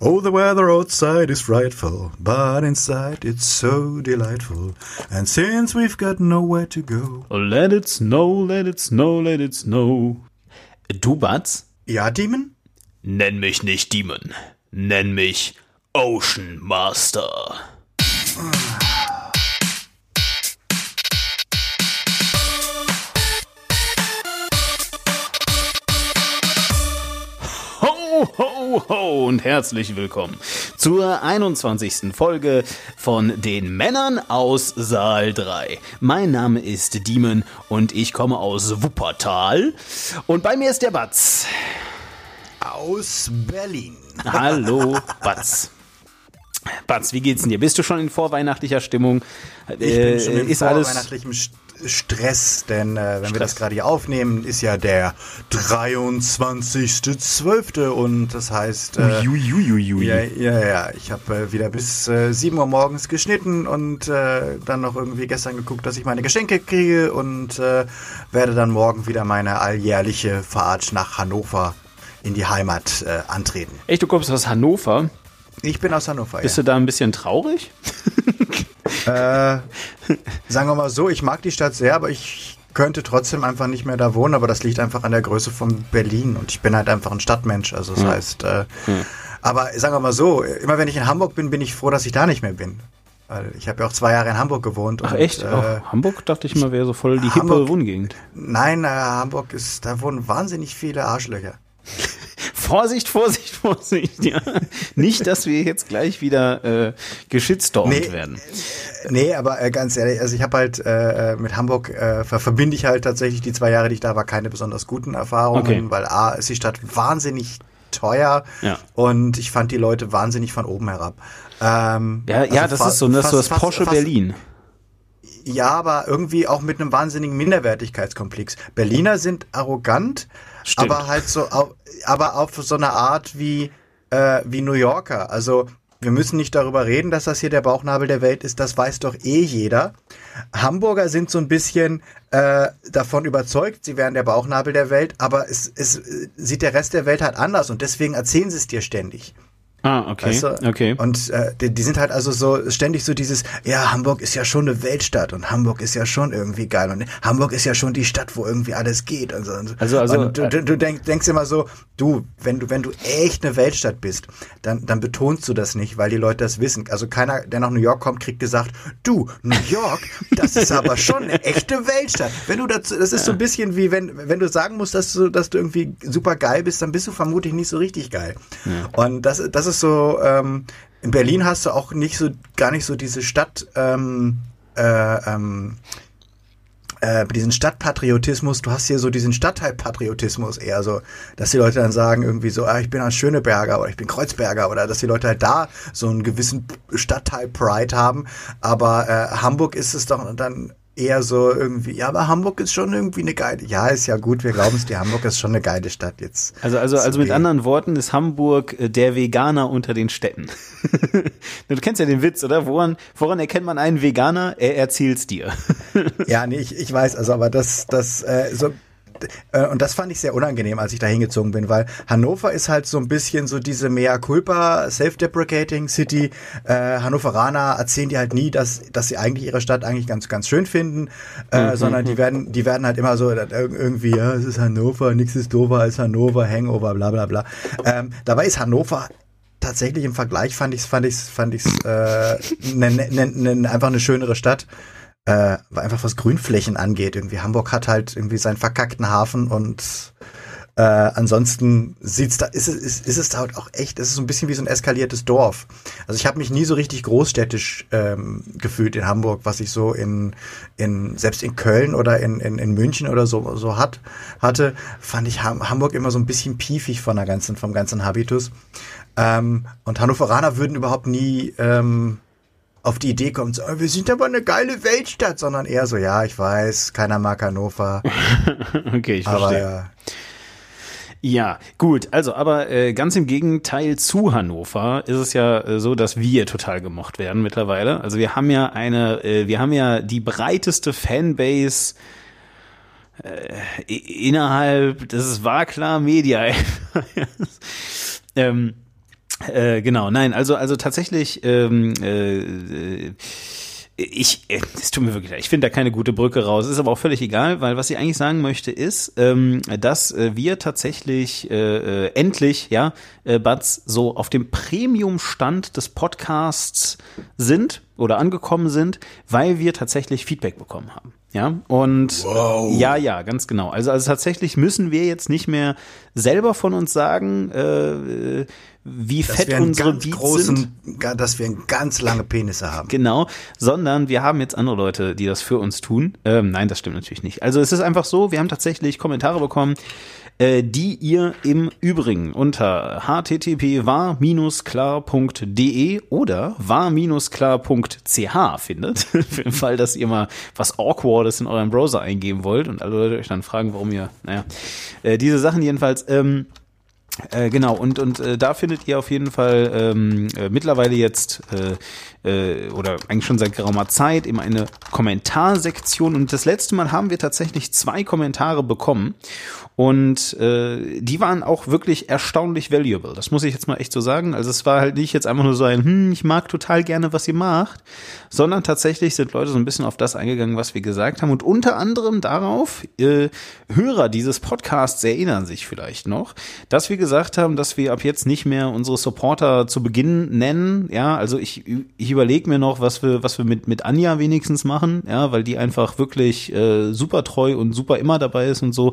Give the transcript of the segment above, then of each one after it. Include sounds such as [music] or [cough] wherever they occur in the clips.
Oh, the weather outside is frightful, but inside it's so delightful. And since we've got nowhere to go. Let it snow, let it snow, let it snow. Du, Batz? Ja, Demon? Nenn mich nicht Demon. Nenn mich Ocean Master. Ho, und herzlich willkommen zur 21. Folge von den Männern aus Saal 3. Mein Name ist Diemen und ich komme aus Wuppertal und bei mir ist der Batz. Aus Berlin. [laughs] Hallo, Batz. Batz, wie geht's denn dir? Bist du schon in vorweihnachtlicher Stimmung? Ich bin schon in vorweihnachtlichem St Stress, denn äh, wenn Stress. wir das gerade hier aufnehmen, ist ja der 23.12. und das heißt, äh, Uiuiuiui. ja, ja, ja, ich habe äh, wieder bis äh, 7 Uhr morgens geschnitten und äh, dann noch irgendwie gestern geguckt, dass ich meine Geschenke kriege und äh, werde dann morgen wieder meine alljährliche Fahrt nach Hannover in die Heimat äh, antreten. Echt, du kommst aus Hannover? Ich bin aus Hannover, Bist ja. du da ein bisschen traurig? [laughs] Äh, sagen wir mal so, ich mag die Stadt sehr, aber ich könnte trotzdem einfach nicht mehr da wohnen, aber das liegt einfach an der Größe von Berlin und ich bin halt einfach ein Stadtmensch, also das heißt, äh, aber sagen wir mal so, immer wenn ich in Hamburg bin, bin ich froh, dass ich da nicht mehr bin. Weil ich habe ja auch zwei Jahre in Hamburg gewohnt. Ach und, echt? Äh, oh, Hamburg dachte ich mal wäre so voll die hippe Hamburg- Wohngegend. Nein, äh, Hamburg ist, da wohnen wahnsinnig viele Arschlöcher. [laughs] Vorsicht, Vorsicht, Vorsicht. Ja. Nicht, dass wir jetzt gleich wieder äh, geschitstormt Nee. werden. Nee, aber äh, ganz ehrlich, also ich habe halt äh, äh, mit Hamburg äh, ver verbinde ich halt tatsächlich die zwei Jahre, die ich da war, keine besonders guten Erfahrungen, Okay. weil A ist die Stadt wahnsinnig teuer Ja. und ich fand die Leute wahnsinnig von oben herab. Ähm, Ja, ja, also das fa- ist so, das ist so das fast- Porsche fast- Berlin. Ja, aber irgendwie auch mit einem wahnsinnigen Minderwertigkeitskomplex. Berliner sind arrogant, Stimmt. aber halt so, aber auf so eine Art wie, äh, wie New Yorker. Also, wir müssen nicht darüber reden, dass das hier der Bauchnabel der Welt ist, das weiß doch eh jeder. Hamburger sind so ein bisschen äh, davon überzeugt, sie wären der Bauchnabel der Welt, aber es, es äh, sieht der Rest der Welt halt anders und deswegen erzählen sie es dir ständig. Ah, okay. Weißt du? Okay. Und äh, die, die sind halt also so ständig so dieses, ja, Hamburg ist ja schon eine Weltstadt und Hamburg ist ja schon irgendwie geil und Hamburg ist ja schon die Stadt, wo irgendwie alles geht und so. Und so. Also- also, und du, du, du denk, denkst immer so, du, wenn du wenn du echt eine Weltstadt bist, dann dann betonst du das nicht, weil die Leute das wissen. Also keiner, der nach New York kommt, kriegt gesagt, du, New York, das ist aber schon eine echte Weltstadt. Wenn du dazu, das ist so ein bisschen wie wenn wenn du sagen musst, dass du dass du irgendwie super geil bist, dann bist du vermutlich nicht so richtig geil. Und das das ist so ähm, in Berlin hast du auch nicht so gar nicht so diese Stadt ähm, äh, ähm, äh, diesen Stadtpatriotismus, du hast hier so diesen Stadtteilpatriotismus eher so, dass die Leute dann sagen irgendwie so, ah, ich bin ein Schöneberger oder ich bin Kreuzberger oder dass die Leute halt da so einen gewissen Stadtteil-Pride haben, aber äh, Hamburg ist es doch dann eher so irgendwie, ja, aber Hamburg ist schon irgendwie eine geile, ja, ist ja gut, wir glauben es dir, Hamburg ist schon eine geile Stadt jetzt. Also, also, also mit anderen Worten ist Hamburg äh, der Veganer unter den Städten. [laughs] du kennst ja den Witz, oder? Woran, woran erkennt man einen Veganer? Er erzählt's dir. Ja, nee, ich, ich weiß, also aber das, das, äh, so, und das fand ich sehr unangenehm, als ich da hingezogen bin, weil Hannover ist halt so ein bisschen so diese mea culpa, self-deprecating City. Äh, Hannoveraner erzählen die halt nie, dass, dass sie eigentlich ihre Stadt eigentlich ganz, ganz schön finden, äh, sondern die werden, die werden halt immer so äh, irgendwie, ja, es ist Hannover, nichts ist doofer als Hannover, Hangover, bla, bla, bla. Ähm, dabei ist Hannover tatsächlich im Vergleich fand ich's, fand ich's, fand ich's, äh, ne, ne, ne, ne, einfach eine schönere Stadt äh, einfach was Grünflächen angeht. Irgendwie Hamburg hat halt irgendwie seinen verkackten Hafen und äh, ansonsten sieht's da, ist es, ist, ist es da halt auch echt, es ist so ein bisschen wie so ein eskaliertes Dorf. Also ich habe mich nie so richtig großstädtisch ähm, gefühlt in Hamburg, was ich so in, in selbst in Köln oder in, in, in München oder so, so hat, hatte, fand ich Ham Hamburg immer so ein bisschen piefig von der ganzen, vom ganzen Habitus. Ähm, und Hannoveraner würden überhaupt nie ähm, auf die Idee kommen, so, "Oh, wir sind aber eine geile Weltstadt, sondern eher so, ja, ich weiß, keiner mag Hannover, [laughs] okay, ich aber verstehe. ja. Ja, gut, also aber äh, ganz im Gegenteil zu Hannover ist es ja äh, so, dass wir total gemocht werden mittlerweile. Also wir haben ja eine, äh, wir haben ja die breiteste Fanbase äh, innerhalb des Waklar Media. [laughs] ähm, Äh, genau, nein, also also tatsächlich ähm, äh, äh ich, äh, es tut mir wirklich leid, ich finde da keine gute Brücke raus. Ist aber auch völlig egal, weil was ich eigentlich sagen möchte ist, ähm, dass äh, wir tatsächlich äh, endlich, ja, äh, Batz, so auf dem Premium-Stand des Podcasts sind oder angekommen sind, weil wir tatsächlich Feedback bekommen haben. Ja, und wow. ja, ja, ganz genau. Also, also tatsächlich müssen wir jetzt nicht mehr selber von uns sagen, äh, wie dass fett unsere Beats großen, sind. Dass wir ganz lange Penisse haben. Genau, sondern wir haben jetzt andere Leute, die das für uns tun. Ähm, nein, das stimmt natürlich nicht. Also es ist einfach so, wir haben tatsächlich Kommentare bekommen, äh, die ihr im Übrigen unter http war-klar.de oder war-klar.ch findet. [laughs] Für den Fall, dass ihr mal was Awkwardes in eurem Browser eingeben wollt und alle Leute euch dann fragen, warum ihr, naja, äh, diese Sachen jedenfalls. Ähm, äh, genau, und, und äh, da findet ihr auf jeden Fall ähm, äh, mittlerweile jetzt äh, äh, oder eigentlich schon seit geraumer Zeit eben eine Kommentarsektion. Und das letzte Mal haben wir tatsächlich zwei Kommentare bekommen. Und äh, die waren auch wirklich erstaunlich valuable. Das muss ich jetzt mal echt so sagen. Also es war halt nicht jetzt einfach nur so ein, hm, ich mag total gerne, was ihr macht, sondern tatsächlich sind Leute so ein bisschen auf das eingegangen, was wir gesagt haben. Und unter anderem darauf, äh, Hörer dieses Podcasts erinnern sich vielleicht noch, dass wir gesagt haben, dass wir ab jetzt nicht mehr unsere Supporter zu Beginn nennen. Ja, also ich, ich überlege mir noch, was wir, was wir mit, mit Anja wenigstens machen, ja, weil die einfach wirklich äh, super treu und super immer dabei ist und so.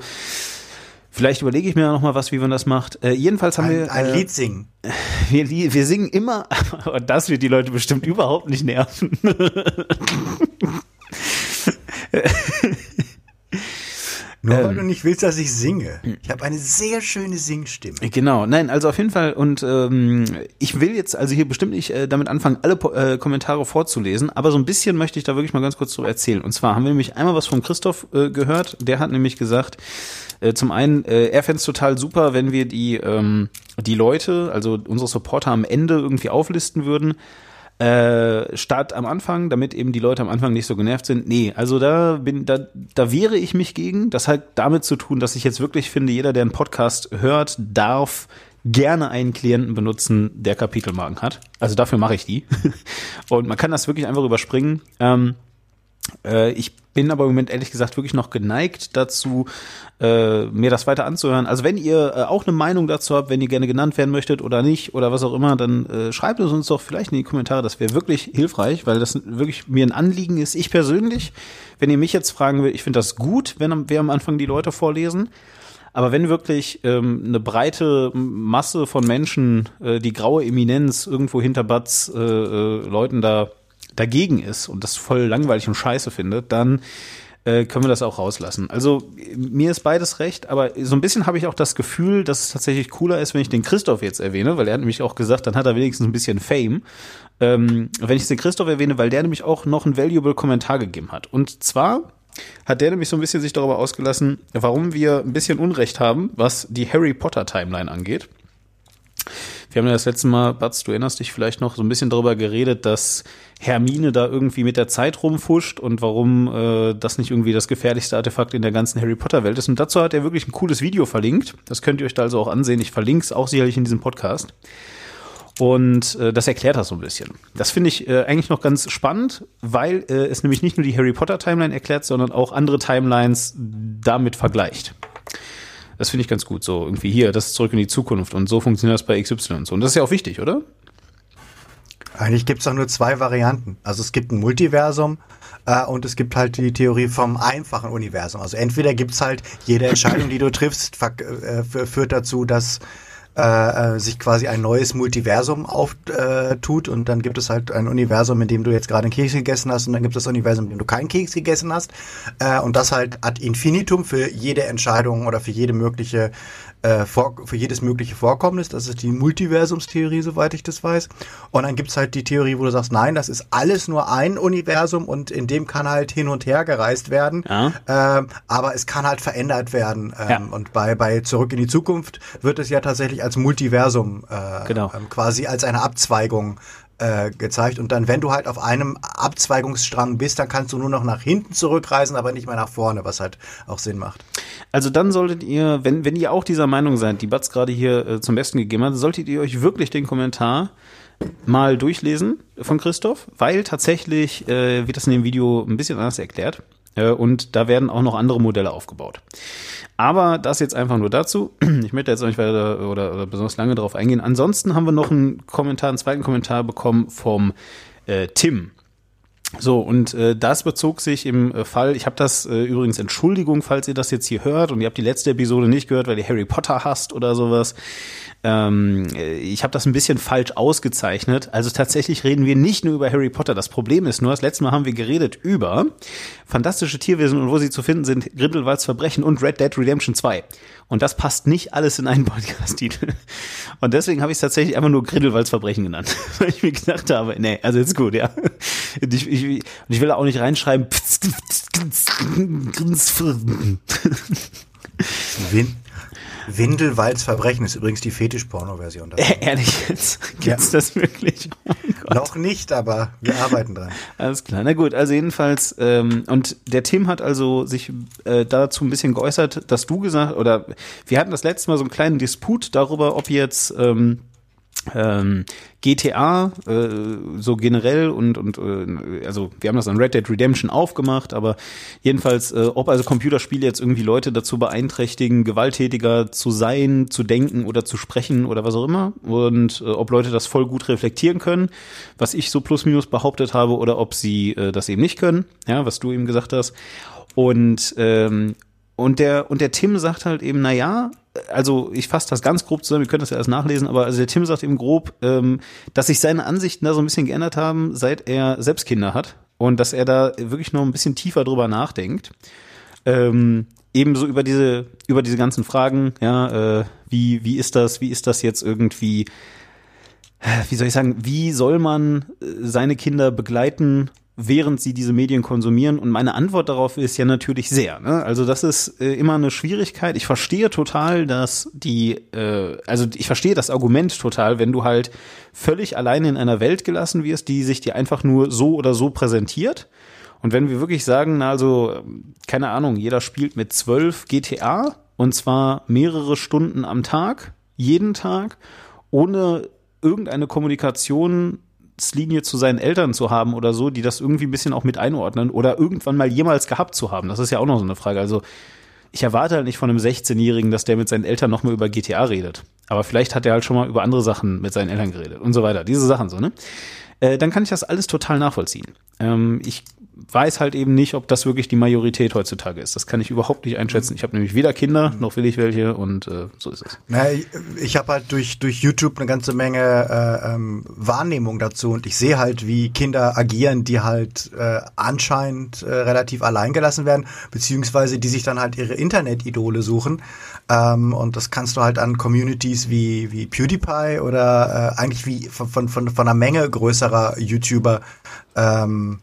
Vielleicht überlege ich mir noch mal was, wie man das macht. Äh, jedenfalls haben ein, wir ein äh, Lied singen. [laughs] Wir, wir singen immer, [laughs] und das wird die Leute bestimmt überhaupt nicht nerven. [laughs] Nur weil ähm, du nicht willst, dass ich singe. Ich habe eine sehr schöne Singstimme. Genau, nein, also auf jeden Fall. Und ähm, ich will jetzt also hier bestimmt nicht äh, damit anfangen, alle äh, Kommentare vorzulesen, aber so ein bisschen möchte ich da wirklich mal ganz kurz drüber erzählen. Und zwar haben wir nämlich einmal was von Christoph äh, gehört. Der hat nämlich gesagt, äh, zum einen, äh, er fände es total super, wenn wir die, ähm, die Leute, also unsere Supporter am Ende irgendwie auflisten würden äh, statt am Anfang, damit eben die Leute am Anfang nicht so genervt sind. Nee, also da bin, da, da wehre ich mich gegen. Das hat damit zu tun, dass ich jetzt wirklich finde, jeder, der einen Podcast hört, darf gerne einen Klienten benutzen, der Kapitelmarken hat. Also dafür mache ich die. [laughs] Und man kann das wirklich einfach überspringen. Ähm, äh, ich bin aber im Moment ehrlich gesagt wirklich noch geneigt dazu, äh, mir das weiter anzuhören. Also wenn ihr äh, auch eine Meinung dazu habt, wenn ihr gerne genannt werden möchtet oder nicht oder was auch immer, dann äh, schreibt es uns doch vielleicht in die Kommentare. Das wäre wirklich hilfreich, weil das wirklich mir ein Anliegen ist. Ich persönlich, wenn ihr mich jetzt fragen will, ich finde das gut, wenn wir am Anfang die Leute vorlesen. Aber wenn wirklich ähm, eine breite Masse von Menschen, äh, die graue Eminenz irgendwo hinter Batz äh, äh, Leuten da dagegen ist und das voll langweilig und scheiße findet, dann äh, können wir das auch rauslassen. Also mir ist beides recht, aber so ein bisschen habe ich auch das Gefühl, dass es tatsächlich cooler ist, wenn ich den Christoph jetzt erwähne, weil er hat nämlich auch gesagt, dann hat er wenigstens ein bisschen Fame. Ähm, wenn ich den Christoph erwähne, weil der nämlich auch noch einen valuable Kommentar gegeben hat. Und zwar hat der nämlich so ein bisschen sich darüber ausgelassen, warum wir ein bisschen Unrecht haben, was die Harry Potter Timeline angeht. Wir haben ja das letzte Mal, Batz, du erinnerst dich vielleicht noch, so ein bisschen darüber geredet, dass Hermine da irgendwie mit der Zeit rumfuscht und warum äh, das nicht irgendwie das gefährlichste Artefakt in der ganzen Harry Potter Welt ist. Und dazu hat er wirklich ein cooles Video verlinkt. Das könnt ihr euch da also auch ansehen. Ich verlinke es auch sicherlich in diesem Podcast. Und äh, das erklärt das so ein bisschen. Das finde ich äh, eigentlich noch ganz spannend, weil äh, es nämlich nicht nur die Harry Potter Timeline erklärt, sondern auch andere Timelines damit vergleicht. Das finde ich ganz gut. So irgendwie hier, das ist zurück in die Zukunft und so funktioniert das bei XY und so. Und das ist ja auch wichtig, oder? Eigentlich gibt es auch nur zwei Varianten. Also es gibt ein Multiversum äh, und es gibt halt die Theorie vom einfachen Universum. Also entweder gibt es halt jede Entscheidung, die du triffst, äh, führt dazu, dass äh, äh, sich quasi ein neues Multiversum auftut äh, und dann gibt es halt ein Universum, in dem du jetzt gerade einen Keks gegessen hast und dann gibt es das Universum, in dem du keinen Keks gegessen hast äh, und das halt ad infinitum für jede Entscheidung oder für jede mögliche äh, vor, für jedes mögliche Vorkommnis. Das ist die Multiversumstheorie, soweit ich das weiß. Und dann gibt's halt die Theorie, wo du sagst, nein, das ist alles nur ein Universum und in dem kann halt hin und her gereist werden. Ja. Ähm, aber es kann halt verändert werden. Ähm, ja. Und bei, bei Zurück in die Zukunft wird es ja tatsächlich als Multiversum äh, genau. ähm, quasi als eine Abzweigung äh, gezeigt. Und dann, wenn du halt auf einem Abzweigungsstrang bist, dann kannst du nur noch nach hinten zurückreisen, aber nicht mehr nach vorne, was halt auch Sinn macht. Also dann solltet ihr, wenn, wenn ihr auch dieser Meinung seid, die Batz gerade hier äh, zum Besten gegeben hat, solltet ihr euch wirklich den Kommentar mal durchlesen von Christoph, weil tatsächlich äh, wird das in dem Video ein bisschen anders erklärt. Äh, und da werden auch noch andere Modelle aufgebaut. Aber das jetzt einfach nur dazu. Ich möchte jetzt auch nicht weiter oder, oder besonders lange darauf eingehen. Ansonsten haben wir noch einen Kommentar, einen zweiten Kommentar bekommen vom äh, Tim. So, und äh, das bezog sich im äh, Fall, ich habe das äh, übrigens Entschuldigung, falls ihr das jetzt hier hört und ihr habt die letzte Episode nicht gehört, weil ihr Harry Potter hasst oder sowas. Ähm, ich habe das ein bisschen falsch ausgezeichnet. Also tatsächlich reden wir nicht nur über Harry Potter. Das Problem ist nur, das letzte Mal haben wir geredet über fantastische Tierwesen und wo sie zu finden sind, Grindelwalds Verbrechen und Red Dead Redemption 2. Und das passt nicht alles in einen Podcast-Titel. Und deswegen habe ich es tatsächlich einfach nur Grindelwalds Verbrechen genannt. Weil ich mir gedacht habe, nee, also jetzt gut, ja. Und ich, ich, ich will auch nicht reinschreiben. Win Windelwalds Verbrechen ist übrigens die Fetisch-Porno-Version. Äh, [laughs] ehrlich jetzt? Gibt's ja. das wirklich? Oh Noch nicht, aber wir arbeiten dran. Alles klar. Na gut, also jedenfalls, ähm, und der Tim hat also sich äh, dazu ein bisschen geäußert, dass du gesagt, oder wir hatten das letzte Mal so einen kleinen Disput darüber, ob jetzt ähm, ähm, GTA äh, so generell und und äh, also wir haben das an Red Dead Redemption aufgemacht, aber jedenfalls äh, ob also Computerspiele jetzt irgendwie Leute dazu beeinträchtigen, gewalttätiger zu sein, zu denken oder zu sprechen oder was auch immer und äh, ob Leute das voll gut reflektieren können, was ich so plus minus behauptet habe oder ob sie äh, das eben nicht können, ja, was du eben gesagt hast. Und ähm, und der, und der Tim sagt halt eben, na ja, also ich fasse das ganz grob zusammen, wir können das ja erst nachlesen, aber also der Tim sagt eben grob, ähm, dass sich seine Ansichten da so ein bisschen geändert haben, seit er selbst Kinder hat und dass er da wirklich noch ein bisschen tiefer drüber nachdenkt. Ähm, ebenso über diese, über diese ganzen Fragen, ja, äh, wie, wie ist das, wie ist das jetzt irgendwie, äh, wie soll ich sagen, wie soll man äh, seine Kinder begleiten während sie diese Medien konsumieren? Und meine Antwort darauf ist ja natürlich sehr. Ne? Also das ist äh, immer eine Schwierigkeit. Ich verstehe total, dass die, äh, also ich verstehe das Argument total, wenn du halt völlig alleine in einer Welt gelassen wirst, die sich dir einfach nur so oder so präsentiert. Und wenn wir wirklich sagen, na also, keine Ahnung, jeder spielt mit zwölf GTA und zwar mehrere Stunden am Tag, jeden Tag, ohne irgendeine Kommunikation Linie zu seinen Eltern zu haben oder so, die das irgendwie ein bisschen auch mit einordnen oder irgendwann mal jemals gehabt zu haben. Das ist ja auch noch so eine Frage. Also ich erwarte halt nicht von einem 16-Jährigen, dass der mit seinen Eltern nochmal über GTA redet. Aber vielleicht hat er halt schon mal über andere Sachen mit seinen Eltern geredet und so weiter. Diese Sachen so, ne? Äh, dann kann ich das alles total nachvollziehen. Ähm, ich weiß halt eben nicht, ob das wirklich die Majorität heutzutage ist. Das kann ich überhaupt nicht einschätzen. Ich habe nämlich weder Kinder, noch will ich welche und äh, so ist es. Na, ich, ich habe halt durch, durch YouTube eine ganze Menge äh, ähm, Wahrnehmung dazu und ich sehe halt, wie Kinder agieren, die halt äh, anscheinend äh, relativ allein gelassen werden, beziehungsweise die sich dann halt ihre Internet-Idole suchen. Ähm, und das kannst du halt an Communities wie, wie PewDiePie oder äh, eigentlich wie von, von, von, von einer Menge größerer YouTuber ähm,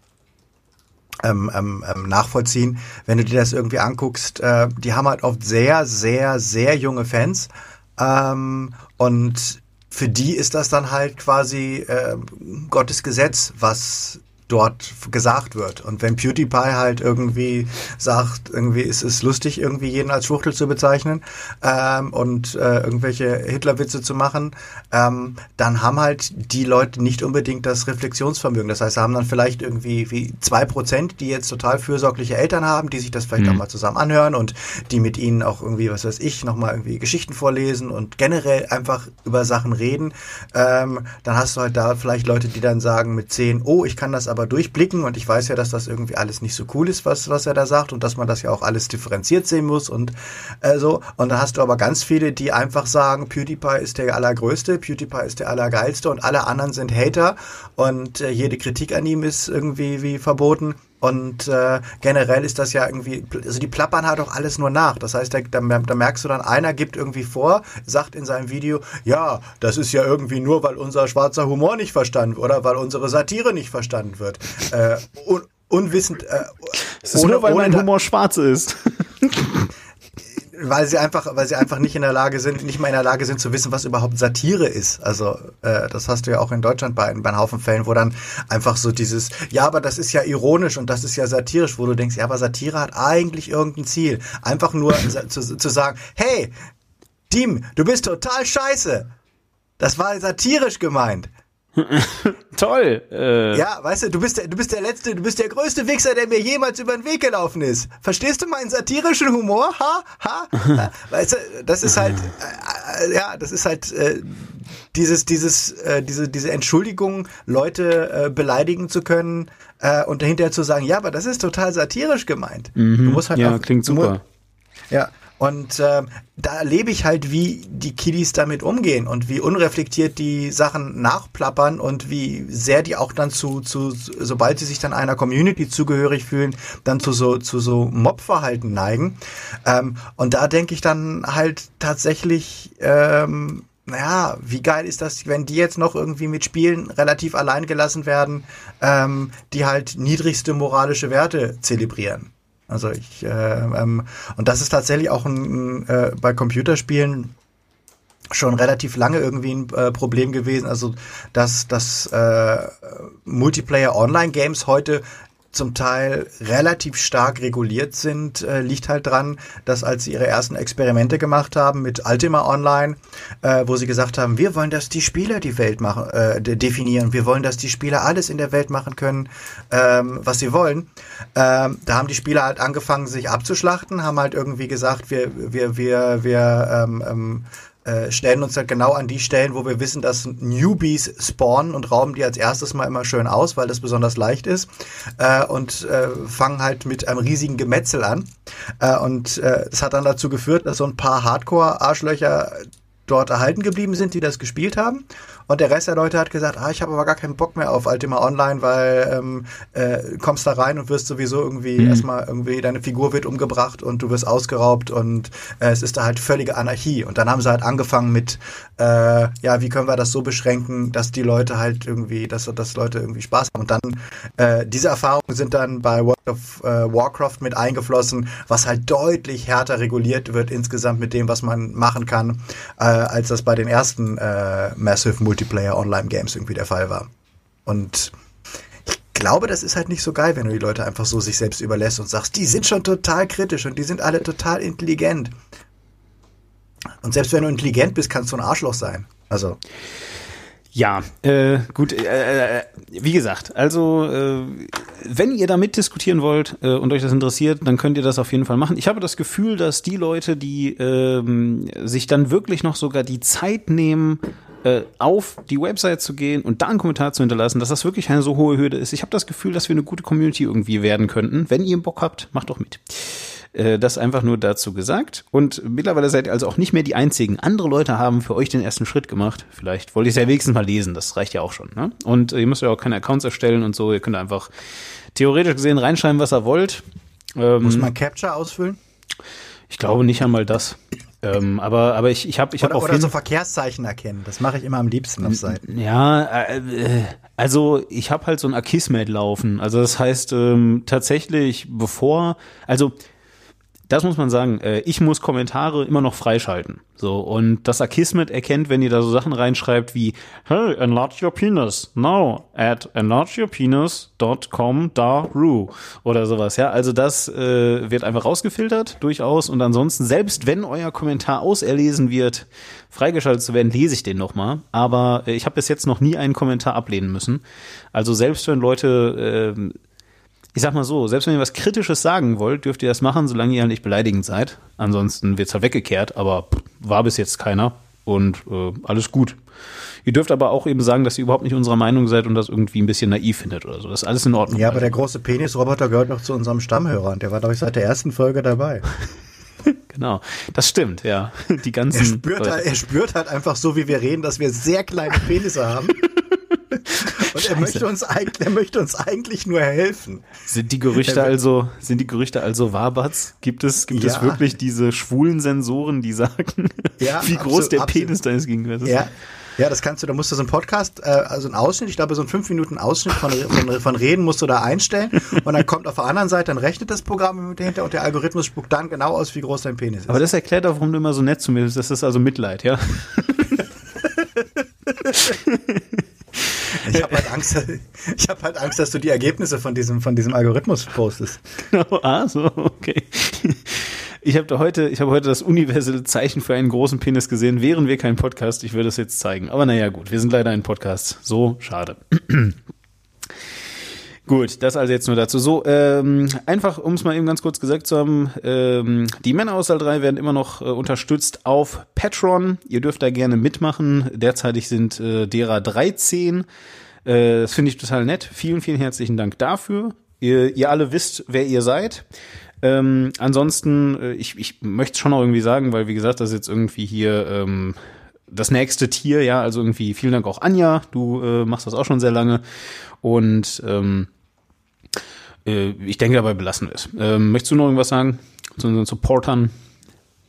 ähm, ähm, ähm, nachvollziehen. Wenn du dir das irgendwie anguckst, äh, die haben halt oft sehr, sehr, sehr junge Fans. Ähm, und für die ist das dann halt quasi äh, Gottes Gesetz, was dort gesagt wird. Und wenn PewDiePie halt irgendwie sagt, irgendwie ist es lustig, irgendwie jeden als Schwuchtel zu bezeichnen ähm, und äh, irgendwelche Hitlerwitze zu machen, ähm, dann haben halt die Leute nicht unbedingt das Reflexionsvermögen. Das heißt, sie haben dann vielleicht irgendwie wie zwei Prozent, die jetzt total fürsorgliche Eltern haben, die sich das vielleicht mhm. auch mal zusammen anhören und die mit ihnen auch irgendwie, was weiß ich, nochmal irgendwie Geschichten vorlesen und generell einfach über Sachen reden. Ähm, dann hast du halt da vielleicht Leute, die dann sagen mit zehn, oh, ich kann das aber aber durchblicken und ich weiß ja, dass das irgendwie alles nicht so cool ist, was, was er da sagt und dass man das ja auch alles differenziert sehen muss und äh, so. Und dann hast du aber ganz viele, die einfach sagen, PewDiePie ist der allergrößte, PewDiePie ist der allergeilste und alle anderen sind Hater und äh, jede Kritik an ihm ist irgendwie wie verboten. Und äh, generell ist das ja irgendwie, also die plappern halt auch alles nur nach. Das heißt, da, da, da merkst du dann, einer gibt irgendwie vor, sagt in seinem Video, ja, das ist ja irgendwie nur, weil unser schwarzer Humor nicht verstanden wird oder weil unsere Satire nicht verstanden wird. Äh, un, unwissend. Äh, es ist ohne, nur, weil mein Humor schwarz ist. [laughs] weil sie einfach, weil sie einfach nicht in der Lage sind, nicht mal in der Lage sind zu wissen, was überhaupt Satire ist. Also äh, das hast du ja auch in Deutschland bei, bei einem Haufen Fällen, wo dann einfach so dieses, ja, aber das ist ja ironisch und das ist ja satirisch, wo du denkst, ja, aber Satire hat eigentlich irgendein Ziel. Einfach nur zu, zu sagen, hey, Team, du bist total scheiße. Das war satirisch gemeint. [laughs] Toll. Äh. Ja, weißt du, du bist der, du bist der letzte, du bist der größte Wichser, der mir jemals über den Weg gelaufen ist. Verstehst du meinen satirischen Humor? Ha, ha. [laughs] weißt du, das ist halt, äh, äh, ja, das ist halt äh, dieses, dieses, äh, diese, diese Entschuldigung, Leute äh, beleidigen zu können äh, und dahinter zu sagen, ja, aber das ist total satirisch gemeint. Mhm. Du musst halt ja, auch, klingt super. Ja, und äh, da erlebe ich halt, wie die Kiddies damit umgehen und wie unreflektiert die Sachen nachplappern und wie sehr die auch dann zu, zu sobald sie sich dann einer Community zugehörig fühlen, dann zu so, zu so Mobverhalten neigen. Ähm, und da denke ich dann halt tatsächlich, ähm, naja, wie geil ist das, wenn die jetzt noch irgendwie mit Spielen relativ allein gelassen werden, ähm, die halt niedrigste moralische Werte zelebrieren. Also ich, äh, ähm, und das ist tatsächlich auch ein, äh, bei Computerspielen schon relativ lange irgendwie ein äh, Problem gewesen. Also dass, dass äh, Multiplayer-Online-Games heute zum Teil relativ stark reguliert sind, äh, liegt halt dran, dass als sie ihre ersten Experimente gemacht haben mit Ultima Online, äh, wo sie gesagt haben, wir wollen, dass die Spieler die Welt machen, äh, definieren, wir wollen, dass die Spieler alles in der Welt machen können, ähm, was sie wollen. Ähm, da haben die Spieler halt angefangen, sich abzuschlachten, haben halt irgendwie gesagt, wir, wir, wir, wir ähm, ähm, äh, stellen uns halt genau an die Stellen, wo wir wissen, dass Newbies spawnen und rauben die als erstes mal immer schön aus, weil das besonders leicht ist äh, und äh, fangen halt mit einem riesigen Gemetzel an. Äh, und äh, hat dann dazu geführt, dass so ein paar Hardcore-Arschlöcher dort erhalten geblieben sind, die das gespielt haben. Und der Rest der Leute hat gesagt, ah, ich habe aber gar keinen Bock mehr auf Ultima Online, weil ähm, äh, kommst da rein und wirst sowieso irgendwie mhm. erstmal irgendwie, deine Figur wird umgebracht und du wirst ausgeraubt und äh, es ist da halt völlige Anarchie. Und dann haben sie halt angefangen mit, äh, ja, wie können wir das so beschränken, dass die Leute halt irgendwie, dass, dass Leute irgendwie Spaß haben. Und dann, äh, diese Erfahrungen sind dann bei World of äh, Warcraft mit eingeflossen, was halt deutlich härter reguliert wird insgesamt mit dem, was man machen kann, äh, als das bei den ersten äh, Massive Multiplayer Online Games irgendwie der Fall war. Und ich glaube, das ist halt nicht so geil, wenn du die Leute einfach so sich selbst überlässt und sagst, die sind schon total kritisch und die sind alle total intelligent. Und selbst wenn du intelligent bist, kannst du ein Arschloch sein. Also. Ja, äh, gut, äh, äh, wie gesagt, also äh, wenn ihr da mitdiskutieren wollt äh, und euch das interessiert, dann könnt ihr das auf jeden Fall machen. Ich habe das Gefühl, dass die Leute, die ähm, sich dann wirklich noch sogar die Zeit nehmen, äh, auf die Website zu gehen und da einen Kommentar zu hinterlassen, dass das wirklich eine so hohe Hürde ist. Ich habe das Gefühl, dass wir eine gute Community irgendwie werden könnten. Wenn ihr Bock habt, macht doch mit. Äh, das einfach nur dazu gesagt. Und mittlerweile seid ihr also auch nicht mehr die Einzigen. Andere Leute haben für euch den ersten Schritt gemacht. Vielleicht wollt ihr es ja wenigstens mal lesen. Das reicht ja auch schon. Ne? Und ihr müsst ja auch keine Accounts erstellen und so. Ihr könnt einfach theoretisch gesehen reinschreiben, was ihr wollt. Ähm, Muss man Capture ausfüllen? Ich glaube nicht einmal das. Ähm, aber, aber ich, ich habe ich hab auch. Oder so Verkehrszeichen erkennen. Das mache ich immer am liebsten auf Seiten. Ja, äh, also ich habe halt so ein Akismet laufen. Also das heißt ähm, tatsächlich, bevor, also das muss man sagen, äh, ich muss Kommentare immer noch freischalten. So, und das Akismet erkennt, wenn ihr da so Sachen reinschreibt wie, hey, enlarge your penis, now, at enlargeyourpenis.com daru oder sowas, ja. Also das äh, wird einfach rausgefiltert, durchaus. Und ansonsten, selbst wenn euer Kommentar auserlesen wird, freigeschaltet zu werden, lese ich den nochmal. Aber äh, ich habe bis jetzt noch nie einen Kommentar ablehnen müssen. Also selbst wenn Leute äh, ich sag mal so, selbst wenn ihr was Kritisches sagen wollt, dürft ihr das machen, solange ihr nicht beleidigend seid. Ansonsten wird's halt weggekehrt, aber war bis jetzt keiner und äh, alles gut. Ihr dürft aber auch eben sagen, dass ihr überhaupt nicht unserer Meinung seid und das irgendwie ein bisschen naiv findet oder so. Das ist alles in Ordnung. Ja, aber der große Penisroboter gehört noch zu unserem Stammhörer und der war, glaube ich, seit der ersten Folge dabei. [laughs] genau, das stimmt, ja. Die ganzen. Er spürt, halt, er spürt halt einfach so, wie wir reden, dass wir sehr kleine Penisse haben. [laughs] Und er möchte, uns eigentlich, er möchte uns eigentlich nur helfen. Sind die Gerüchte also, sind die Gerüchte also Wabats? Gibt es, gibt ja. es wirklich diese schwulen Sensoren, die sagen, ja, [laughs] wie groß absolut, der Penis deines Gegenüber ist? Ja. Ja, das kannst du, da musst du so einen Podcast, äh, also einen Ausschnitt, ich glaube so einen 5 Minuten Ausschnitt von, von, von Reden musst du da einstellen und dann kommt auf der anderen Seite, dann rechnet das Programm dahinter und der Algorithmus spuckt dann genau aus, wie groß dein Penis ist. Aber das erklärt auch, warum du immer so nett zu mir bist. Das ist also Mitleid, ja? [laughs] Ich habe halt Angst, [laughs] ich habe halt Angst, dass du die Ergebnisse von diesem, von diesem Algorithmus postest. [laughs] Ah, so, okay. Ich habe heute, ich habe heute das universelle Zeichen für einen großen Penis gesehen. Wären wir kein Podcast, ich würde es jetzt zeigen. Aber naja, gut, wir sind leider ein Podcast. So, schade. Gut, das also jetzt nur dazu. So, ähm, einfach, um es mal eben ganz kurz gesagt zu haben, ähm, die Männerauswahl 3 werden immer noch äh, unterstützt auf Patreon. Ihr dürft da gerne mitmachen. Derzeitig sind äh, derer 13. Äh, das finde ich total nett. Vielen, vielen herzlichen Dank dafür. Ihr, ihr alle wisst, wer ihr seid. Ähm, ansonsten, äh, ich, ich möchte schon auch irgendwie sagen, weil wie gesagt, das ist jetzt irgendwie hier ähm, das nächste Tier, ja, also irgendwie vielen Dank auch Anja, du äh, machst das auch schon sehr lange und ähm, äh, ich denke, dabei belassen wir es. Ähm, möchtest du noch irgendwas sagen zu unseren Supportern?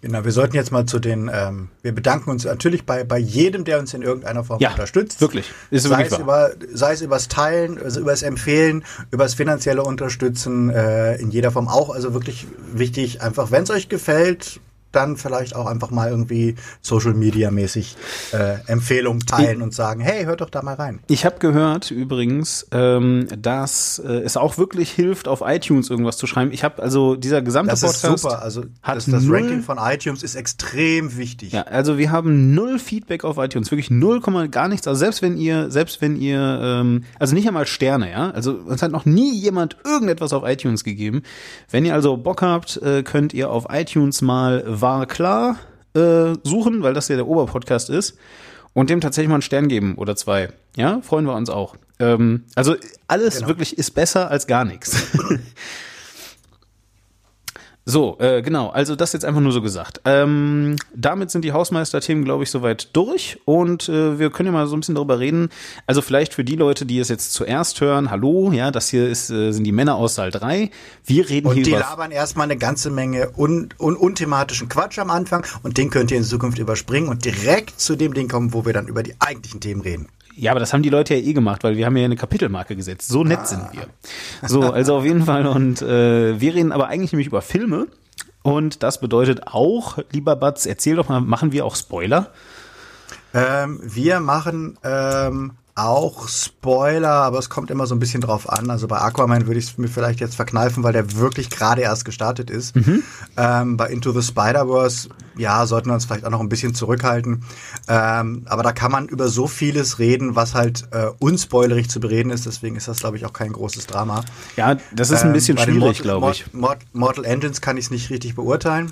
Genau, wir sollten jetzt mal zu den, ähm, wir bedanken uns natürlich bei, bei jedem, der uns in irgendeiner Form Ja, unterstützt. wirklich. Ist sei, wirklich es über, sei es übers Teilen, also übers Empfehlen, übers finanzielle Unterstützen, äh, in jeder Form auch. Also wirklich wichtig, einfach, wenn es euch gefällt, dann vielleicht auch einfach mal irgendwie Social Media mäßig äh, Empfehlungen teilen und sagen, hey, hört doch da mal rein. Ich habe gehört übrigens, ähm, dass äh, es auch wirklich hilft, auf iTunes irgendwas zu schreiben. Ich habe also dieser gesamte Das ist Podcast super. Also hat das, das null- Ranking von iTunes ist extrem wichtig. Ja, also wir haben null Feedback auf iTunes, wirklich null Komma gar nichts. Also selbst wenn ihr, selbst wenn ihr, ähm, also nicht einmal Sterne, ja, also uns hat noch nie jemand irgendetwas auf iTunes gegeben. Wenn ihr also Bock habt, äh, könnt ihr auf iTunes mal war klar äh, suchen, weil das ja der Oberpodcast ist und dem tatsächlich mal einen Stern geben oder zwei. Ja, freuen wir uns auch. Ähm, also alles Genau. wirklich ist besser als gar nichts. [laughs] So, äh, genau, also das jetzt einfach nur so gesagt. Ähm, damit sind die Hausmeister-Themen, glaube ich, soweit durch und äh, wir können ja mal so ein bisschen darüber reden. Also vielleicht für die Leute, die es jetzt zuerst hören, hallo, ja, das hier ist, äh, sind die Männer aus Saal 3. Wir reden Und hier die über... labern erstmal eine ganze Menge un, un, unthematischen Quatsch am Anfang und den könnt ihr in Zukunft überspringen und direkt zu dem Ding kommen, wo wir dann über die eigentlichen Themen reden. Ja, aber das haben die Leute ja eh gemacht, weil wir haben ja eine Kapitelmarke gesetzt. So nett sind wir. So, also auf jeden Fall. Und äh, wir reden aber eigentlich nämlich über Filme. Und das bedeutet auch, lieber Batz, erzähl doch mal, machen wir auch Spoiler? Ähm, wir machen ähm, auch Spoiler, aber es kommt immer so ein bisschen drauf an. Also bei Aquaman würde ich es mir vielleicht jetzt verkneifen, weil der wirklich gerade erst gestartet ist. Ähm, bei Into the Spider-Verse, ja, sollten wir uns vielleicht auch noch ein bisschen zurückhalten. Ähm, aber da kann man über so vieles reden, was halt äh, unspoilerig zu bereden ist. Deswegen ist das, glaube ich, auch kein großes Drama. Ja, das ist ein Ähm, bisschen den schwierig, Mortal- glaube ich. Mort- Mort- Mortal Engines kann ich es nicht richtig beurteilen.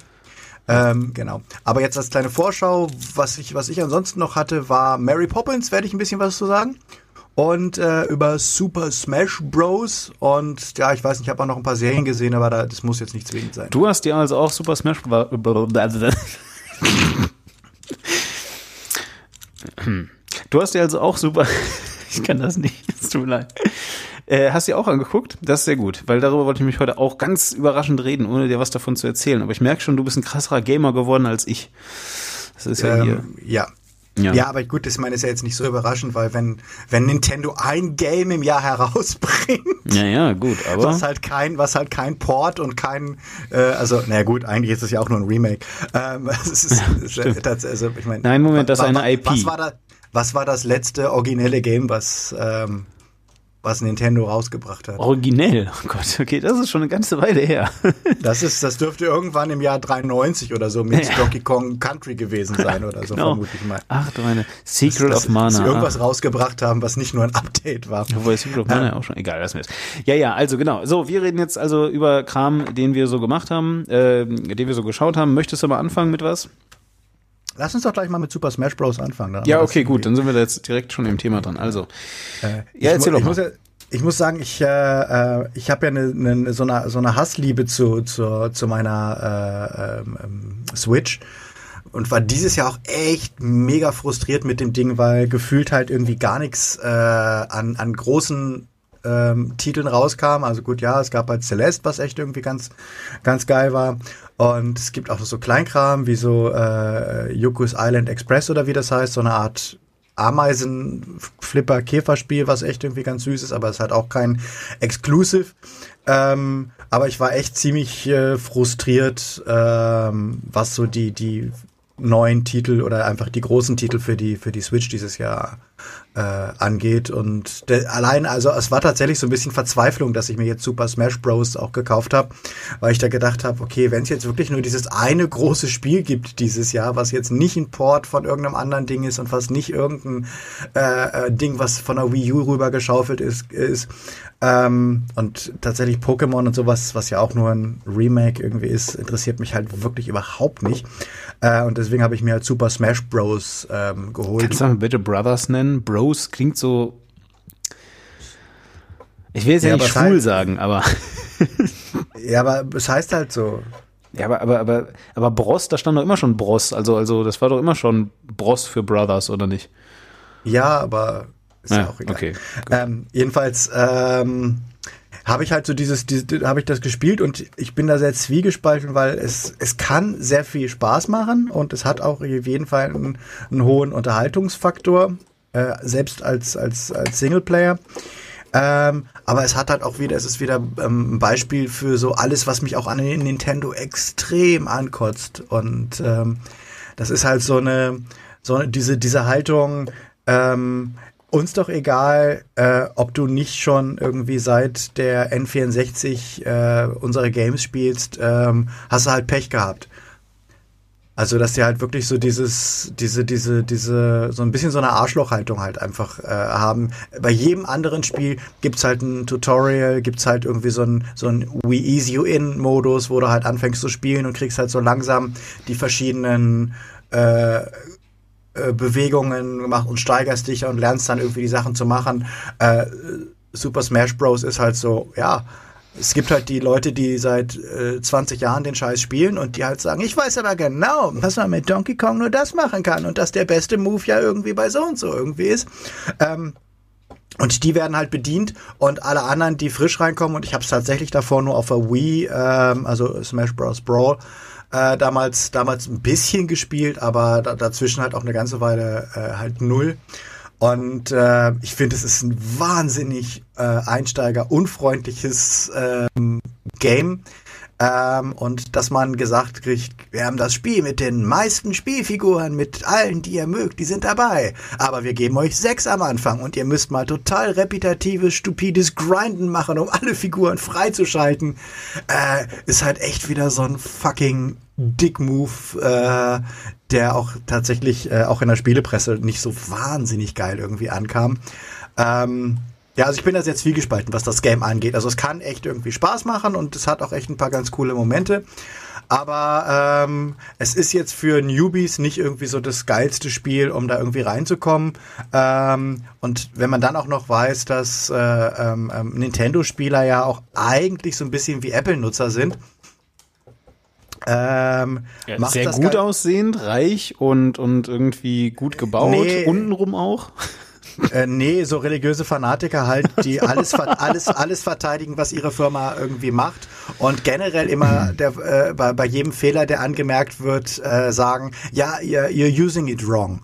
Ähm, genau. Aber jetzt als kleine Vorschau, was ich, was ich ansonsten noch hatte, war Mary Poppins, werde ich ein bisschen was zu sagen. Und äh, über Super Smash Bros. Und ja, ich weiß nicht, ich habe auch noch ein paar Serien gesehen, aber da, das muss jetzt nicht zwingend sein. Du hast dir also auch Super Smash Bros. [laughs] Du hast dir also auch Super. [laughs] Ich kann das nicht, es tut mir leid. Äh, hast dir auch angeguckt? Das ist sehr gut, weil darüber wollte ich mich heute auch ganz überraschend reden, ohne dir was davon zu erzählen. Aber ich merke schon, du bist ein krasserer Gamer geworden als ich. Das ist ja hier. Ähm, ja. Ja. Ja. aber gut, das ich meine, ist ja jetzt nicht so überraschend, weil wenn, wenn Nintendo ein Game im Jahr herausbringt, Ja, ja, gut, [laughs] aber. was halt kein, was halt kein Port und kein, äh, also, naja gut, eigentlich ist es ja auch nur ein Remake. Ähm, [laughs] es ist, es ist, das, also, ich meine, Nein, Moment, das ist eine IP. Was war da, was war das letzte originelle Game, was, ähm, was Nintendo rausgebracht hat? Originell. Oh Gott, okay, das ist schon eine ganze Weile her. [laughs] Das ist, das dürfte irgendwann im Jahr 93 oder so mit Ja. Donkey Kong Country gewesen sein oder so, Genau. vermute ich mal. Ach du meine. Secret dass, of Mana. Dass sie irgendwas rausgebracht haben, was nicht nur ein Update war. Wobei Secret of Mana ja auch schon, egal, wir es. Ja, ja, also genau. So, wir reden jetzt also über Kram, den wir so gemacht haben, äh, den wir so geschaut haben. Möchtest du mal anfangen mit was? Lass uns doch gleich mal mit Super Smash Bros. anfangen. dann haben Ja, okay, gut, dann sind wir da jetzt direkt schon im Thema dran. Also, Äh, ich Ja, erzähl doch ich mal. Muss ja, ich muss sagen, ich, äh, äh, ich habe ja eine, eine, so, eine, so eine Hassliebe zu, zu, zu meiner äh, ähm, ähm, Switch und war dieses Jahr auch echt mega frustriert mit dem Ding, weil gefühlt halt irgendwie gar nichts äh, an, an großen ähm, Titeln rauskam. Also gut, ja, es gab halt Celeste, was echt irgendwie ganz, ganz geil war. Und es gibt auch so Kleinkram wie so äh, Yoku's Island Express oder wie das heißt, so eine Art Ameisen-Flipper-Käferspiel, was echt irgendwie ganz süß ist, aber es hat auch kein Exclusive. Ähm, aber ich war echt ziemlich äh, frustriert, ähm, was so die, die neuen Titel oder einfach die großen Titel für die, für die Switch dieses Jahr äh, angeht. Und der, allein, also es war tatsächlich so ein bisschen Verzweiflung, dass ich mir jetzt Super Smash Bros. auch gekauft habe, weil ich da gedacht habe, okay, wenn es jetzt wirklich nur dieses eine große Spiel gibt dieses Jahr, was jetzt nicht ein Port von irgendeinem anderen Ding ist und was nicht irgendein äh, äh Ding, was von der Wii U rübergeschaufelt ist, ist ähm, und tatsächlich Pokémon und sowas, was ja auch nur ein Remake irgendwie ist, interessiert mich halt wirklich überhaupt nicht. Äh, und deswegen habe ich mir halt Super Smash Bros. Ähm, geholt. Kannst du mal bitte Brothers nennen? Bros klingt so. Ich will jetzt ja, ja nicht schwul heißt, sagen, aber. [laughs] ja, aber es heißt halt so. Ja, aber, aber, aber, aber Bros, da stand doch immer schon Bros. Also, also, das war doch immer schon Bros für Brothers, oder nicht? Ja, aber ist ja, ja auch egal. Okay, ähm, jedenfalls, ähm, habe ich halt so dieses, dieses habe ich das gespielt und ich bin da sehr zwiegespalten, weil es, es kann sehr viel Spaß machen und es hat auch auf jeden Fall einen, einen hohen Unterhaltungsfaktor, äh, selbst als, als, als Singleplayer. Ähm, aber es hat halt auch wieder, es ist wieder ähm, ein Beispiel für so alles, was mich auch an Nintendo extrem ankotzt. Und ähm, das ist halt so eine, so eine, diese, diese Haltung, ähm, uns doch egal, äh, ob du nicht schon irgendwie seit der N64 äh, unsere Games spielst, ähm, hast du halt Pech gehabt. Also, dass die halt wirklich so dieses, diese, diese, diese, so ein bisschen so eine Arschlochhaltung halt einfach äh, haben. Bei jedem anderen Spiel gibt's halt ein Tutorial, gibt's halt irgendwie so ein, so ein We Ease You In-Modus, wo du halt anfängst zu spielen und kriegst halt so langsam die verschiedenen äh, äh, Bewegungen gemacht und steigerst dich und lernst dann irgendwie die Sachen zu machen. Äh, Super Smash Bros. ist halt so, ja, es gibt halt die Leute, die seit äh, 20 Jahren den Scheiß spielen und die halt sagen, ich weiß aber genau, dass man mit Donkey Kong nur das machen kann und dass der beste Move ja irgendwie bei so und so irgendwie ist. Ähm, und die werden halt bedient und alle anderen, die frisch reinkommen, und ich habe es tatsächlich davor nur auf der Wii, ähm, also Smash Bros. Brawl, äh, damals, damals ein bisschen gespielt, aber da, dazwischen halt auch eine ganze Weile äh, halt null. Und äh, ich finde, es ist ein wahnsinnig äh, einsteigerunfreundliches ähm, Game. Ähm, und dass man gesagt kriegt, wir haben das Spiel mit den meisten Spielfiguren, mit allen, die ihr mögt, die sind dabei. Aber wir geben euch sechs am Anfang und ihr müsst mal total repetitives, stupides Grinden machen, um alle Figuren freizuschalten. Äh, ist halt echt wieder so ein fucking Dick-Move, äh, der auch tatsächlich äh, auch in der Spielepresse nicht so wahnsinnig geil irgendwie ankam. Ähm, ja, also ich bin da sehr zwiegespalten, was das Game angeht. Also es kann echt irgendwie Spaß machen und es hat auch echt ein paar ganz coole Momente. Aber ähm, es ist jetzt für Newbies nicht irgendwie so das geilste Spiel, um da irgendwie reinzukommen. Ähm, und wenn man dann auch noch weiß, dass äh, ähm, ähm Nintendo-Spieler ja auch eigentlich so ein bisschen wie Apple-Nutzer sind, ähm, ja, sehr gut aussehend, reich und, und irgendwie gut gebaut, nee, untenrum auch. Äh, nee, so religiöse Fanatiker halt, die alles, alles, alles verteidigen, was ihre Firma irgendwie macht und generell immer der, äh, bei, bei jedem Fehler, der angemerkt wird, äh, sagen, ja, you're, you're using it wrong.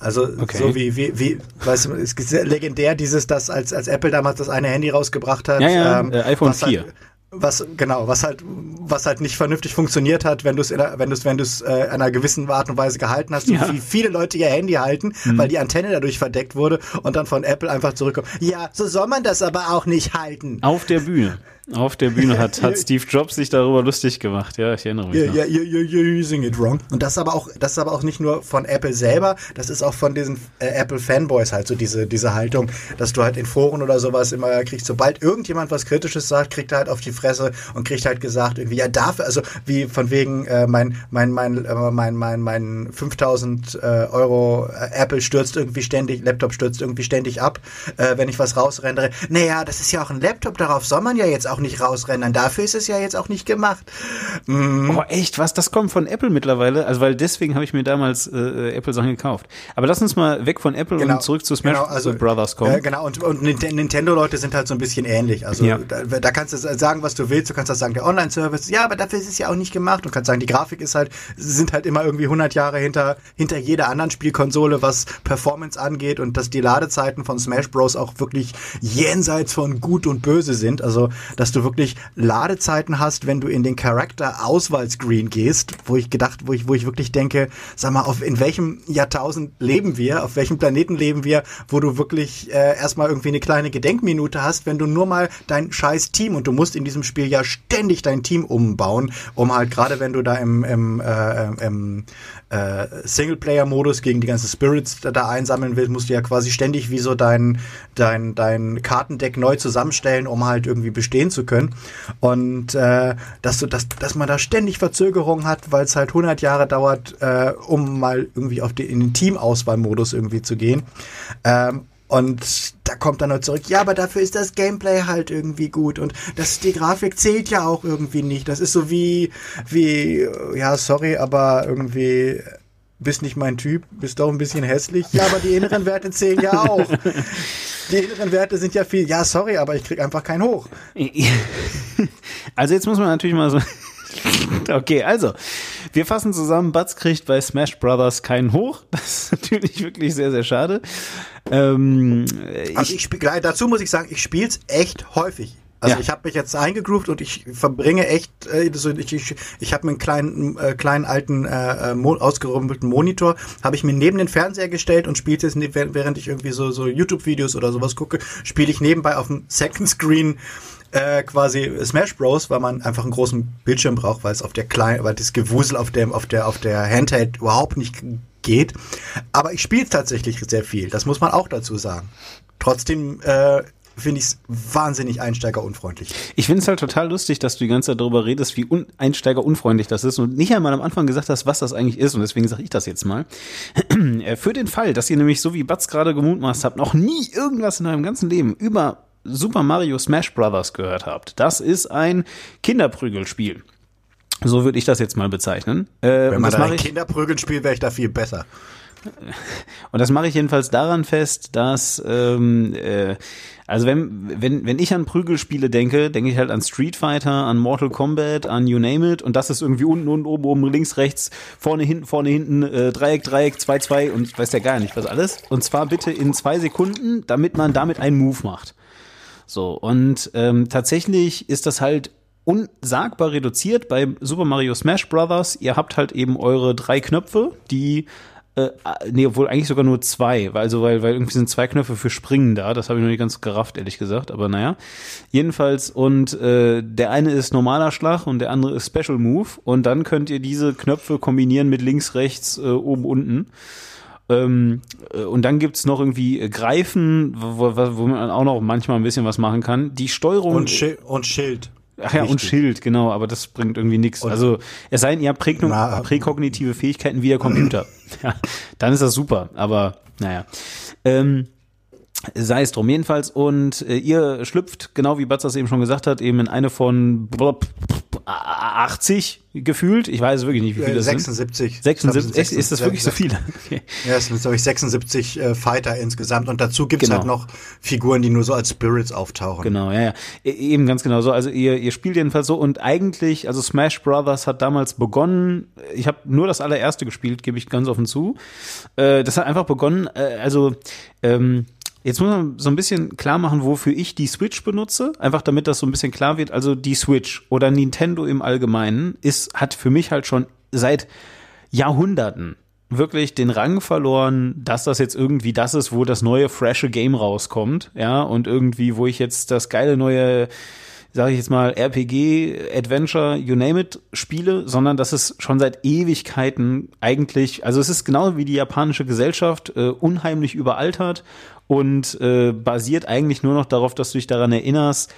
Also okay. so wie, wie, wie, weißt du, es ist legendär dieses, dass als, als Apple damals das eine Handy rausgebracht hat. Ja, ja, ähm, äh, iPhone 4. Halt, was genau, was halt, was halt nicht vernünftig funktioniert hat, wenn du es, wenn du es, wenn du es äh, einer gewissen Art und Weise gehalten hast, ja. wie viele Leute ihr Handy halten, mhm. weil die Antenne dadurch verdeckt wurde und dann von Apple einfach zurückkommt. Ja, so soll man das aber auch nicht halten. Auf der Bühne. Auf der Bühne hat, hat [laughs] Steve Jobs sich darüber lustig gemacht. Ja, ich erinnere mich. Ja, ja, ja, you're using it wrong. Und das ist aber auch, das ist aber auch nicht nur von Apple selber, das ist auch von diesen äh, Apple Fanboys halt so diese, diese Haltung, dass du halt in Foren oder sowas immer kriegst, sobald irgendjemand was Kritisches sagt, kriegt er halt auf die Fresse und kriegt halt gesagt irgendwie, ja, dafür, also wie von wegen, äh, mein, mein, mein, äh, mein, mein, mein 5000 äh, Euro äh, Apple stürzt irgendwie ständig, Laptop stürzt irgendwie ständig ab, äh, wenn ich was rausrendere. Naja, das ist ja auch ein Laptop, darauf soll man ja jetzt auch auch nicht rausrennen. Dafür ist es ja jetzt auch nicht gemacht. Mm. Oh, echt? Was? Das kommt von Apple mittlerweile? Also, weil deswegen habe ich mir damals äh, Apple-Sachen gekauft. Aber lass uns mal weg von Apple genau, und zurück zu Smash genau, also, Brothers kommen. Äh, genau, und, und Nintendo-Leute sind halt so ein bisschen ähnlich. Also, ja. da, da, kannst du sagen, was du willst. Du kannst auch sagen, der Online-Service, ja, aber dafür ist es ja auch nicht gemacht. Du kannst sagen, die Grafik ist halt, sind halt immer irgendwie 100 Jahre hinter, hinter jeder anderen Spielkonsole, was Performance angeht und dass die Ladezeiten von Smash Bros. auch wirklich jenseits von gut und böse sind. Also, dass du wirklich Ladezeiten hast, wenn du in den Charakter-Auswahlscreen gehst, wo ich gedacht, wo ich, wo ich wirklich denke, sag mal, auf in welchem Jahrtausend leben wir, auf welchem Planeten leben wir, wo du wirklich äh, erstmal irgendwie eine kleine Gedenkminute hast, wenn du nur mal dein scheiß Team und du musst in diesem Spiel ja ständig dein Team umbauen, um halt gerade wenn du da im, im, äh, im äh, Singleplayer-Modus gegen die ganzen Spirits da, da einsammeln willst, musst du ja quasi ständig wie so dein, dein, dein Kartendeck neu zusammenstellen, um halt irgendwie bestehen zu können. Und äh, dass du, dass, dass man da ständig Verzögerungen hat, weil es halt 100 Jahre dauert, äh, um mal irgendwie auf die, in den Teamauswahlmodus irgendwie zu gehen. Ähm, und da kommt dann noch zurück, ja, aber dafür ist das Gameplay halt irgendwie gut und das, die Grafik zählt ja auch irgendwie nicht. Das ist so wie, wie, ja, sorry, aber irgendwie bist nicht mein Typ, bist doch ein bisschen hässlich. Ja, aber die inneren Werte zählen ja auch. [laughs] Die inneren Werte sind ja viel, ja, sorry, aber ich krieg einfach keinen hoch. [laughs] Also jetzt muss man natürlich mal so [laughs] Okay, also, wir fassen zusammen, Butz kriegt bei Smash Brothers keinen Hoch. Das ist natürlich wirklich sehr, sehr schade. Ähm, also ich, ich dazu muss ich sagen, ich spiele es echt häufig. Also ja. ich habe mich jetzt eingegroovt und ich verbringe echt, äh, so, ich, ich, ich habe mir einen kleinen, äh, kleinen alten äh, äh mo ausgerümpelten Monitor, habe ich mir neben den Fernseher gestellt und spiele jetzt, ne, während ich irgendwie so, so YouTube-Videos oder sowas gucke, spiele ich nebenbei auf dem Second Screen äh, quasi Smash Bros, weil man einfach einen großen Bildschirm braucht, weil es auf der kleinen, weil das Gewusel auf dem, auf der, auf der Handheld überhaupt nicht geht. Aber ich spiele tatsächlich sehr viel. Das muss man auch dazu sagen. Trotzdem äh, finde ich es wahnsinnig einsteigerunfreundlich. Ich finde es halt total lustig, dass du die ganze Zeit darüber redest, wie un einsteigerunfreundlich das ist und nicht einmal am Anfang gesagt hast, was das eigentlich ist und deswegen sage ich das jetzt mal. Für den Fall, dass ihr nämlich so wie Batz gerade gemutmaßt habt, noch nie irgendwas in eurem ganzen Leben über Super Mario Smash Brothers gehört habt. Das ist ein Kinderprügelspiel. So würde ich das jetzt mal bezeichnen. Äh, Wenn man ein Kinderprügeln spielt, wäre ich da viel besser. Und das mache ich jedenfalls daran fest, dass ähm, äh, also wenn, wenn, wenn ich an Prügelspiele denke, denke ich halt an Street Fighter, an Mortal Kombat, an You Name It und das ist irgendwie unten, unten, oben, oben, links, rechts, vorne, hinten, vorne, hinten, äh, Dreieck, Dreieck, zwei, zwei und weiß ja gar nicht was alles. Und zwar bitte in zwei Sekunden, damit man damit einen Move macht. So, und ähm, tatsächlich ist das halt unsagbar reduziert bei Super Mario Smash Brothers. Ihr habt halt eben eure drei Knöpfe, die äh, nee, obwohl eigentlich sogar nur zwei, weil, also weil, weil irgendwie sind zwei Knöpfe für Springen da, das habe ich noch nicht ganz gerafft, ehrlich gesagt, aber naja. Jedenfalls, und äh, der eine ist normaler Schlag und der andere ist Special Move und dann könnt ihr diese Knöpfe kombinieren mit links, rechts, äh, oben, unten. Ähm, äh, und dann gibt's noch irgendwie äh, Greifen, wo, wo, man auch noch manchmal ein bisschen was machen kann. Die Steuerung. Und, Schild. Und Schild. Ach ja, Richtig. und Schild, genau, aber das bringt irgendwie nichts. Also es sei denn, ihr habt prä präkognitive Fähigkeiten wie der Computer. [laughs] ja, dann ist das super, aber naja. Ähm, sei es drum jedenfalls. Und äh, ihr schlüpft, genau wie Batz das eben schon gesagt hat, eben in eine von blop, 80 gefühlt. Ich weiß wirklich nicht, wie viele das 76. sind. 76. 76. Ist das wirklich so viele? Okay. Ja, es sind, glaube ich, 76 äh, Fighter insgesamt. Und dazu gibt's genau. halt noch Figuren, die nur so als Spirits auftauchen. Genau, ja, ja. E eben ganz genau so. Also ihr, ihr spielt jedenfalls so. Und eigentlich, also Smash Brothers hat damals begonnen, ich habe nur das allererste gespielt, gebe ich ganz offen zu. Äh, das hat einfach begonnen, äh, also ähm, Jetzt muss man so ein bisschen klar machen, wofür ich die Switch benutze. Einfach damit das so ein bisschen klar wird. Also die Switch oder Nintendo im Allgemeinen ist, hat für mich halt schon seit Jahrhunderten wirklich den Rang verloren, dass das jetzt irgendwie das ist, wo das neue frische Game rauskommt, ja, und irgendwie, wo ich jetzt das geile neue, sage ich jetzt mal, RPG, Adventure, you name it, spiele, sondern das ist schon seit Ewigkeiten eigentlich, also es ist genau wie die japanische Gesellschaft, äh, unheimlich überaltert und äh, basiert eigentlich nur noch darauf, dass du dich daran erinnerst,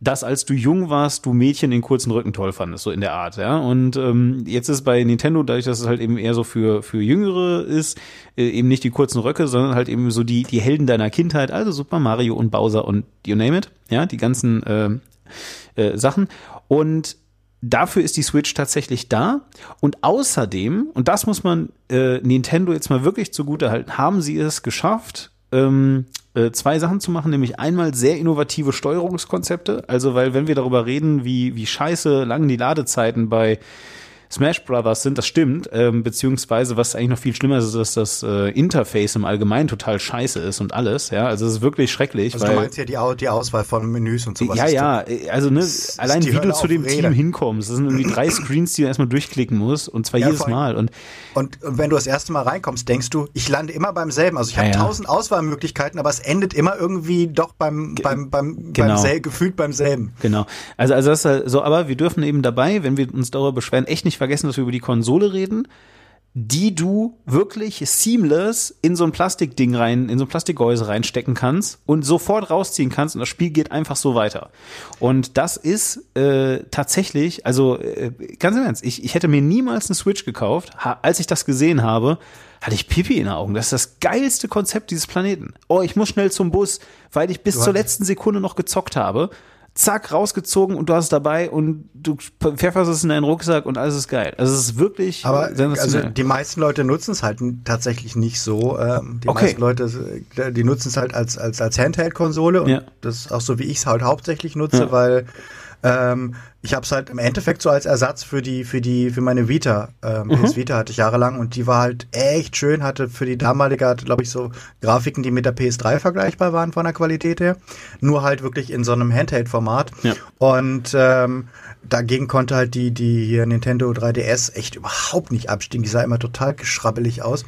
dass als du jung warst, du Mädchen in kurzen Rücken toll fandest, so in der Art, ja. Und ähm, jetzt ist bei Nintendo, dadurch, dass es halt eben eher so für für Jüngere ist, äh, eben nicht die kurzen Röcke, sondern halt eben so die die Helden deiner Kindheit, also Super Mario und Bowser und you name it, ja, die ganzen äh, äh, Sachen. Und dafür ist die Switch tatsächlich da. Und außerdem, und das muss man äh, Nintendo jetzt mal wirklich zugute halten, haben sie es geschafft, ähm, äh, zwei Sachen zu machen, nämlich einmal sehr innovative Steuerungskonzepte. Also, weil wenn wir darüber reden, wie, wie scheiße lang die Ladezeiten bei Smash Brothers sind, das stimmt, ähm, beziehungsweise was eigentlich noch viel schlimmer ist, ist, dass das äh, Interface im Allgemeinen total scheiße ist und alles, ja, also es ist wirklich schrecklich. Also weil, du meinst ja die, die Auswahl von Menüs und sowas. ja, ja, also ne, allein wie du Hölle zu auf dem Rädern. Team hinkommst, das sind irgendwie drei [laughs] Screens, die du erstmal durchklicken musst und zwar Ja, jedes Mal und Und wenn du das erste Mal reinkommst, denkst du, ich lande immer beim selben. Also ich habe Ja, ja. tausend Auswahlmöglichkeiten, aber es endet immer irgendwie doch beim, beim, beim, genau. beim sel gefühlt beim selben. Genau. Also, also das ist halt so, aber wir dürfen eben dabei, wenn wir uns darüber beschweren, echt nicht vergessen, dass wir über die Konsole reden, die du wirklich seamless in so ein Plastikding rein, in so ein Plastikgehäuse reinstecken kannst und sofort rausziehen kannst und das Spiel geht einfach so weiter. Und das ist äh, tatsächlich, also äh, ganz im Ernst, ich, ich hätte mir niemals eine Switch gekauft. Ha, als ich das gesehen habe, hatte ich Pipi in den Augen. Das ist das geilste Konzept dieses Planeten. Oh, ich muss schnell zum Bus, weil ich bis zur letzten Sekunde noch gezockt habe. Zack, rausgezogen und du hast es dabei und du pfefferst es in deinen Rucksack und alles ist geil. Also es ist wirklich Aber also die meisten Leute nutzen es halt tatsächlich nicht so. Ähm, die Okay. meisten Leute, äh, die nutzen es halt als, als, als Handheld-Konsole und Ja. das ist auch so, wie ich es halt hauptsächlich nutze, Ja. weil ähm, ich habe es halt im Endeffekt so als Ersatz für die, für die, für meine Vita. Ähm, Mhm. PS Vita hatte ich jahrelang und die war halt echt schön, hatte für die damalige, hatte, glaube ich, so Grafiken, die mit der PS3 vergleichbar waren von der Qualität her. Nur halt wirklich in so einem Handheld-Format. Ja. Und ähm, dagegen konnte halt die, die hier Nintendo 3DS echt überhaupt nicht abstehen. Die sah immer total geschrabbelig aus.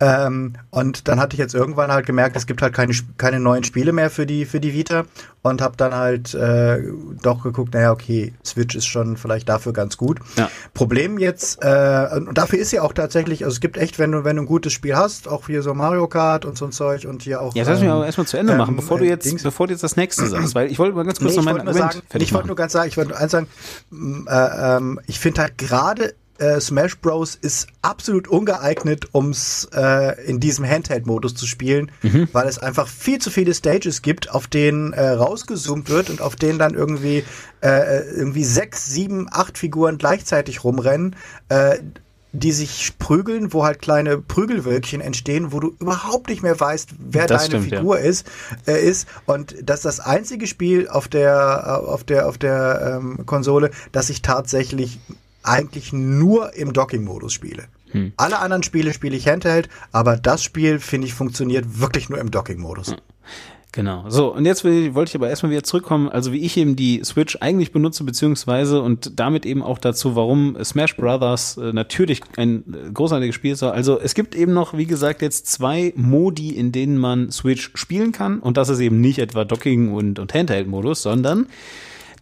Ähm, und dann hatte ich jetzt irgendwann halt gemerkt, es gibt halt keine, keine neuen Spiele mehr für die, für die Vita und habe dann halt äh, doch geguckt, naja, okay, Switch ist schon vielleicht dafür ganz gut. Ja. Problem jetzt, äh, und dafür ist ja auch tatsächlich, also es gibt echt, wenn du, wenn du ein gutes Spiel hast, auch hier so Mario Kart und so ein Zeug und hier auch. Ja, das lass mich ähm, aber erstmal zu Ende machen, ähm, bevor du jetzt, Dings- bevor du jetzt das nächste sagst, weil ich wollte mal ganz kurz Nee, noch ich mein wollte nur Argument sagen, fertig ich wollte machen. nur ganz sagen, ich wollte nur eins sagen, äh, ähm, ich finde halt gerade äh, Smash Bros. ist absolut ungeeignet, ums äh, in diesem Handheld-Modus zu spielen, Mhm. weil es einfach viel zu viele Stages gibt, auf denen äh, rausgezoomt wird und auf denen dann irgendwie äh, irgendwie sechs, sieben, acht Figuren gleichzeitig rumrennen. Äh, die sich prügeln, wo halt kleine Prügelwölkchen entstehen, wo du überhaupt nicht mehr weißt, wer Das deine stimmt, ja. Figur ist, äh, ist und das ist das einzige Spiel auf der äh, auf der auf der ähm, Konsole, das ich tatsächlich eigentlich nur im Docking-Modus spiele. Hm. Alle anderen Spiele spiele ich Handheld, aber das Spiel finde ich funktioniert wirklich nur im Docking-Modus. Genau. So, und jetzt will, wollte ich aber erstmal wieder zurückkommen, also wie ich eben die Switch eigentlich benutze, beziehungsweise und damit eben auch dazu, warum Smash Brothers äh, natürlich ein äh, großartiges Spiel ist. Also es gibt eben noch, wie gesagt, jetzt zwei Modi, in denen man Switch spielen kann. Und das ist eben nicht etwa Docking und, und Handheld-Modus, sondern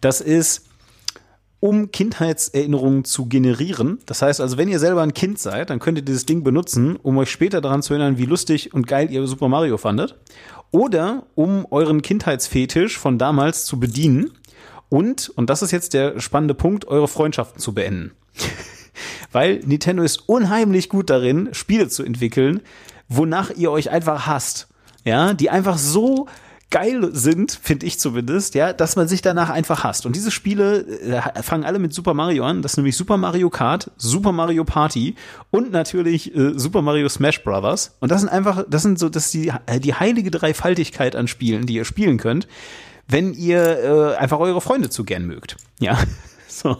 das ist um Kindheitserinnerungen zu generieren. Das heißt also, wenn ihr selber ein Kind seid, dann könnt ihr dieses Ding benutzen, um euch später daran zu erinnern, wie lustig und geil ihr Super Mario fandet. Oder um euren Kindheitsfetisch von damals zu bedienen. Und, und das ist jetzt der spannende Punkt, eure Freundschaften zu beenden. [laughs] Weil Nintendo ist unheimlich gut darin, Spiele zu entwickeln, wonach ihr euch einfach hasst. Ja, die einfach so geil sind, finde ich zumindest, ja, dass man sich danach einfach hasst. Und diese Spiele äh, fangen alle mit Super Mario an. Das ist nämlich Super Mario Kart, Super Mario Party und natürlich äh, Super Mario Smash Brothers. Und das sind einfach, das sind so, das ist die, äh, die heilige Dreifaltigkeit an Spielen, die ihr spielen könnt, wenn ihr äh, einfach eure Freunde zu gern mögt. Ja, [laughs] so.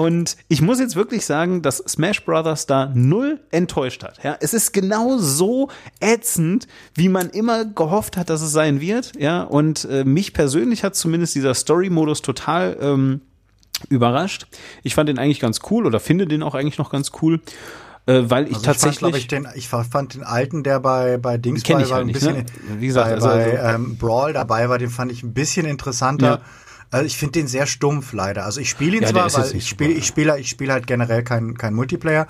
Und ich muss jetzt wirklich sagen, dass Smash Brothers da null enttäuscht hat. Ja, es ist genau so ätzend, wie man immer gehofft hat, dass es sein wird. Ja, und äh, mich persönlich hat zumindest dieser Story-Modus total ähm, überrascht. Ich fand den eigentlich ganz cool oder finde den auch eigentlich noch ganz cool, äh, weil ich Also tatsächlich. ich fand, ich, den, ich fand den alten, der bei, bei Dings bei, ich war halt ein nicht, bisschen, ne? Wie gesagt, bei, also- bei ähm, Brawl dabei war, den fand ich ein bisschen interessanter. Ja. Also ich finde den sehr stumpf leider. Also ich spiele ihn Ja, zwar, weil ich spiele, ich spiele, ich spiele halt generell kein, kein Multiplayer.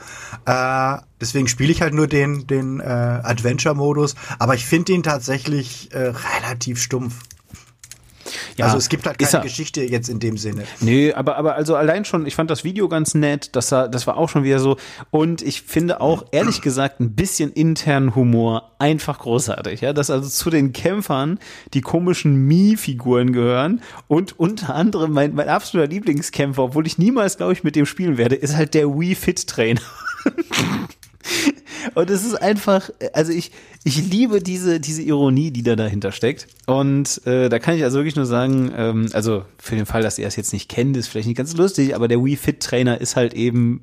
Äh, deswegen spiele ich halt nur den, den äh, Adventure-Modus. Aber ich finde ihn tatsächlich äh, relativ stumpf. Ja, also es gibt halt keine Geschichte jetzt in dem Sinne. Nö, aber, aber also allein schon, ich fand das Video ganz nett, das, war, das war auch schon wieder so. Und ich finde auch, ehrlich gesagt, ein bisschen internen Humor einfach großartig. Ja, dass also zu den Kämpfern die komischen Mii-Figuren gehören und unter anderem mein, mein absoluter Lieblingskämpfer, obwohl ich niemals, glaube ich, mit dem spielen werde, ist halt der Wii Fit Trainer. [laughs] Und es ist einfach, also ich, ich liebe diese, diese Ironie, die da dahinter steckt. Und äh, da kann ich also wirklich nur sagen, ähm, also für den Fall, dass ihr es jetzt nicht kennt, ist vielleicht nicht ganz lustig, aber der Wii Fit Trainer ist halt eben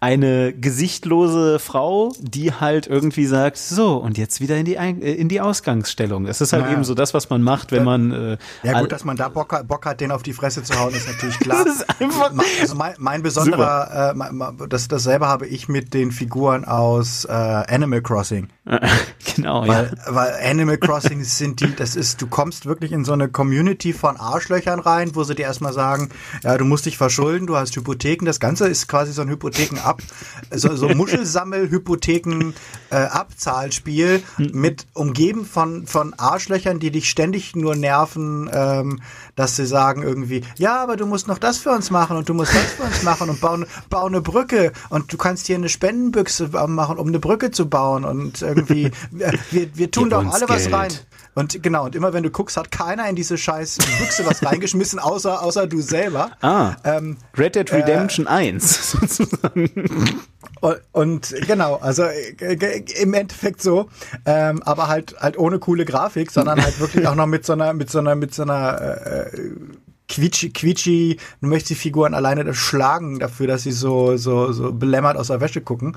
eine gesichtlose Frau, die halt irgendwie sagt, so, und jetzt wieder in die, Ein äh, in die Ausgangsstellung. Das ist halt ja. eben so das, was man macht, wenn man. Äh, ja, gut, dass man da Bock hat, Bock hat, den auf die Fresse zu hauen, ist natürlich [laughs] klar. das ist einfach also mein, mein besonderer, äh, das, dasselbe habe ich mit den Figuren aus äh, Animal Crossing. [laughs] genau, weil, ja. Weil Animal Crossing [laughs] sind die, das ist, du kommst wirklich in so eine Community von Arschlöchern rein, wo sie dir erstmal sagen, ja, du musst dich verschulden, du hast Hypotheken, das Ganze ist quasi so ein Hypotheken ab, so, so [laughs] Muschelsammel-Hypotheken äh, Abzahlspiel mit umgeben von, von Arschlöchern, die dich ständig nur nerven, ähm, dass sie sagen irgendwie, ja, aber du musst noch das für uns machen und du musst das für uns machen und bauen, bau eine Brücke und du kannst hier eine Spendenbüchse machen, um eine Brücke zu bauen und irgendwie, wir, wir tun Gib doch alle Geld. was rein. Und genau, und immer wenn du guckst, hat keiner in diese scheiß Büchse was [laughs] reingeschmissen, außer, außer du selber. Ah. Ähm, Red Dead Redemption äh, 1 sozusagen. Und, und genau, also äh, im Endeffekt so, ähm, aber halt halt ohne coole Grafik, sondern halt wirklich auch noch mit so einer, mit so einer, mit so einer äh, quietschi, quietschi, du möchtest die Figuren alleine schlagen dafür, dass sie so, so, so belämmert aus der Wäsche gucken.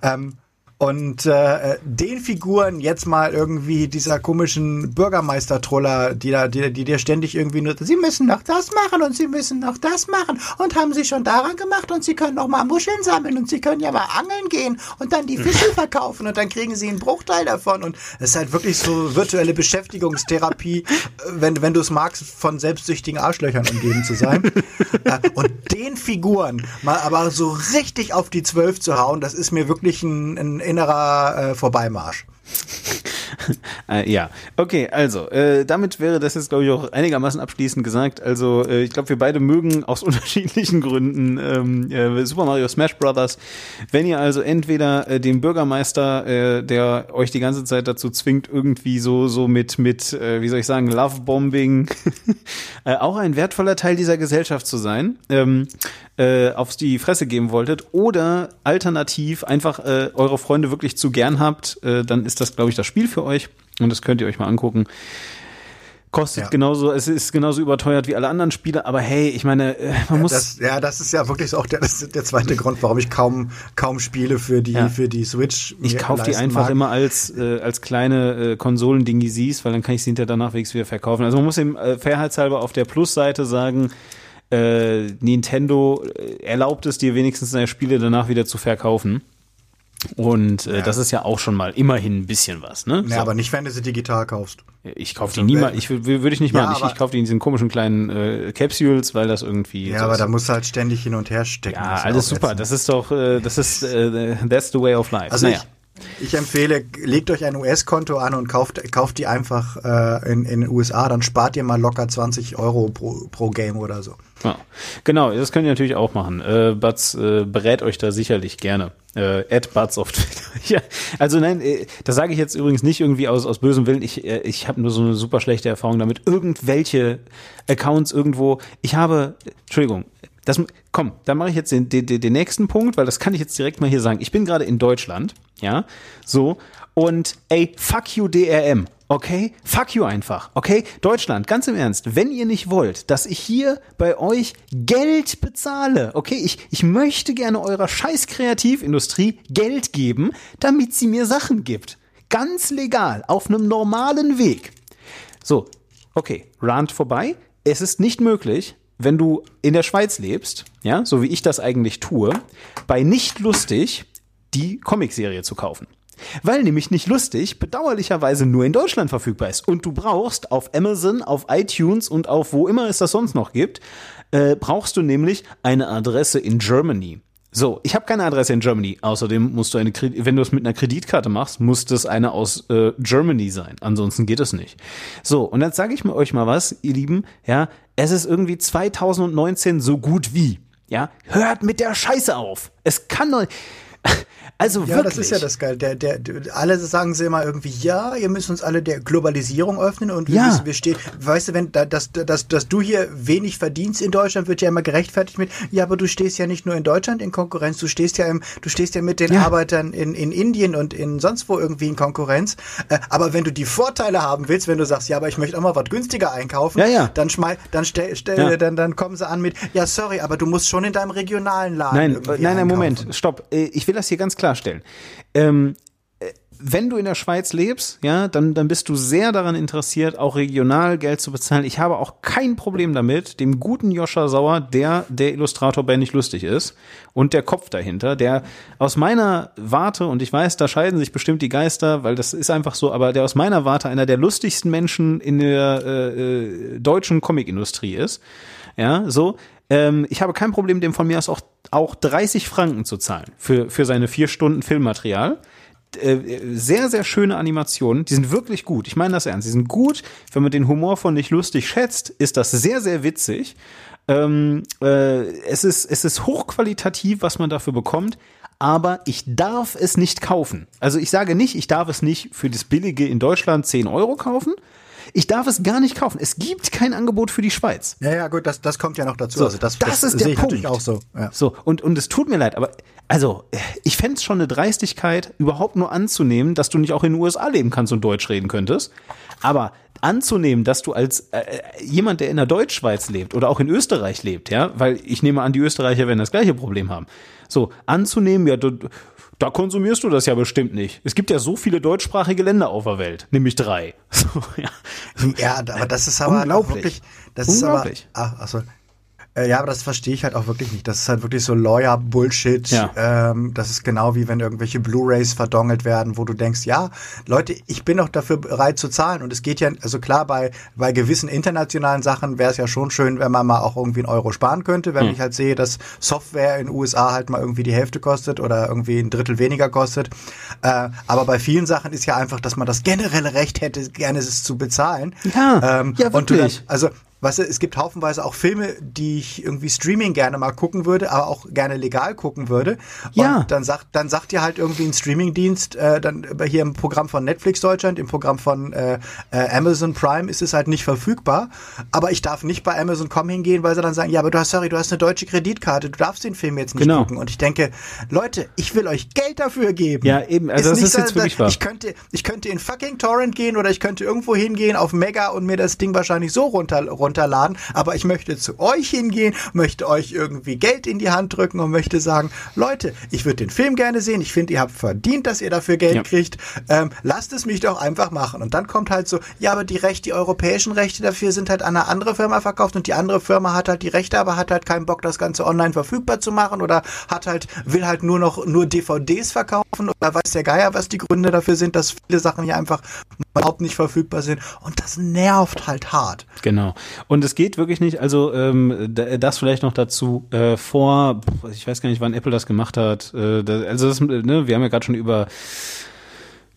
Ähm, und äh, den Figuren jetzt mal irgendwie dieser komischen Bürgermeister-Troller, die da, die, die dir ständig irgendwie nur, sie müssen noch das machen und sie müssen noch das machen und haben sie schon daran gemacht und sie können noch mal Muscheln sammeln und sie können ja mal angeln gehen und dann die Fische [laughs] verkaufen und dann kriegen sie einen Bruchteil davon und es ist halt wirklich so virtuelle Beschäftigungstherapie, wenn, wenn du es magst, von selbstsüchtigen Arschlöchern umgeben zu sein. Äh, und den Figuren mal aber so richtig auf die Zwölf zu hauen, das ist mir wirklich ein, ein innerer äh, Vorbeimarsch. [laughs] äh, ja, okay, also, äh, damit wäre das jetzt, glaube ich, auch einigermaßen abschließend gesagt. Also, äh, ich glaube, wir beide mögen aus [laughs] unterschiedlichen Gründen ähm, äh, Super Mario Smash Brothers. Wenn ihr also entweder äh, den Bürgermeister, äh, der euch die ganze Zeit dazu zwingt, irgendwie so, so mit, mit wie soll ich sagen, Lovebombing, [laughs] auch ein wertvoller Teil dieser Gesellschaft zu sein, ähm, äh, auf die Fresse geben wolltet, oder alternativ einfach eure Freunde wirklich zu gern habt, dann ist das, glaube ich, das Spiel für euch. Und das könnt ihr euch mal angucken. Kostet ja. genauso, es ist genauso überteuert wie alle anderen Spiele, aber hey, ich meine, äh, man muss. Das, ja, das ist ja wirklich auch der, ist der zweite Grund, warum ich kaum, kaum Spiele für die, ja. für die Switch. Ich kaufe die einfach mag. immer als, äh, als kleine äh, Konsolen-Dingi siehst, weil dann kann ich sie hinterher danach wegs wieder verkaufen. Also man muss eben äh, fairheitshalber auf der Plus-Seite sagen, äh, Nintendo äh, erlaubt es dir wenigstens seine Spiele danach wieder zu verkaufen. Und äh, ja. das ist ja auch schon mal immerhin ein bisschen was, ne? Ja, so. aber nicht, wenn du sie digital kaufst. Ich kaufe die niemals, ich würde ich nicht ja, machen. Ich, ich kaufe die in diesen komischen kleinen äh, Capsules, weil das irgendwie. Ja, aber da musst du halt ständig hin und her stecken. Ja, alles super. Das ist doch, äh, das ist, äh, that's the way of life. Also naja. ich, ich empfehle, legt euch ein US-Konto an und kauft, kauft die einfach äh, in, in den USA, dann spart ihr mal locker 20 Euro pro, pro Game oder so. Ja, genau, das könnt ihr natürlich auch machen. Äh, Batz äh, berät euch da sicherlich gerne. Äh, at Batz auf Twitter. ja, also nein, äh, das sage ich jetzt übrigens nicht irgendwie aus, aus bösem Willen. Ich, äh, ich habe nur so eine super schlechte Erfahrung damit. Irgendwelche Accounts irgendwo. Ich habe, Entschuldigung, das, komm, dann mache ich jetzt den, den, den nächsten Punkt, weil das kann ich jetzt direkt mal hier sagen. Ich bin gerade in Deutschland, ja, so, und ey, fuck you DRM. Okay? Fuck you einfach. Okay? Deutschland, ganz im Ernst, wenn ihr nicht wollt, dass ich hier bei euch Geld bezahle, okay? Ich, ich möchte gerne eurer scheiß Kreativindustrie Geld geben, damit sie mir Sachen gibt. Ganz legal, auf einem normalen Weg. So, okay, Rand vorbei. Es ist nicht möglich, wenn du in der Schweiz lebst, ja, so wie ich das eigentlich tue, bei nicht lustig die Comicserie zu kaufen. Weil nämlich nicht lustig bedauerlicherweise nur in Deutschland verfügbar ist. Und du brauchst auf Amazon, auf iTunes und auf wo immer es das sonst noch gibt, äh, brauchst du nämlich eine Adresse in Germany. So, ich habe keine Adresse in Germany. Außerdem musst du eine, wenn du es mit einer Kreditkarte machst, muss das eine aus äh, Germany sein. Ansonsten geht es nicht. So, und jetzt sage ich mir euch mal was, ihr Lieben. Ja, es ist irgendwie 2019 so gut wie. Ja, hört mit der Scheiße auf. Es kann doch. Also ja, wirklich. das ist ja das Geil. Der, der, der, alle sagen sie immer irgendwie, ja, ihr müsst uns alle der Globalisierung öffnen und wir Ja. müssen, wir stehen, weißt du, wenn, da- dass, dass, du hier wenig verdienst in Deutschland, wird ja immer gerechtfertigt mit, ja, aber du stehst ja nicht nur in Deutschland in Konkurrenz, du stehst ja im, du stehst ja mit den Ja. Arbeitern in, in Indien und in sonst wo irgendwie in Konkurrenz. Äh, aber wenn du die Vorteile haben willst, wenn du sagst, ja, aber ich möchte auch mal was günstiger einkaufen, Ja, ja. dann schmei, dann stell, stell, Ja. dann, dann kommen sie an mit, ja, sorry, aber du musst schon in deinem regionalen Laden Nein, nein, nein, einkaufen. Moment, stopp. Äh, Ich will das hier ganz klarstellen. Ähm, äh, wenn du in der Schweiz lebst, ja, dann, dann bist du sehr daran interessiert, auch regional Geld zu bezahlen. Ich habe auch kein Problem damit, dem guten Joscha Sauer, der der Illustrator bei nicht lustig ist und der Kopf dahinter, der aus meiner Warte, und ich weiß, da scheiden sich bestimmt die Geister, weil das ist einfach so, aber der aus meiner Warte einer der lustigsten Menschen in der äh, äh, deutschen Comicindustrie ist. Ja, so. Ähm, ich habe kein Problem, dem von mir aus auch, auch 30 Franken zu zahlen für, für seine vier Stunden Filmmaterial. Äh, sehr, sehr schöne Animationen. Die sind wirklich gut. Ich meine das ernst. Die sind gut. Wenn man den Humor von nicht lustig schätzt, ist das sehr, sehr witzig. Ähm, äh, es, ist, es ist hochqualitativ, was man dafür bekommt. Aber ich darf es nicht kaufen. Also ich sage nicht, ich darf es nicht für das Billige in Deutschland 10 Euro kaufen. Ich darf es gar nicht kaufen. Es gibt kein Angebot für die Schweiz. Ja, ja, gut, das, das kommt ja noch dazu. So, also das, das ist der Punkt. auch so. Ja. So, und, und es tut mir leid, aber also, ich fänd's es schon eine Dreistigkeit, überhaupt nur anzunehmen, dass du nicht auch in den USA leben kannst und Deutsch reden könntest. Aber anzunehmen, dass du als äh, äh, jemand, der in der Deutschschweiz lebt oder auch in Österreich lebt, ja, weil ich nehme an, die Österreicher werden das gleiche Problem haben. So, anzunehmen, ja, du, da konsumierst du das ja bestimmt nicht. Es gibt ja so viele deutschsprachige Länder auf der Welt, nämlich drei. [laughs] So, ja. Ja, aber das ist aber wirklich, das Unglaublich. ist aber, ach, achso. Äh, Ja, aber das verstehe ich halt auch wirklich nicht. Das ist halt wirklich so Lawyer-Bullshit. Ja. Ähm, das ist genau wie wenn irgendwelche Blu-Rays verdongelt werden, wo du denkst, ja, Leute, ich bin doch dafür bereit zu zahlen. Und es geht ja, also klar, bei, bei gewissen internationalen Sachen wäre es ja schon schön, wenn man mal auch irgendwie einen Euro sparen könnte. Wenn ich halt sehe, dass Software in den USA halt mal irgendwie die Hälfte kostet oder irgendwie ein Drittel weniger kostet. Äh, aber bei vielen Sachen ist ja einfach, dass man das generelle Recht hätte, gerne es zu bezahlen. Ja, ähm, ja, und du wirklich. also, weißt du, es gibt haufenweise auch Filme, die ich irgendwie Streaming gerne mal gucken würde, aber auch gerne legal gucken würde. Und Ja. dann sagt, dann sagt dir halt irgendwie ein Streamingdienst, äh, dann hier im Programm von Netflix Deutschland, im Programm von äh, äh, Amazon Prime ist es halt nicht verfügbar. Aber ich darf nicht bei Amazon.com hingehen, weil sie dann sagen, ja, aber du hast, sorry, du hast eine deutsche Kreditkarte, du darfst den Film jetzt nicht Genau. gucken. Und ich denke, Leute, ich will euch Geld dafür geben. Ja, eben, also das nicht ist jetzt wirklich wahr. Ich könnte, ich könnte in fucking Torrent gehen oder ich könnte irgendwo hingehen auf Mega und mir das Ding wahrscheinlich so runter, runterladen. Aber ich möchte zu euch hingehen, möchte euch irgendwie Geld in die Hand drücken und möchte sagen, Leute, ich würde den Film gerne sehen. Ich finde, ihr habt verdient, dass ihr dafür Geld Ja. kriegt. Ähm, lasst es mich doch einfach machen. Und dann kommt halt so, ja, aber die Rechte, die europäischen Rechte dafür sind halt an eine andere Firma verkauft und die andere Firma hat halt die Rechte, aber hat halt keinen Bock, das Ganze online verfügbar zu machen oder hat halt, will halt nur noch nur DVDs verkaufen oder weiß der Geier, was die Gründe dafür sind, dass viele Sachen hier einfach überhaupt nicht verfügbar sind. Und das nervt halt hart. Genau. Und es geht wirklich nicht, also ähm, das vielleicht noch dazu, äh, vor, ich weiß gar nicht, wann Apple das gemacht hat, äh, das, also das, ne, wir haben ja gerade schon über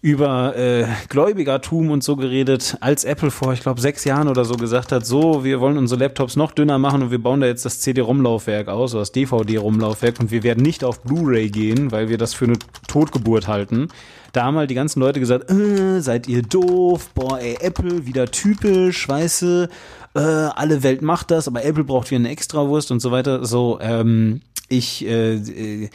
über äh, Gläubigertum und so geredet, als Apple vor, ich glaube, sechs Jahren oder so gesagt hat, so, wir wollen unsere Laptops noch dünner machen und wir bauen da jetzt das CD-ROM-Laufwerk aus, oder das DVD-ROM-Laufwerk und wir werden nicht auf Blu-ray gehen, weil wir das für eine Totgeburt halten. Da haben halt die ganzen Leute gesagt, äh, seid ihr doof, boah, ey, Apple, wieder typisch, weißt du, äh, alle Welt macht das, aber Apple braucht wieder eine Extrawurst und so weiter. So, ähm, ich äh, äh,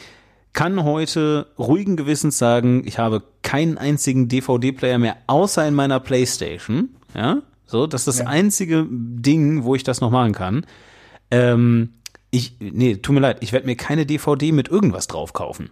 kann heute ruhigen Gewissens sagen, ich habe keinen einzigen DVD-Player mehr, außer in meiner Playstation. Ja, so, das ist das Ja. einzige Ding, wo ich das noch machen kann. Ähm, ich, nee, tut mir leid, ich werde mir keine DVD mit irgendwas drauf kaufen.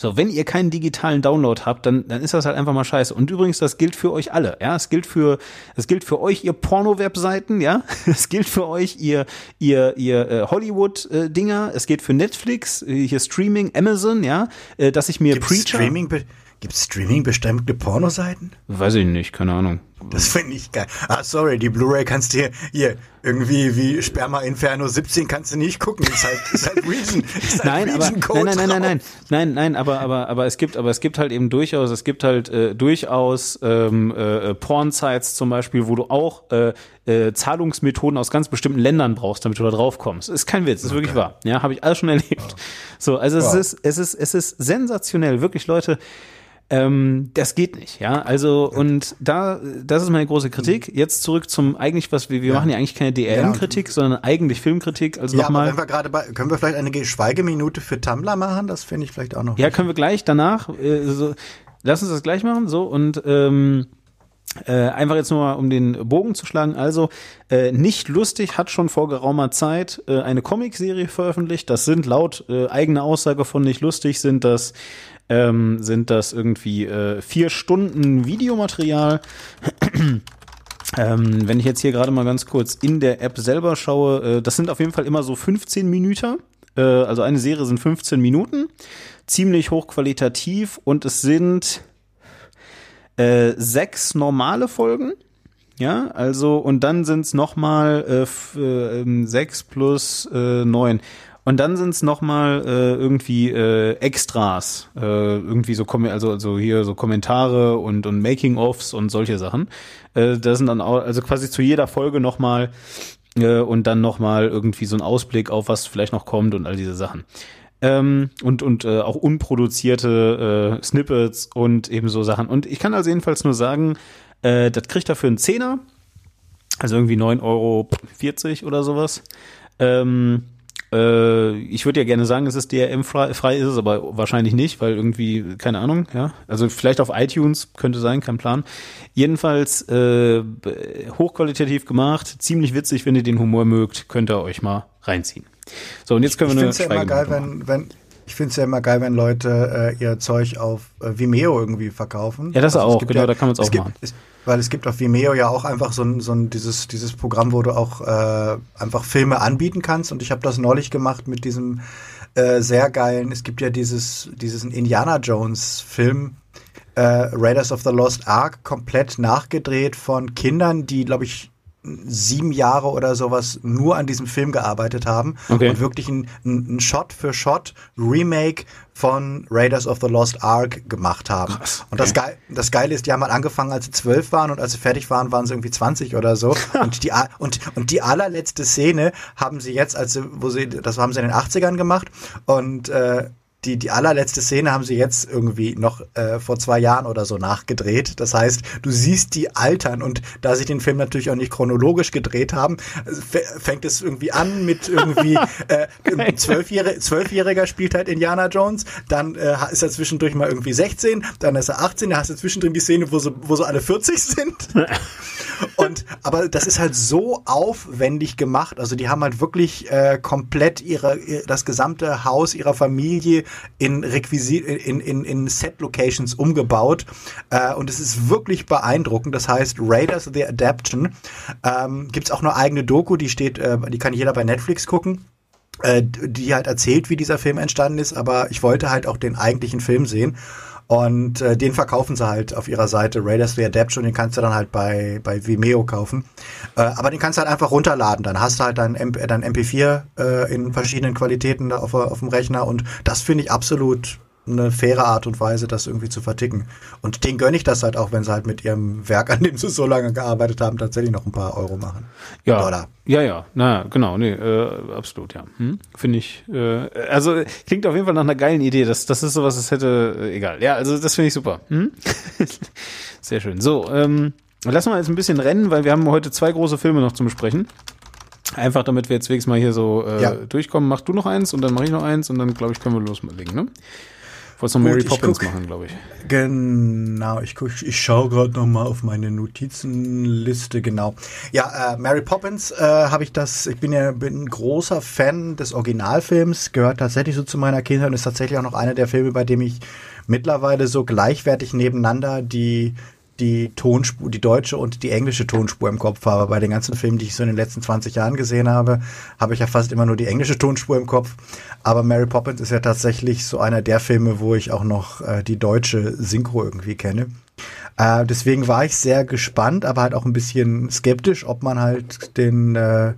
So, wenn ihr keinen digitalen Download habt, dann, dann ist das halt einfach mal scheiße. Und übrigens, das gilt für euch alle, ja. Es gilt für, es gilt für euch, ihr Porno-Webseiten, ja. [laughs] Es gilt für euch, ihr, ihr, ihr äh, Hollywood-Dinger. es gilt für Netflix, äh, hier Streaming, Amazon, ja. Äh, dass ich mir Gibt's Preacher. Streaming, be- gibt's Streaming bestimmte Pornoseiten? Weiß ich nicht, keine Ahnung. Das finde ich geil. Ah, sorry, die Blu-ray kannst du hier, hier irgendwie wie Sperma Inferno 17 kannst du nicht gucken. Ist halt, ist halt Region. Ist halt nein, Region aber, nein, nein, nein, nein, nein, nein, aber, aber, aber es gibt, aber es gibt halt eben durchaus, es gibt halt äh, durchaus ähm, äh, Porn-Sites zum Beispiel, wo du auch äh, äh, Zahlungsmethoden aus ganz bestimmten Ländern brauchst, damit du da drauf kommst. Ist kein Witz, ist okay. wirklich wahr. Ja, habe ich alles schon erlebt. So, also wow. es ist, es ist, es ist sensationell, wirklich Leute. Ähm, das geht nicht, ja. Also, und da, das ist meine große Kritik. Jetzt zurück zum eigentlich, was wir, wir ja. machen ja eigentlich keine DRM-Kritik, ja. sondern eigentlich Filmkritik. Also ja, nochmal. wenn wir gerade bei, können wir vielleicht eine Schweigeminute für Tumblr machen? Das finde ich vielleicht auch noch. Ja, richtig. können wir gleich danach. Äh, so, lass uns das gleich machen, so, und, ähm, äh, einfach jetzt nur mal, um den Bogen zu schlagen. Also, äh, nicht lustig hat schon vor geraumer Zeit äh, eine Comicserie veröffentlicht. Das sind laut äh, eigener Aussage von nicht lustig sind das ähm, sind das irgendwie äh, vier Stunden Videomaterial. [clears throat] ähm, wenn ich jetzt hier gerade mal ganz kurz in der App selber schaue, äh, das sind auf jeden Fall immer so 15 Minuten. Äh, also eine Serie sind 15 Minuten, ziemlich hochqualitativ und es sind äh, sechs normale Folgen. Ja, also und dann sind es nochmal äh, äh, ähm, sechs plus äh, neun. Und dann sind es nochmal äh, irgendwie äh, Extras, äh, irgendwie so also also hier so Kommentare und und Making-ofs und solche Sachen. Äh, das sind dann auch, also quasi zu jeder Folge nochmal äh, und dann nochmal irgendwie so ein Ausblick auf was vielleicht noch kommt und all diese Sachen. Ähm, und und äh, auch unproduzierte äh, Snippets und eben so Sachen. Und ich kann also jedenfalls nur sagen, äh, das kriegt dafür einen Zehner, also irgendwie 9,40 Euro oder sowas. Ähm, äh, ich würde ja gerne sagen, es ist DRM-frei, frei ist es aber wahrscheinlich nicht, weil irgendwie, keine Ahnung, ja. Also vielleicht auf iTunes könnte sein, kein Plan. Jedenfalls äh, hochqualitativ gemacht, ziemlich witzig, wenn ihr den Humor mögt, könnt ihr euch mal reinziehen. So, und jetzt können wir ich eine ja immer geil, wenn, wenn, ich finde es ja immer geil, wenn Leute äh, ihr Zeug auf äh, Vimeo irgendwie verkaufen. Ja, das also auch, genau, ja, da kann man es auch gibt, machen. Es, weil es gibt auf Vimeo ja auch einfach so ein, so ein dieses, dieses Programm, wo du auch äh, einfach Filme anbieten kannst. Und ich habe das neulich gemacht mit diesem äh, sehr geilen, es gibt ja dieses, dieses Indiana Jones Film, äh, Raiders of the Lost Ark, komplett nachgedreht von Kindern, die, glaube ich, sieben Jahre oder sowas nur an diesem Film gearbeitet haben okay. und wirklich ein, ein Shot für Shot Remake von Raiders of the Lost Ark gemacht haben. Krass, okay. Und das, Ge das Geile ist, die haben halt angefangen, als sie zwölf waren und als sie fertig waren, waren sie irgendwie 20 oder so. [laughs] und, die, und, und die allerletzte Szene haben sie jetzt, als sie, wo sie, das haben sie in den 80ern gemacht und äh, die, die allerletzte Szene haben sie jetzt irgendwie noch äh, vor zwei Jahren oder so nachgedreht. Das heißt, du siehst die altern und da sie den Film natürlich auch nicht chronologisch gedreht haben, fängt es irgendwie an mit irgendwie [laughs] äh, Zwölfjähriger, Zwölfjähriger spielt halt Indiana Jones, dann äh, ist er zwischendurch mal irgendwie 16, dann ist er 18, da hast du zwischendrin die Szene, wo so, wo so alle 40 sind. [laughs] und aber das ist halt so aufwendig gemacht. Also die haben halt wirklich äh, komplett ihre, das gesamte Haus ihrer Familie in Requisit, in, in, in Set-Locations umgebaut. Äh, und es ist wirklich beeindruckend. Das heißt, Raiders The Adaption ähm, gibt auch eine eigene Doku, die steht, äh, die kann jeder bei Netflix gucken äh, die halt erzählt, wie dieser Film entstanden ist, aber ich wollte halt auch den eigentlichen Film sehen. Und äh, den verkaufen sie halt auf ihrer Seite, Raiders The Adaption, den kannst du dann halt bei, bei Vimeo kaufen. Äh, aber den kannst du halt einfach runterladen. Dann hast du halt dein, MP, dein MP4 äh, in verschiedenen Qualitäten auf, auf dem Rechner und das finde ich absolut eine faire Art und Weise, das irgendwie zu verticken. Und denen gönne ich das halt auch, wenn sie halt mit ihrem Werk, an dem sie so lange gearbeitet haben, tatsächlich noch ein paar Euro machen. Ja, Dollar. ja, ja, na genau, nee, äh, absolut, ja. Hm? Finde ich, äh, also klingt auf jeden Fall nach einer geilen Idee. Das, das ist sowas, das hätte, äh, egal. Ja, also das finde ich super. Hm? [laughs] Sehr schön. So, ähm, lassen wir jetzt ein bisschen rennen, weil wir haben heute zwei große Filme noch zu besprechen. Einfach damit wir jetzt wenigstens mal hier so äh, ja. durchkommen. Mach du noch eins und dann mache ich noch eins und dann, glaube ich, können wir loslegen, ne? Wolltest noch Mary Poppins guck, machen, glaube ich. Genau, ich, guck, ich schaue gerade noch mal auf meine Notizenliste, genau. Ja, äh, Mary Poppins äh, habe ich das, ich bin ja bin ein großer Fan des Originalfilms, gehört tatsächlich so zu meiner Kindheit und ist tatsächlich auch noch einer der Filme, bei dem ich mittlerweile so gleichwertig nebeneinander die die Tonspur, die deutsche und die englische Tonspur im Kopf habe. Bei den ganzen Filmen, die ich so in den letzten 20 Jahren gesehen habe, habe ich ja fast immer nur die englische Tonspur im Kopf. Aber Mary Poppins ist ja tatsächlich so einer der Filme, wo ich auch noch äh, die deutsche Synchro irgendwie kenne. Äh, deswegen war ich sehr gespannt, aber halt auch ein bisschen skeptisch, ob man halt den äh,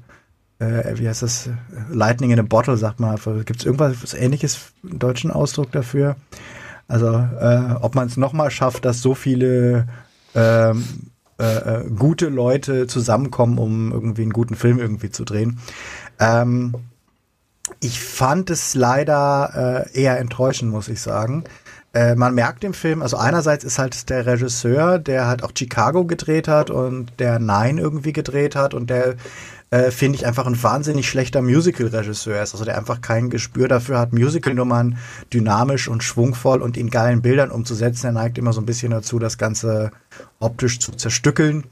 äh, wie heißt das, Lightning in a Bottle, sagt man. Gibt es irgendwas ähnliches, einen deutschen Ausdruck dafür? Also, äh, ob man es nochmal schafft, dass so viele ähm, äh, äh, gute Leute zusammenkommen, um irgendwie einen guten Film irgendwie zu drehen. Ähm, ich fand es leider äh, eher enttäuschend, muss ich sagen. Äh, man merkt im Film, also einerseits ist halt der Regisseur, der halt auch Chicago gedreht hat und der Nine irgendwie gedreht hat und der äh, finde ich einfach ein wahnsinnig schlechter Musical-Regisseur ist. Also der einfach kein Gespür dafür hat, Musical-Nummern dynamisch und schwungvoll und in geilen Bildern umzusetzen. Er neigt immer so ein bisschen dazu, das Ganze optisch zu zerstückeln.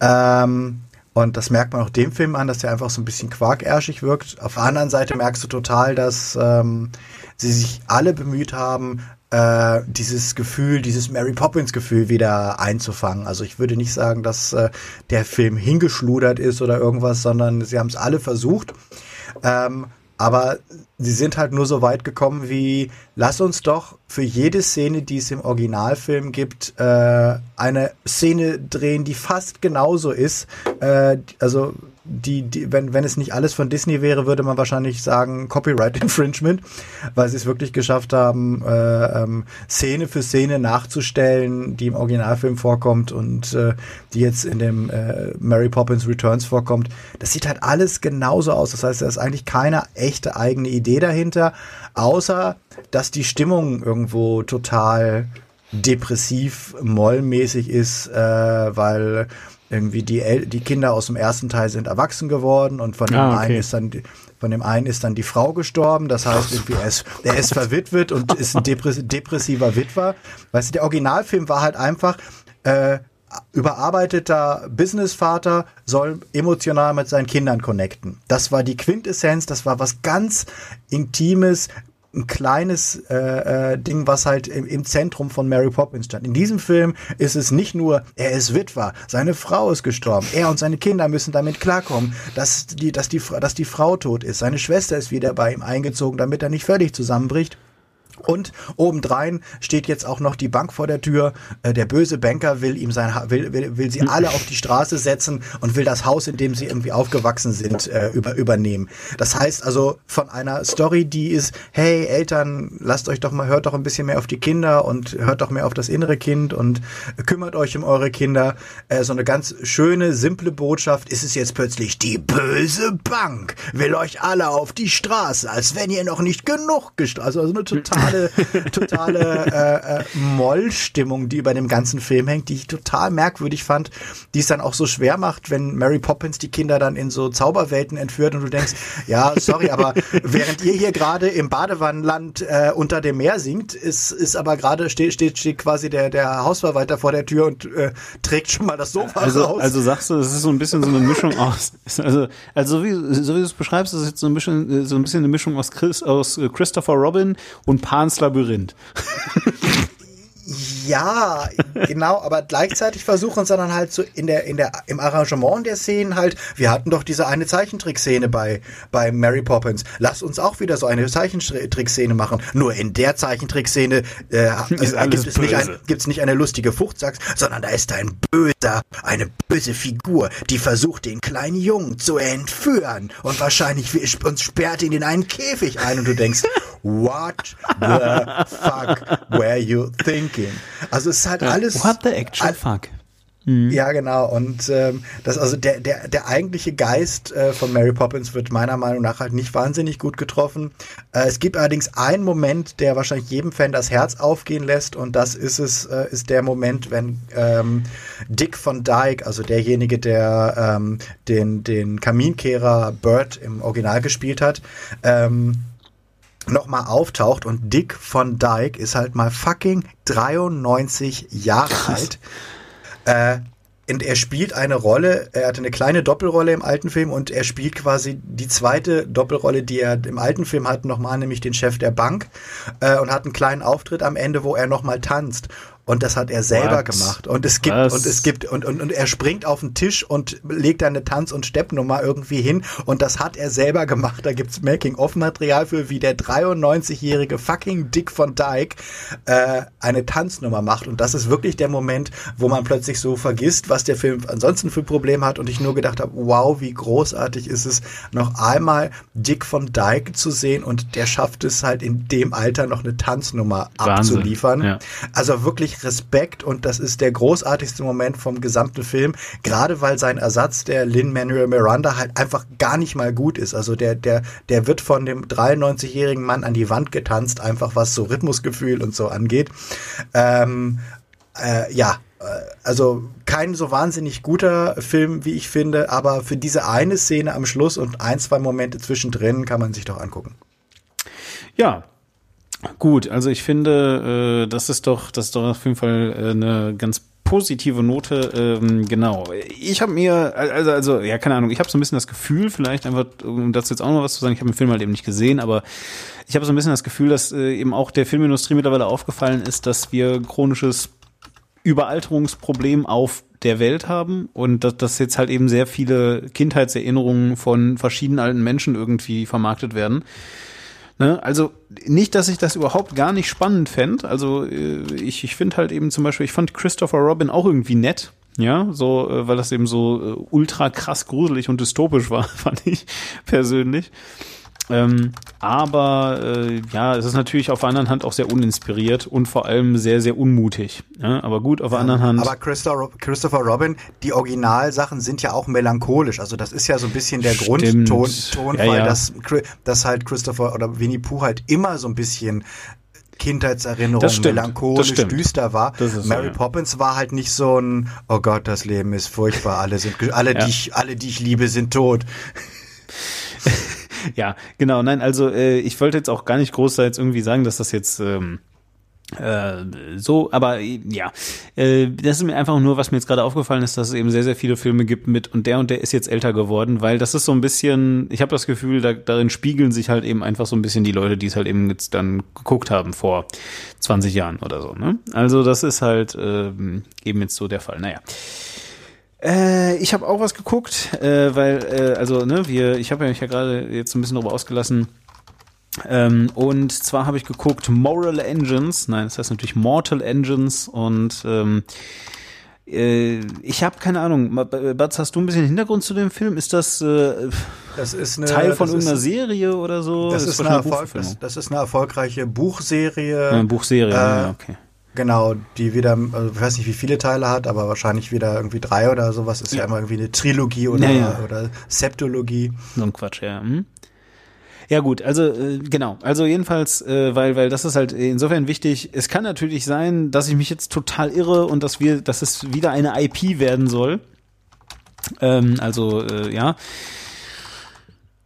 Ähm, und das merkt man auch dem Film an, dass der einfach so ein bisschen quarkärschig wirkt. Auf der anderen Seite merkst du total, dass ähm, sie sich alle bemüht haben, äh, dieses Gefühl, dieses Mary Poppins Gefühl wieder einzufangen. Also ich würde nicht sagen, dass äh, der Film hingeschludert ist oder irgendwas, sondern sie haben es alle versucht. Ähm, aber sie sind halt nur so weit gekommen wie, lass uns doch für jede Szene, die es im Originalfilm gibt, äh, eine Szene drehen, die fast genauso ist. Äh, also die, die, wenn, wenn es nicht alles von Disney wäre, würde man wahrscheinlich sagen Copyright [laughs] Infringement, weil sie es wirklich geschafft haben, äh, ähm, Szene für Szene nachzustellen, die im Originalfilm vorkommt und äh, die jetzt in dem äh, Mary Poppins Returns vorkommt. Das sieht halt alles genauso aus. Das heißt, da ist eigentlich keine echte eigene Idee dahinter, außer dass die Stimmung irgendwo total depressiv, mollmäßig ist, äh, weil irgendwie die, El die Kinder aus dem ersten Teil sind erwachsen geworden und von dem ah, okay. einen ist dann die, von dem einen ist dann die Frau gestorben. Das heißt, irgendwie er ist, er ist verwitwet und ist ein depressiver Witwer. Weißt du, der Originalfilm war halt einfach äh, überarbeiteter Businessvater soll emotional mit seinen Kindern connecten. Das war die Quintessenz, das war was ganz Intimes, ein kleines äh, äh, Ding, was halt im, im Zentrum von Mary Poppins stand. In diesem Film ist es nicht nur, er ist Witwer, seine Frau ist gestorben, er und seine Kinder müssen damit klarkommen, dass die, dass die, dass die Frau tot ist. Seine Schwester ist wieder bei ihm eingezogen, damit er nicht völlig zusammenbricht. Und obendrein steht jetzt auch noch die Bank vor der Tür. Äh, der böse Banker will ihm sein will, will, will sie alle auf die Straße setzen und will das Haus, in dem sie irgendwie aufgewachsen sind, äh, über, übernehmen. Das heißt also von einer Story, die ist, hey Eltern, lasst euch doch mal, hört doch ein bisschen mehr auf die Kinder und hört doch mehr auf das innere Kind und kümmert euch um eure Kinder. Äh, so eine ganz schöne, simple Botschaft ist es jetzt plötzlich, die böse Bank will euch alle auf die Straße, als wenn ihr noch nicht genug gestraft. Also, eine total totale, [laughs] totale äh, äh, Mollstimmung, die über dem ganzen Film hängt, die ich total merkwürdig fand, die es dann auch so schwer macht, wenn Mary Poppins die Kinder dann in so Zauberwelten entführt und du denkst, ja, sorry, aber während ihr hier gerade im Badewannenland äh, unter dem Meer singt, ist, ist aber gerade steht, steht, steht quasi der, der Hausverwalter vor der Tür und äh, trägt schon mal das Sofa also, raus. Also sagst du, es ist so ein bisschen so eine Mischung aus, also, also so wie, so wie du es beschreibst, ist es jetzt so ein bisschen, so ein bisschen eine Mischung aus, Chris, aus Christopher Robin und Pans Labyrinth. Ja, genau, aber gleichzeitig versuchen sie dann halt so in der, in der, im Arrangement der Szenen halt, wir hatten doch diese eine Zeichentrickszene bei, bei Mary Poppins. Lass uns auch wieder so eine Zeichentrickszene machen. Nur in der Zeichentrickszene äh, [laughs] äh, gibt, es nicht ein, gibt's nicht eine lustige Fuchtsachs, sondern da ist ein böser, eine böse Figur, die versucht, den kleinen Jungen zu entführen. Und wahrscheinlich uns sperrt ihn in einen Käfig ein und du denkst, [laughs] what the fuck were you thinking? Also es ist halt alles. What the actual fuck? Mhm. Ja, genau. Und ähm, das also der der der eigentliche Geist äh, von Mary Poppins wird meiner Meinung nach halt nicht wahnsinnig gut getroffen. Äh, es gibt allerdings einen Moment, der wahrscheinlich jedem Fan das Herz aufgehen lässt, und das ist es äh, ist der Moment, wenn ähm, Dick von Dyke, also derjenige, der ähm, den den Kaminkehrer Bird im Original gespielt hat, ähm, nochmal auftaucht und Dick von Dyke ist halt mal fucking 93 Jahre alt. Äh, und er spielt eine Rolle, er hatte eine kleine Doppelrolle im alten Film und er spielt quasi die zweite Doppelrolle, die er im alten Film hat, nochmal, nämlich den Chef der Bank äh, und hat einen kleinen Auftritt am Ende, wo er nochmal tanzt. Und das hat er selber What? gemacht. Und es gibt, Was? und es gibt, und, und, und er springt auf den Tisch und legt eine Tanz- und Steppnummer irgendwie hin. Und das hat er selber gemacht. Da gibt's Making-of-Material für, wie der 93-jährige fucking Dick von Dyke äh, eine Tanznummer macht. Und das ist wirklich der Moment, wo man plötzlich so vergisst, was der Film ansonsten für Probleme hat. Und ich nur gedacht habe, wow, wie großartig ist es, noch einmal Dick von Dyke zu sehen. Und der schafft es halt in dem Alter noch eine Tanznummer Wahnsinn, abzuliefern. ja. Also wirklich Respekt und das ist der großartigste Moment vom gesamten Film, gerade weil sein Ersatz, der Lin-Manuel Miranda, halt einfach gar nicht mal gut ist. Also der, der, der wird von dem 93-jährigen Mann an die Wand getanzt, einfach was so Rhythmusgefühl und so angeht. Ähm, äh, ja, äh, also kein so wahnsinnig guter Film, wie ich finde, aber für diese eine Szene am Schluss und ein, zwei Momente zwischendrin kann man sich doch angucken. Ja. Gut, also ich finde, äh, das ist doch, das ist doch auf jeden Fall äh, eine ganz positive Note. Ähm, genau. Ich habe mir, also, also, ja, keine Ahnung, ich habe so ein bisschen das Gefühl, vielleicht einfach, um dazu jetzt auch noch was zu sagen, ich habe den Film halt eben nicht gesehen, aber ich habe so ein bisschen das Gefühl, dass äh, eben auch der Filmindustrie mittlerweile aufgefallen ist, dass wir chronisches Überalterungsproblem auf der Welt haben und dass, dass jetzt halt eben sehr viele Kindheitserinnerungen von verschiedenen alten Menschen irgendwie vermarktet werden. Ne? Also nicht, dass ich das überhaupt gar nicht spannend fände. Also äh, ich, ich finde halt eben zum Beispiel, ich fand Christopher Robin auch irgendwie nett. Ja, so, äh, weil das eben so äh, ultra krass gruselig und dystopisch war, [laughs] fand ich persönlich. Ähm, aber äh, ja, es ist natürlich auf der anderen Hand auch sehr uninspiriert und vor allem sehr, sehr unmutig. Ja, aber gut, auf der anderen Hand. Aber Christopher, Christopher Robin, die Originalsachen sind ja auch melancholisch. Also das ist ja so ein bisschen der Stimmt. Grundton, Ton, Ja, weil ja. Das, dass halt Christopher oder Winnie Pooh halt immer so ein bisschen Kindheitserinnerung Das melancholisch Das düster war. Das so, Mary ja. Poppins war halt nicht so ein Oh Gott, das Leben ist furchtbar, alle sind alle Ja. die ich alle die ich liebe sind tot. [laughs] [laughs] Ja, genau. Nein, also äh, ich wollte jetzt auch gar nicht groß irgendwie sagen, dass das jetzt ähm, äh, so, aber äh, ja, äh, das ist mir einfach nur, was mir jetzt gerade aufgefallen ist, dass es eben sehr, sehr viele Filme gibt mit und der und der ist jetzt älter geworden, weil das ist so ein bisschen, ich habe das Gefühl, da, darin spiegeln sich halt eben einfach so ein bisschen die Leute, die es halt eben jetzt dann geguckt haben vor 20 Jahren oder so. Ne? Also das ist halt ähm, eben jetzt so der Fall. Naja. Äh, ich habe auch was geguckt, äh, weil, äh, also, ne, wir, ich habe ja mich ja gerade jetzt ein bisschen darüber ausgelassen. Ähm, und zwar habe ich geguckt Moral Engines, nein, das heißt natürlich Mortal Engines und ähm, äh, ich habe keine Ahnung, Batz, hast du ein bisschen Hintergrund zu dem Film? Ist das äh, Das ist eine Teil von das irgendeiner ist, Serie oder so? das ist, eine Erfolg, das, das ist eine erfolgreiche Buchserie. Ja, eine Buchserie, äh, ja, okay. Genau, die wieder, also ich weiß nicht, wie viele Teile hat, aber wahrscheinlich wieder irgendwie drei oder sowas. Ist ja, Ja. immer irgendwie eine Trilogie oder, Ja, ja. oder Septologie. So ein Quatsch, ja. Hm? Ja gut, also äh, genau, also jedenfalls, äh, weil weil das ist halt insofern wichtig. Es kann natürlich sein, dass ich mich jetzt total irre und dass wir, dass es wieder eine IP werden soll. Ähm, also äh, ja.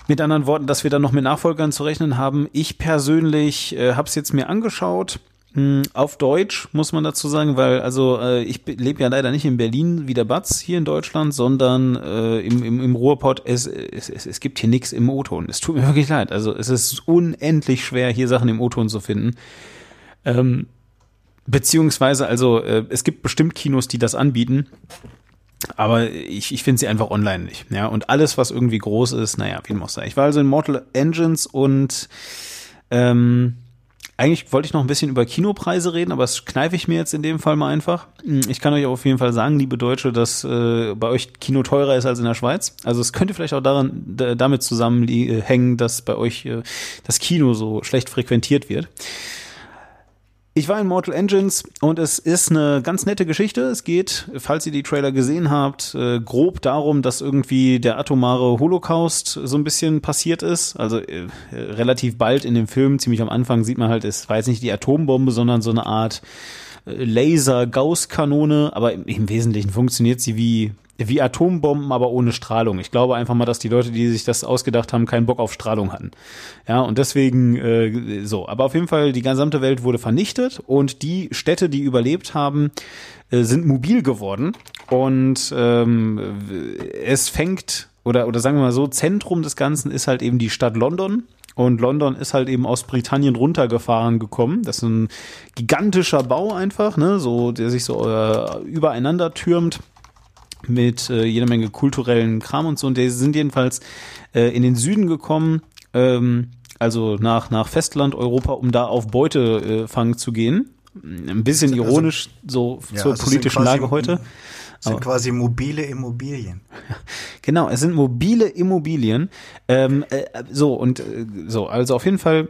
Mit anderen Worten, dass wir dann noch mit Nachfolgern zu rechnen haben. Ich persönlich äh, habe es jetzt mir angeschaut. Hm, Auf Deutsch muss man dazu sagen, weil also äh, ich lebe ja leider nicht in Berlin wie der Batz hier in Deutschland, sondern äh, im, im, im Ruhrpott. Es, es, es, es gibt hier nichts im O-Ton. Es tut mir [laughs] wirklich leid. Also es ist unendlich schwer, hier Sachen im O-Ton zu finden. Ähm, beziehungsweise, also äh, es gibt bestimmt Kinos, die das anbieten. Aber ich, ich finde sie einfach online nicht. Ja, und alles, was irgendwie groß ist, naja, wie dem auch sei. Ich war also in Mortal Engines und ähm, eigentlich wollte ich noch ein bisschen über Kinopreise reden, aber das kneife ich mir jetzt in dem Fall mal einfach. Ich kann euch auf jeden Fall sagen, liebe Deutsche, dass äh, bei euch Kino teurer ist als in der Schweiz. Also es könnte vielleicht auch daran damit zusammenhängen, dass bei euch äh, das Kino so schlecht frequentiert wird. Ich war in Mortal Engines und es ist eine ganz nette Geschichte. Es geht, falls ihr die Trailer gesehen habt, äh, grob darum, dass irgendwie der atomare Holocaust so ein bisschen passiert ist. Also äh, relativ bald in dem Film, ziemlich am Anfang, sieht man halt, es war jetzt nicht die Atombombe, sondern so eine Art äh, Laser-Gauss-Kanone, aber im, im Wesentlichen funktioniert sie wie wie Atombomben, aber ohne Strahlung. Ich glaube einfach mal, dass die Leute, die sich das ausgedacht haben, keinen Bock auf Strahlung hatten. Ja, und deswegen äh, so. Aber auf jeden Fall, die gesamte Welt wurde vernichtet und die Städte, die überlebt haben, äh, sind mobil geworden. Und ähm, es fängt, oder, oder sagen wir mal so, Zentrum des Ganzen ist halt eben die Stadt London. Und London ist halt eben aus Britannien runtergefahren gekommen. Das ist ein gigantischer Bau einfach, ne, so, der sich so äh, übereinander türmt mit äh, jeder Menge kulturellen Kram und so. Und die sind jedenfalls äh, in den Süden gekommen, ähm, also nach, nach Festland Europa, um da auf Beutefang äh, zu gehen. Ein bisschen also, ironisch so ja, zur also politischen Lage heute. sind Aber, quasi mobile Immobilien. [laughs] Genau, es sind mobile Immobilien. Ähm, äh, so und äh, so, also auf jeden Fall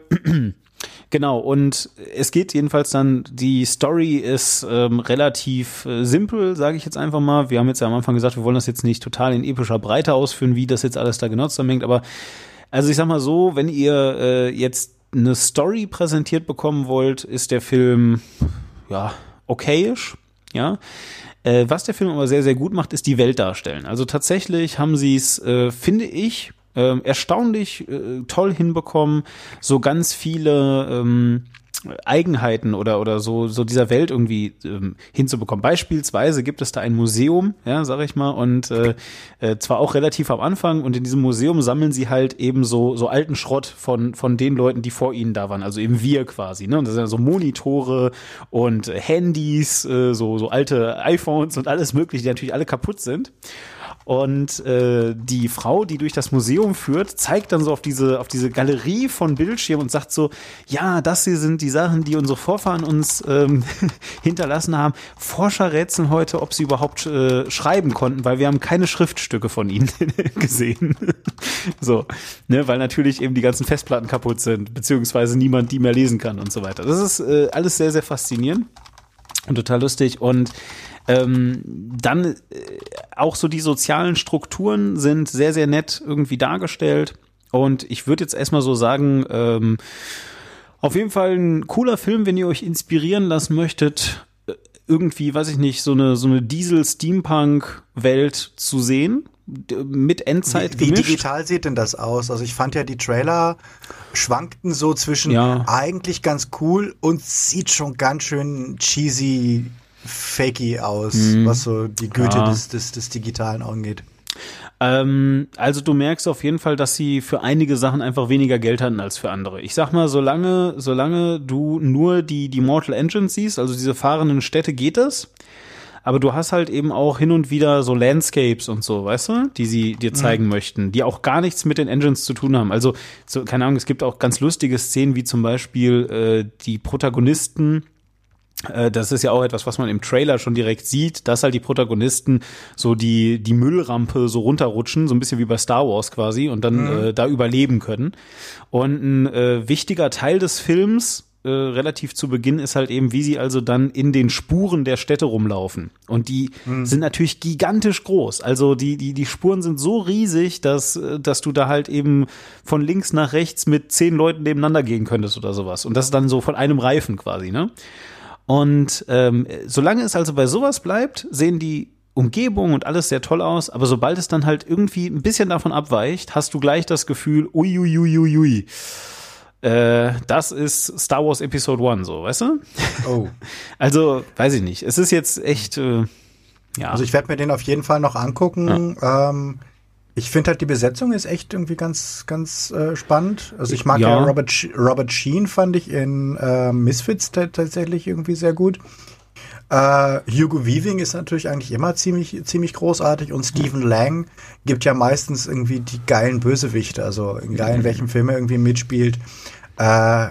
Genau, und es geht jedenfalls dann, die Story ist ähm, relativ äh, simpel, sage ich jetzt einfach mal. Wir haben jetzt ja am Anfang gesagt, wir wollen das jetzt nicht total in epischer Breite ausführen, wie das jetzt alles da genau zusammenhängt, aber also ich sag mal so, wenn ihr äh, jetzt eine Story präsentiert bekommen wollt, ist der Film ja okayisch, ja. Äh, was der Film aber sehr, sehr gut macht, ist die Welt darstellen. Also tatsächlich haben sie es, äh, finde ich, äh, erstaunlich äh, toll hinbekommen, so ganz viele ähm, Eigenheiten oder oder so so dieser Welt irgendwie ähm, hinzubekommen. Beispielsweise gibt es da ein Museum, ja, sag ich mal, und äh, äh, zwar auch relativ am Anfang und in diesem Museum sammeln sie halt eben so so alten Schrott von von den Leuten, die vor ihnen da waren, also eben wir quasi, ne? Und das sind so Monitore und Handys, äh, so so alte iPhones und alles mögliche, die natürlich alle kaputt sind. Und äh, die Frau, die durch das Museum führt, zeigt dann so auf diese, auf diese Galerie von Bildschirmen und sagt so, ja, das hier sind die Sachen, die unsere Vorfahren uns ähm, [laughs] hinterlassen haben. Forscher rätseln heute, ob sie überhaupt äh, schreiben konnten, weil wir haben keine Schriftstücke von ihnen [laughs] gesehen. [laughs] so, ne, weil natürlich eben die ganzen Festplatten kaputt sind, beziehungsweise niemand die mehr lesen kann und so weiter. Das ist äh, alles sehr, sehr faszinierend und total lustig und ähm, dann äh, auch so die sozialen Strukturen sind sehr, sehr nett irgendwie dargestellt. Und ich würde jetzt erstmal so sagen, ähm, auf jeden Fall ein cooler Film, wenn ihr euch inspirieren lassen möchtet, äh, irgendwie, weiß ich nicht, so eine, so eine Diesel-Steampunk-Welt zu sehen mit Endzeit wie, wie digital sieht denn das aus? Also ich fand ja die Trailer schwankten so zwischen ja. eigentlich ganz cool und sieht schon ganz schön cheesy fakey aus, mhm. was so die Güte ja. des, des, des Digitalen angeht. Ähm, also du merkst auf jeden Fall, dass sie für einige Sachen einfach weniger Geld hatten als für andere. Ich sag mal, solange, solange du nur die, die Mortal Engines siehst, also diese fahrenden Städte, geht es. Aber du hast halt eben auch hin und wieder so Landscapes und so, weißt du, die sie dir zeigen mhm. möchten, die auch gar nichts mit den Engines zu tun haben. Also, so, keine Ahnung, es gibt auch ganz lustige Szenen, wie zum Beispiel äh, die Protagonisten das ist ja auch etwas, was man im Trailer schon direkt sieht, dass halt die Protagonisten so die, die Müllrampe so runterrutschen, so ein bisschen wie bei Star Wars quasi, und dann mhm. äh, da überleben können. Und ein äh, wichtiger Teil des Films, äh, relativ zu Beginn, ist halt eben, wie sie also dann in den Spuren der Städte rumlaufen. Und die mhm. sind natürlich gigantisch groß. Also die, die, die Spuren sind so riesig, dass, äh, dass du da halt eben von links nach rechts mit zehn Leuten nebeneinander gehen könntest oder sowas. Und das ist dann so von einem Reifen quasi, ne? Und ähm, solange es also bei sowas bleibt, sehen die Umgebung und alles sehr toll aus, aber sobald es dann halt irgendwie ein bisschen davon abweicht, hast du gleich das Gefühl, uiuiuiui. Äh, das ist Star Wars Episode 1, so, weißt du? Oh. [laughs] also, weiß ich nicht. Es ist jetzt echt, äh, ja. Also ich werde mir den auf jeden Fall noch angucken. Ja. Ähm, ich finde halt die Besetzung ist echt irgendwie ganz, ganz äh, spannend. Also ich mag ja, ja Robert, Robert Sheen fand ich in äh, Misfits tatsächlich irgendwie sehr gut. Uh, Hugo Weaving ist natürlich eigentlich immer ziemlich, ziemlich großartig und Stephen Lang gibt ja meistens irgendwie die geilen Bösewichte, also egal in welchem Film er irgendwie mitspielt, uh,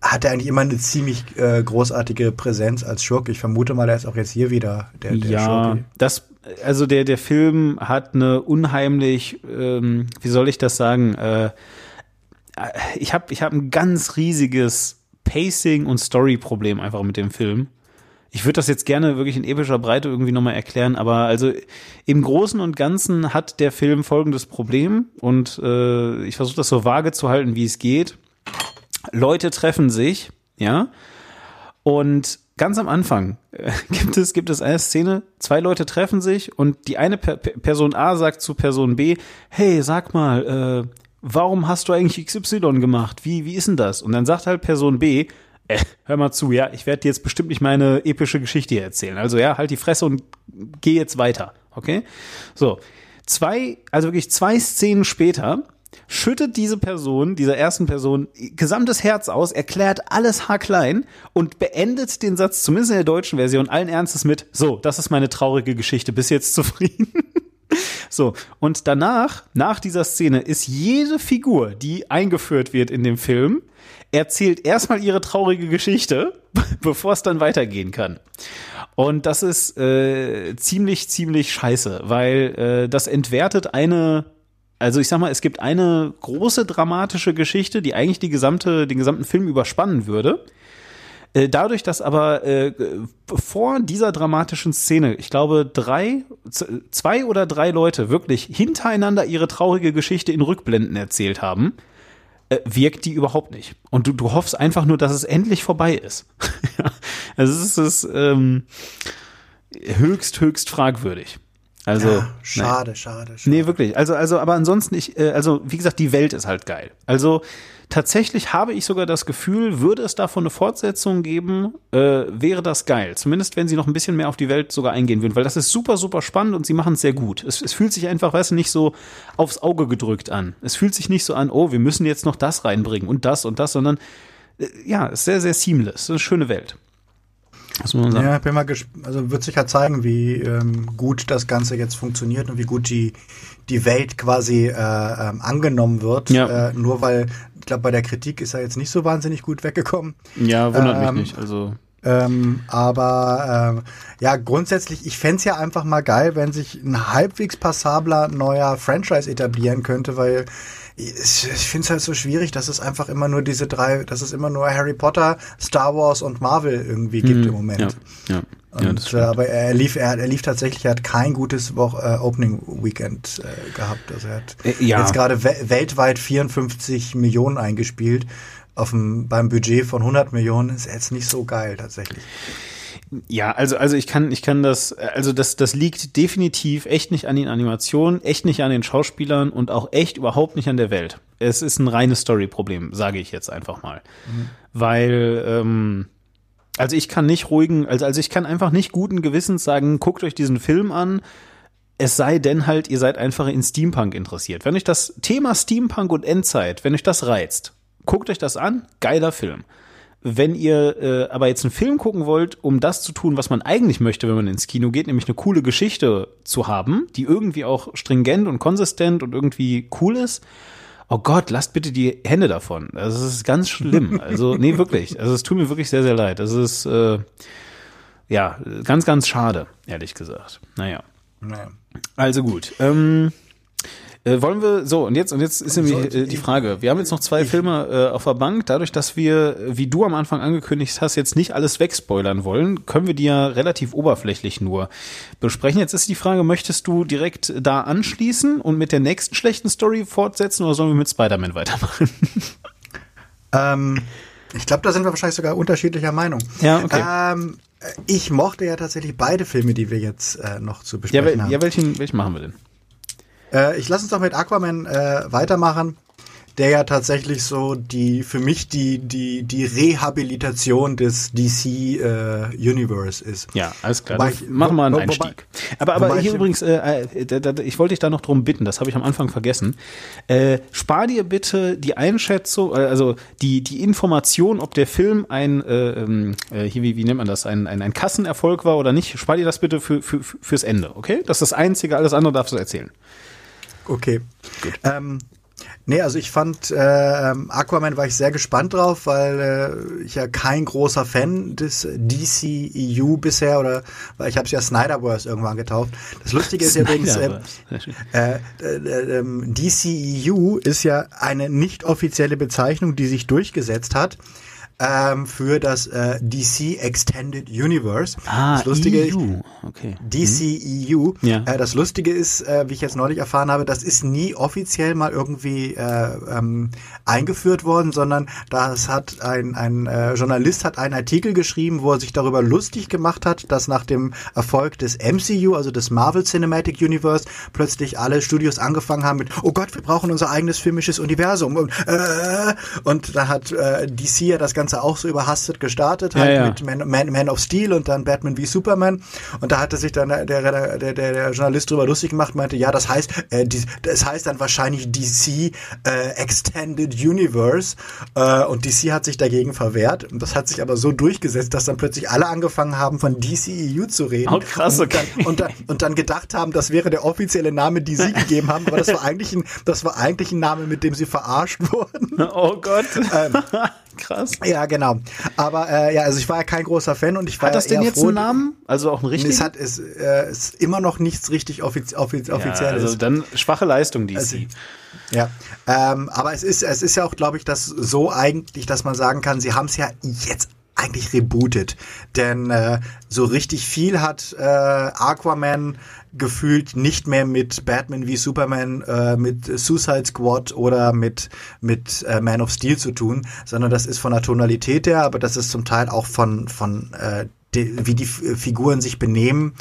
hat er eigentlich immer eine ziemlich uh, großartige Präsenz als Schurke. Ich vermute mal, er ist auch jetzt hier wieder der, der ja, Schurke. Das also der, der Film hat eine unheimlich, ähm, wie soll ich das sagen, äh, ich habe ich hab ein ganz riesiges Pacing- und Story-Problem einfach mit dem Film. Ich würde das jetzt gerne wirklich in epischer Breite irgendwie nochmal erklären, aber also im Großen und Ganzen hat der Film folgendes Problem und äh, ich versuche das so vage zu halten, wie es geht. Leute treffen sich, ja, und ganz am Anfang äh, [laughs] gibt es, gibt es eine Szene, zwei Leute treffen sich und die eine per Person A sagt zu Person B, hey, sag mal, äh, warum hast du eigentlich XY gemacht? Wie, wie ist denn das? Und dann sagt halt Person B, äh, hör mal zu, ja, ich werde dir jetzt bestimmt nicht meine epische Geschichte erzählen. Also ja, halt die Fresse und geh jetzt weiter, okay? So, zwei, also wirklich zwei Szenen später schüttet diese Person, dieser ersten Person, gesamtes Herz aus, erklärt alles haarklein und beendet den Satz, zumindest in der deutschen Version, allen Ernstes mit, so, das ist meine traurige Geschichte, bis jetzt zufrieden. [laughs] So, und danach, nach dieser Szene, ist jede Figur, die eingeführt wird in dem Film, erzählt erstmal ihre traurige Geschichte, [laughs] bevor es dann weitergehen kann. Und das ist äh, ziemlich, ziemlich scheiße, weil äh, das entwertet eine also ich sag mal, es gibt eine große dramatische Geschichte, die eigentlich die gesamte, den gesamten Film überspannen würde. Äh, dadurch, dass aber äh, vor dieser dramatischen Szene, ich glaube, drei, zwei oder drei Leute wirklich hintereinander ihre traurige Geschichte in Rückblenden erzählt haben, äh, wirkt die überhaupt nicht. Und du, du hoffst einfach nur, dass es endlich vorbei ist. [laughs] also es ist ähm, höchst, höchst fragwürdig. Also ja, schade, nee. schade, schade. Nee, wirklich. Also also aber ansonsten ich äh, also wie gesagt, die Welt ist halt geil. Also tatsächlich habe ich sogar das Gefühl, würde es davon eine Fortsetzung geben, äh, wäre das geil. Zumindest wenn sie noch ein bisschen mehr auf die Welt sogar eingehen würden, weil das ist super super spannend und sie machen es sehr gut. Es, es fühlt sich einfach, weißt du, nicht so aufs Auge gedrückt an. Es fühlt sich nicht so an, oh, wir müssen jetzt noch das reinbringen und das und das, sondern äh, ja, ist sehr sehr seamless. Eine schöne Welt. Was muss man sagen? Ja, bin mal. Also wird sich ja zeigen, wie ähm, gut das Ganze jetzt funktioniert und wie gut die, die Welt quasi äh, ähm, angenommen wird. Ja. Äh, nur weil, ich glaube, bei der Kritik ist er jetzt nicht so wahnsinnig gut weggekommen. Ja, wundert ähm, mich nicht. Also. Ähm, aber ähm, ja, grundsätzlich, ich fände ja einfach mal geil, wenn sich ein halbwegs passabler neuer Franchise etablieren könnte, weil ich, ich finde es halt so schwierig, dass es einfach immer nur diese drei, dass es immer nur Harry Potter, Star Wars und Marvel irgendwie gibt mhm, im Moment. Ja, ja. Und, ja, äh, aber er lief, er, er lief tatsächlich, er hat kein gutes Wo äh, Opening Weekend äh, gehabt. Also er hat äh, ja. jetzt gerade we weltweit 54 Millionen eingespielt. Auf dem, beim Budget von 100 Millionen ist jetzt nicht so geil tatsächlich. Ja, also, also ich kann, ich kann das, also das, das liegt definitiv echt nicht an den Animationen, echt nicht an den Schauspielern und auch echt überhaupt nicht an der Welt. Es ist ein reines Story-Problem, sage ich jetzt einfach mal. Mhm. Weil, ähm, also ich kann nicht ruhigen, also, also ich kann einfach nicht guten Gewissens sagen, guckt euch diesen Film an, es sei denn halt, ihr seid einfach in Steampunk interessiert. Wenn euch das Thema Steampunk und Endzeit, wenn euch das reizt, guckt euch das an, geiler Film. Wenn ihr äh, aber jetzt einen Film gucken wollt, um das zu tun, was man eigentlich möchte, wenn man ins Kino geht, nämlich eine coole Geschichte zu haben, die irgendwie auch stringent und konsistent und irgendwie cool ist, oh Gott, lasst bitte die Hände davon. Das ist ganz schlimm. [laughs] Also, nee, wirklich. Also, es tut mir wirklich sehr, sehr leid. Das ist, äh, ja, ganz, ganz schade, ehrlich gesagt. Naja. naja. Also gut. Ähm, äh, wollen wir, so, und jetzt, und jetzt ist nämlich äh, die Frage. Wir haben jetzt noch zwei Filme äh, auf der Bank. Dadurch, dass wir, wie du am Anfang angekündigt hast, jetzt nicht alles wegspoilern wollen, können wir die ja relativ oberflächlich nur besprechen. Jetzt ist die Frage, möchtest du direkt da anschließen und mit der nächsten schlechten Story fortsetzen oder sollen wir mit Spider-Man weitermachen? [laughs] Ähm, ich glaube, da sind wir wahrscheinlich sogar unterschiedlicher Meinung. Ja, okay. Ähm, ich mochte ja tatsächlich beide Filme, die wir jetzt äh, noch zu besprechen ja, haben. Ja, welchen, welchen machen wir denn? Äh, ich lasse uns doch mit Aquaman äh, weitermachen der ja tatsächlich so die für mich die die die Rehabilitation des DC äh, Universe ist. Ja, alles klar. Ich, Machen wir einen Einstieg. aber aber hier übrigens, äh, äh, ich wollte dich da noch drum bitten, das habe ich am Anfang vergessen. Äh, spar dir bitte die Einschätzung, äh, also die die Information, ob der Film ein äh, ähm, äh, hier wie wie nennt man das ein, ein ein Kassenerfolg war oder nicht. Spar dir das bitte für, für fürs Ende, okay? Das ist das Einzige, alles andere darfst du erzählen. Okay. Gut. Ähm, Nee, also ich fand äh, Aquaman war ich sehr gespannt drauf, weil äh, ich ja kein großer Fan des DCEU bisher oder weil ich habe es ja Snyderverse irgendwann getauft. Das Lustige ist ja [laughs] übrigens äh, äh, äh, äh, DCEU ist ja eine nicht offizielle Bezeichnung, die sich durchgesetzt hat ähm, für das äh, DC Extended Universe. Ah, das Lustige, EU. Okay. DC EU. Ja. Äh, das Lustige ist, äh, wie ich jetzt neulich erfahren habe, das ist nie offiziell mal irgendwie äh, ähm, eingeführt worden, sondern das hat ein, ein äh, Journalist hat einen Artikel geschrieben, wo er sich darüber lustig gemacht hat, dass nach dem Erfolg des MCU, also des Marvel Cinematic Universe, plötzlich alle Studios angefangen haben mit, oh Gott, wir brauchen unser eigenes filmisches Universum. Und, äh, und da hat DC ja das Ganze Ganze auch so überhastet gestartet, halt Ja, ja. mit Man, Man, Man of Steel und dann Batman wie Superman. Und da hatte sich dann der, der, der, der Journalist drüber lustig gemacht, meinte, ja, das heißt, äh, die, das heißt dann wahrscheinlich DC äh, Extended Universe. Äh, und DC hat sich dagegen verwehrt. Und das hat sich aber so durchgesetzt, dass dann plötzlich alle angefangen haben, von DCEU zu reden. Oh, krass, und, okay. dann, und, dann, und dann gedacht haben, das wäre der offizielle Name, die sie gegeben haben. Aber das war eigentlich ein, das war eigentlich ein Name, mit dem sie verarscht wurden. Oh Gott. Ähm. Krass. Ja, genau. Aber äh, ja, also ich war ja kein großer Fan und ich war Hat das denn jetzt froh, einen Namen? Also auch einen richtigen? Es hat es äh, ist immer noch nichts richtig offiz offiz ja, offiziell also dann schwache Leistung, DC. Also, Ja, ähm, aber es ist es ist ja auch, glaube ich, das so eigentlich, dass man sagen kann, sie haben es ja jetzt eigentlich rebootet, denn äh, so richtig viel hat äh, Aquaman gefühlt nicht mehr mit Batman wie Superman, äh, mit Suicide Squad oder mit mit äh, Man of Steel zu tun, sondern das ist von der Tonalität her, aber das ist zum Teil auch von von äh, die, wie die Figuren sich benehmen,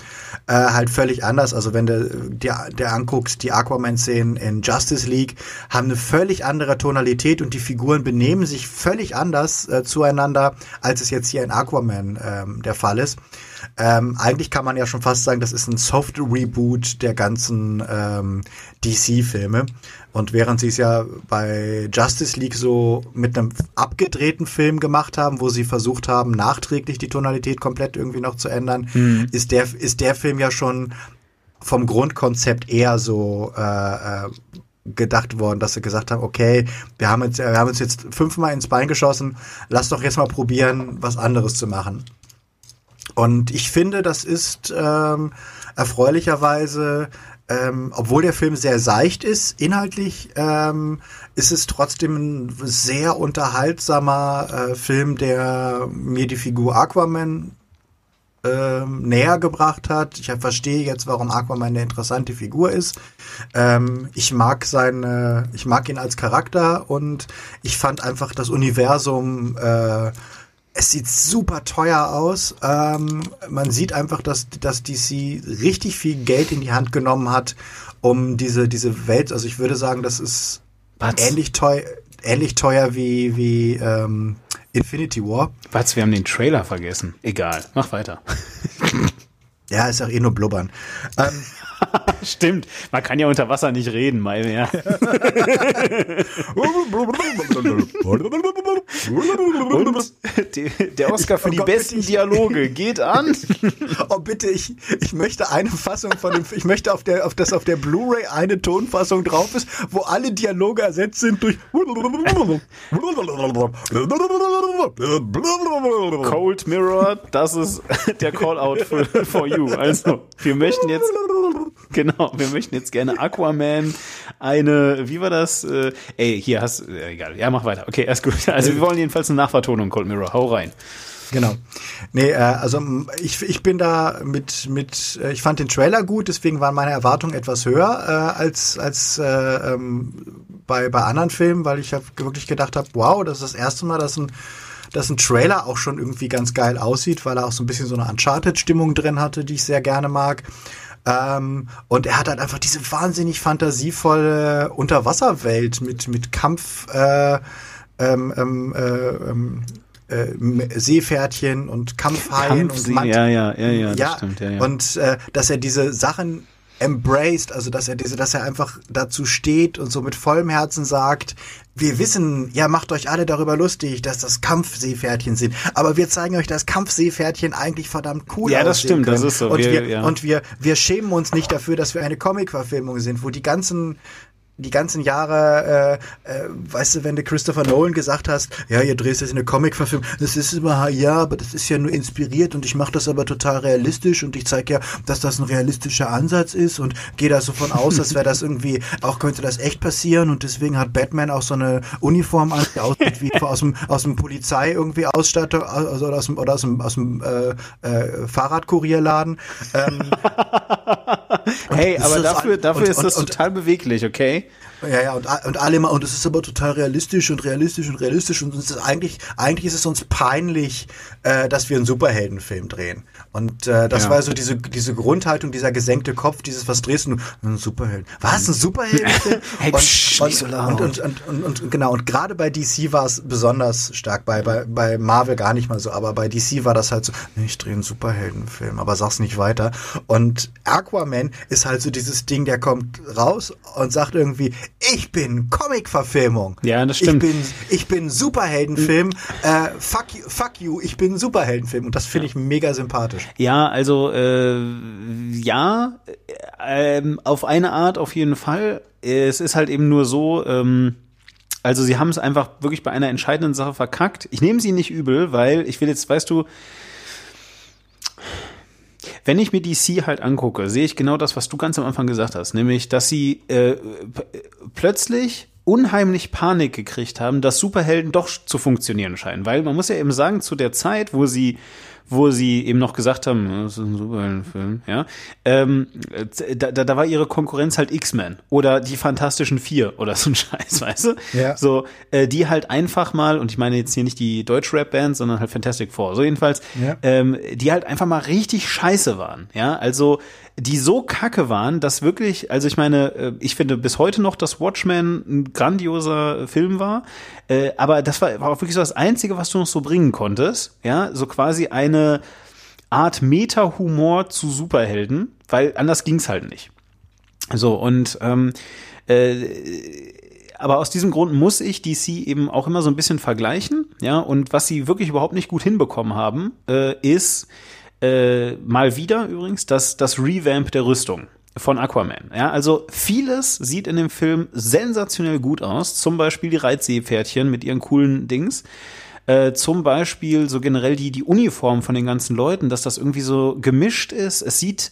äh, halt völlig anders. Also wenn du dir, dir anguckst, die Aquaman-Szenen in Justice League haben eine völlig andere Tonalität und die Figuren benehmen sich völlig anders äh, zueinander, als es jetzt hier in Aquaman ähm, der Fall ist. Ähm, eigentlich kann man ja schon fast sagen, das ist ein Soft-Reboot der ganzen ähm, DC-Filme. Und während sie es ja bei Justice League so mit einem abgedrehten Film gemacht haben, wo sie versucht haben, nachträglich die Tonalität komplett irgendwie noch zu ändern, ist, der, ist der Film ja schon vom Grundkonzept eher so äh, äh, gedacht worden, dass sie gesagt haben, okay, wir haben, jetzt, wir haben uns jetzt fünfmal ins Bein geschossen, lass doch jetzt mal probieren, was anderes zu machen. Und ich finde, das ist ähm, erfreulicherweise, ähm, obwohl der Film sehr seicht ist, inhaltlich ähm, ist es trotzdem ein sehr unterhaltsamer äh, Film, der mir die Figur Aquaman ähm, näher gebracht hat. Ich verstehe jetzt, warum Aquaman eine interessante Figur ist. Ähm, ich mag seine, ich mag ihn als Charakter und ich fand einfach das Universum äh, es sieht super teuer aus. Ähm, man sieht einfach, dass, dass DC richtig viel Geld in die Hand genommen hat, um diese, diese Welt, also ich würde sagen, das ist Batz. ähnlich teuer, ähnlich teuer wie, wie ähm, Infinity War. Batz, wir haben den Trailer vergessen. Egal, mach weiter. [laughs] Ja, ist auch eh nur blubbern. Ähm, [laughs] Stimmt, man kann ja unter Wasser nicht reden, mal mehr. Und der Oscar für Oh die Gott, besten ich- Dialoge geht an. [laughs] oh bitte, ich, ich möchte eine Fassung von dem, ich möchte auf der, auf das auf der Blu-ray eine Tonfassung drauf ist, wo alle Dialoge ersetzt sind durch Cold Mirror, das ist der Call-out for, for [laughs] you. Also, wir möchten jetzt, [laughs] genau, wir möchten jetzt gerne Aquaman eine, wie war das? Äh, ey, hier hast, äh, egal, ja, mach weiter. Okay, alles gut. Also, wir wollen jedenfalls eine Nachvertonung, Cold Mirror. Hau rein. Genau. Nee, äh, also ich, ich bin da mit, mit, äh, ich fand den Trailer gut, deswegen waren meine Erwartungen etwas höher äh, als, als äh, ähm, bei, bei anderen Filmen, weil ich hab wirklich gedacht habe, wow, das ist das erste Mal, dass ein, dass ein Trailer auch schon irgendwie ganz geil aussieht, weil er auch so ein bisschen so eine Uncharted-Stimmung drin hatte, die ich sehr gerne mag. Ähm, und er hat halt einfach diese wahnsinnig fantasievolle Unterwasserwelt mit, mit Kampf, äh, ähm, ähm, äh, ähm, äh, Seepferdchen und Kampfhaien Kampfsee- und Mant ja, ja, ja, ja, das stimmt, ja, ja. Und äh, dass er diese Sachen embraced, also dass er diese, dass er einfach dazu steht und so mit vollem Herzen sagt, wir wissen, ja, macht euch alle darüber lustig, dass das Kampfseepferdchen sind, aber wir zeigen euch, dass Kampfseepferdchen eigentlich verdammt cool Ja, das stimmt, das können. ist so. Und Wir- wir, ja. und wir, wir schämen uns nicht dafür, dass wir eine Comic-Verfilmung sind, wo die ganzen die ganzen Jahre, äh, äh, weißt du, wenn du Christopher Nolan gesagt hast, ja, ihr drehst jetzt eine Comic-Verfilmung, das ist immer, ja, aber das ist ja nur inspiriert und ich mache das aber total realistisch und ich zeige ja, dass das ein realistischer Ansatz ist und gehe da so von aus, als wäre das irgendwie, auch könnte das echt passieren und deswegen hat Batman auch so eine Uniform an, die aussieht wie aus dem, aus dem Polizei irgendwie Ausstattung, also oder aus dem, oder aus dem, aus dem äh, äh, Fahrradkurierladen. Ähm, [laughs] hey, aber dafür, dafür und, ist das und, total beweglich, okay? Ja, ja, und, und alle immer, und es ist aber total realistisch und realistisch und realistisch und ist eigentlich, eigentlich ist es uns peinlich, äh, dass wir einen Superheldenfilm drehen. Und äh, das ja. war so diese, diese Grundhaltung, dieser gesenkte Kopf, dieses, was drehst du? Ein Superhelden. Was? Ein Superheldenfilm? [laughs] hey, und, psch, und, so und, und, und, und, und, genau, und gerade bei DC war es besonders stark, bei, bei, bei Marvel gar nicht mal so, aber bei DC war das halt so, nee, ich drehe einen Superheldenfilm, aber sag's nicht weiter. Und Aquaman ist halt so dieses Ding, der kommt raus und sagt irgendwie, ich bin Comic-Verfilmung. Ja, das stimmt. Ich bin, ich bin Superheldenfilm. Äh, fuck, you, fuck you, ich bin Superheldenfilm. Und das finde ich mega sympathisch. Ja, also äh, ja, äh, auf eine Art auf jeden Fall. Es ist halt eben nur so, ähm, also sie haben es einfach wirklich bei einer entscheidenden Sache verkackt. Ich nehme sie nicht übel, weil ich will jetzt, weißt du, wenn ich mir DC halt angucke, sehe ich genau das, was du ganz am Anfang gesagt hast, nämlich, dass sie äh, plötzlich unheimlich Panik gekriegt haben, dass Superhelden doch zu funktionieren scheinen. Weil man muss ja eben sagen, zu der Zeit, wo sie wo sie eben noch gesagt haben, das ist ein Superheldenfilm, ja, ähm, da, da, da war ihre Konkurrenz halt X-Men oder die Fantastischen Vier oder so ein [laughs] Scheiß, weißt du? Ja. So, äh, die halt einfach mal, und ich meine jetzt hier nicht die Deutsch-Rap-Band, sondern halt Fantastic Four, so jedenfalls, ja. ähm, die halt einfach mal richtig scheiße waren, ja, also die so kacke waren, dass wirklich, also ich meine, äh, ich finde bis heute noch, dass Watchmen ein grandioser Film war, äh, aber das war, war auch wirklich so das Einzige, was du noch so bringen konntest, ja, so quasi eine Art Meta-Humor zu Superhelden, weil anders ging's halt nicht. So, und ähm, äh, aber aus diesem Grund muss ich DC eben auch immer so ein bisschen vergleichen, ja, und was sie wirklich überhaupt nicht gut hinbekommen haben, äh, ist äh, mal wieder übrigens das, das Revamp der Rüstung von Aquaman. Ja, also vieles sieht in dem Film sensationell gut aus. Zum Beispiel die Reitseepferdchen mit ihren coolen Dings. Äh, zum Beispiel so generell die, die Uniform von den ganzen Leuten, dass das irgendwie so gemischt ist. Es sieht,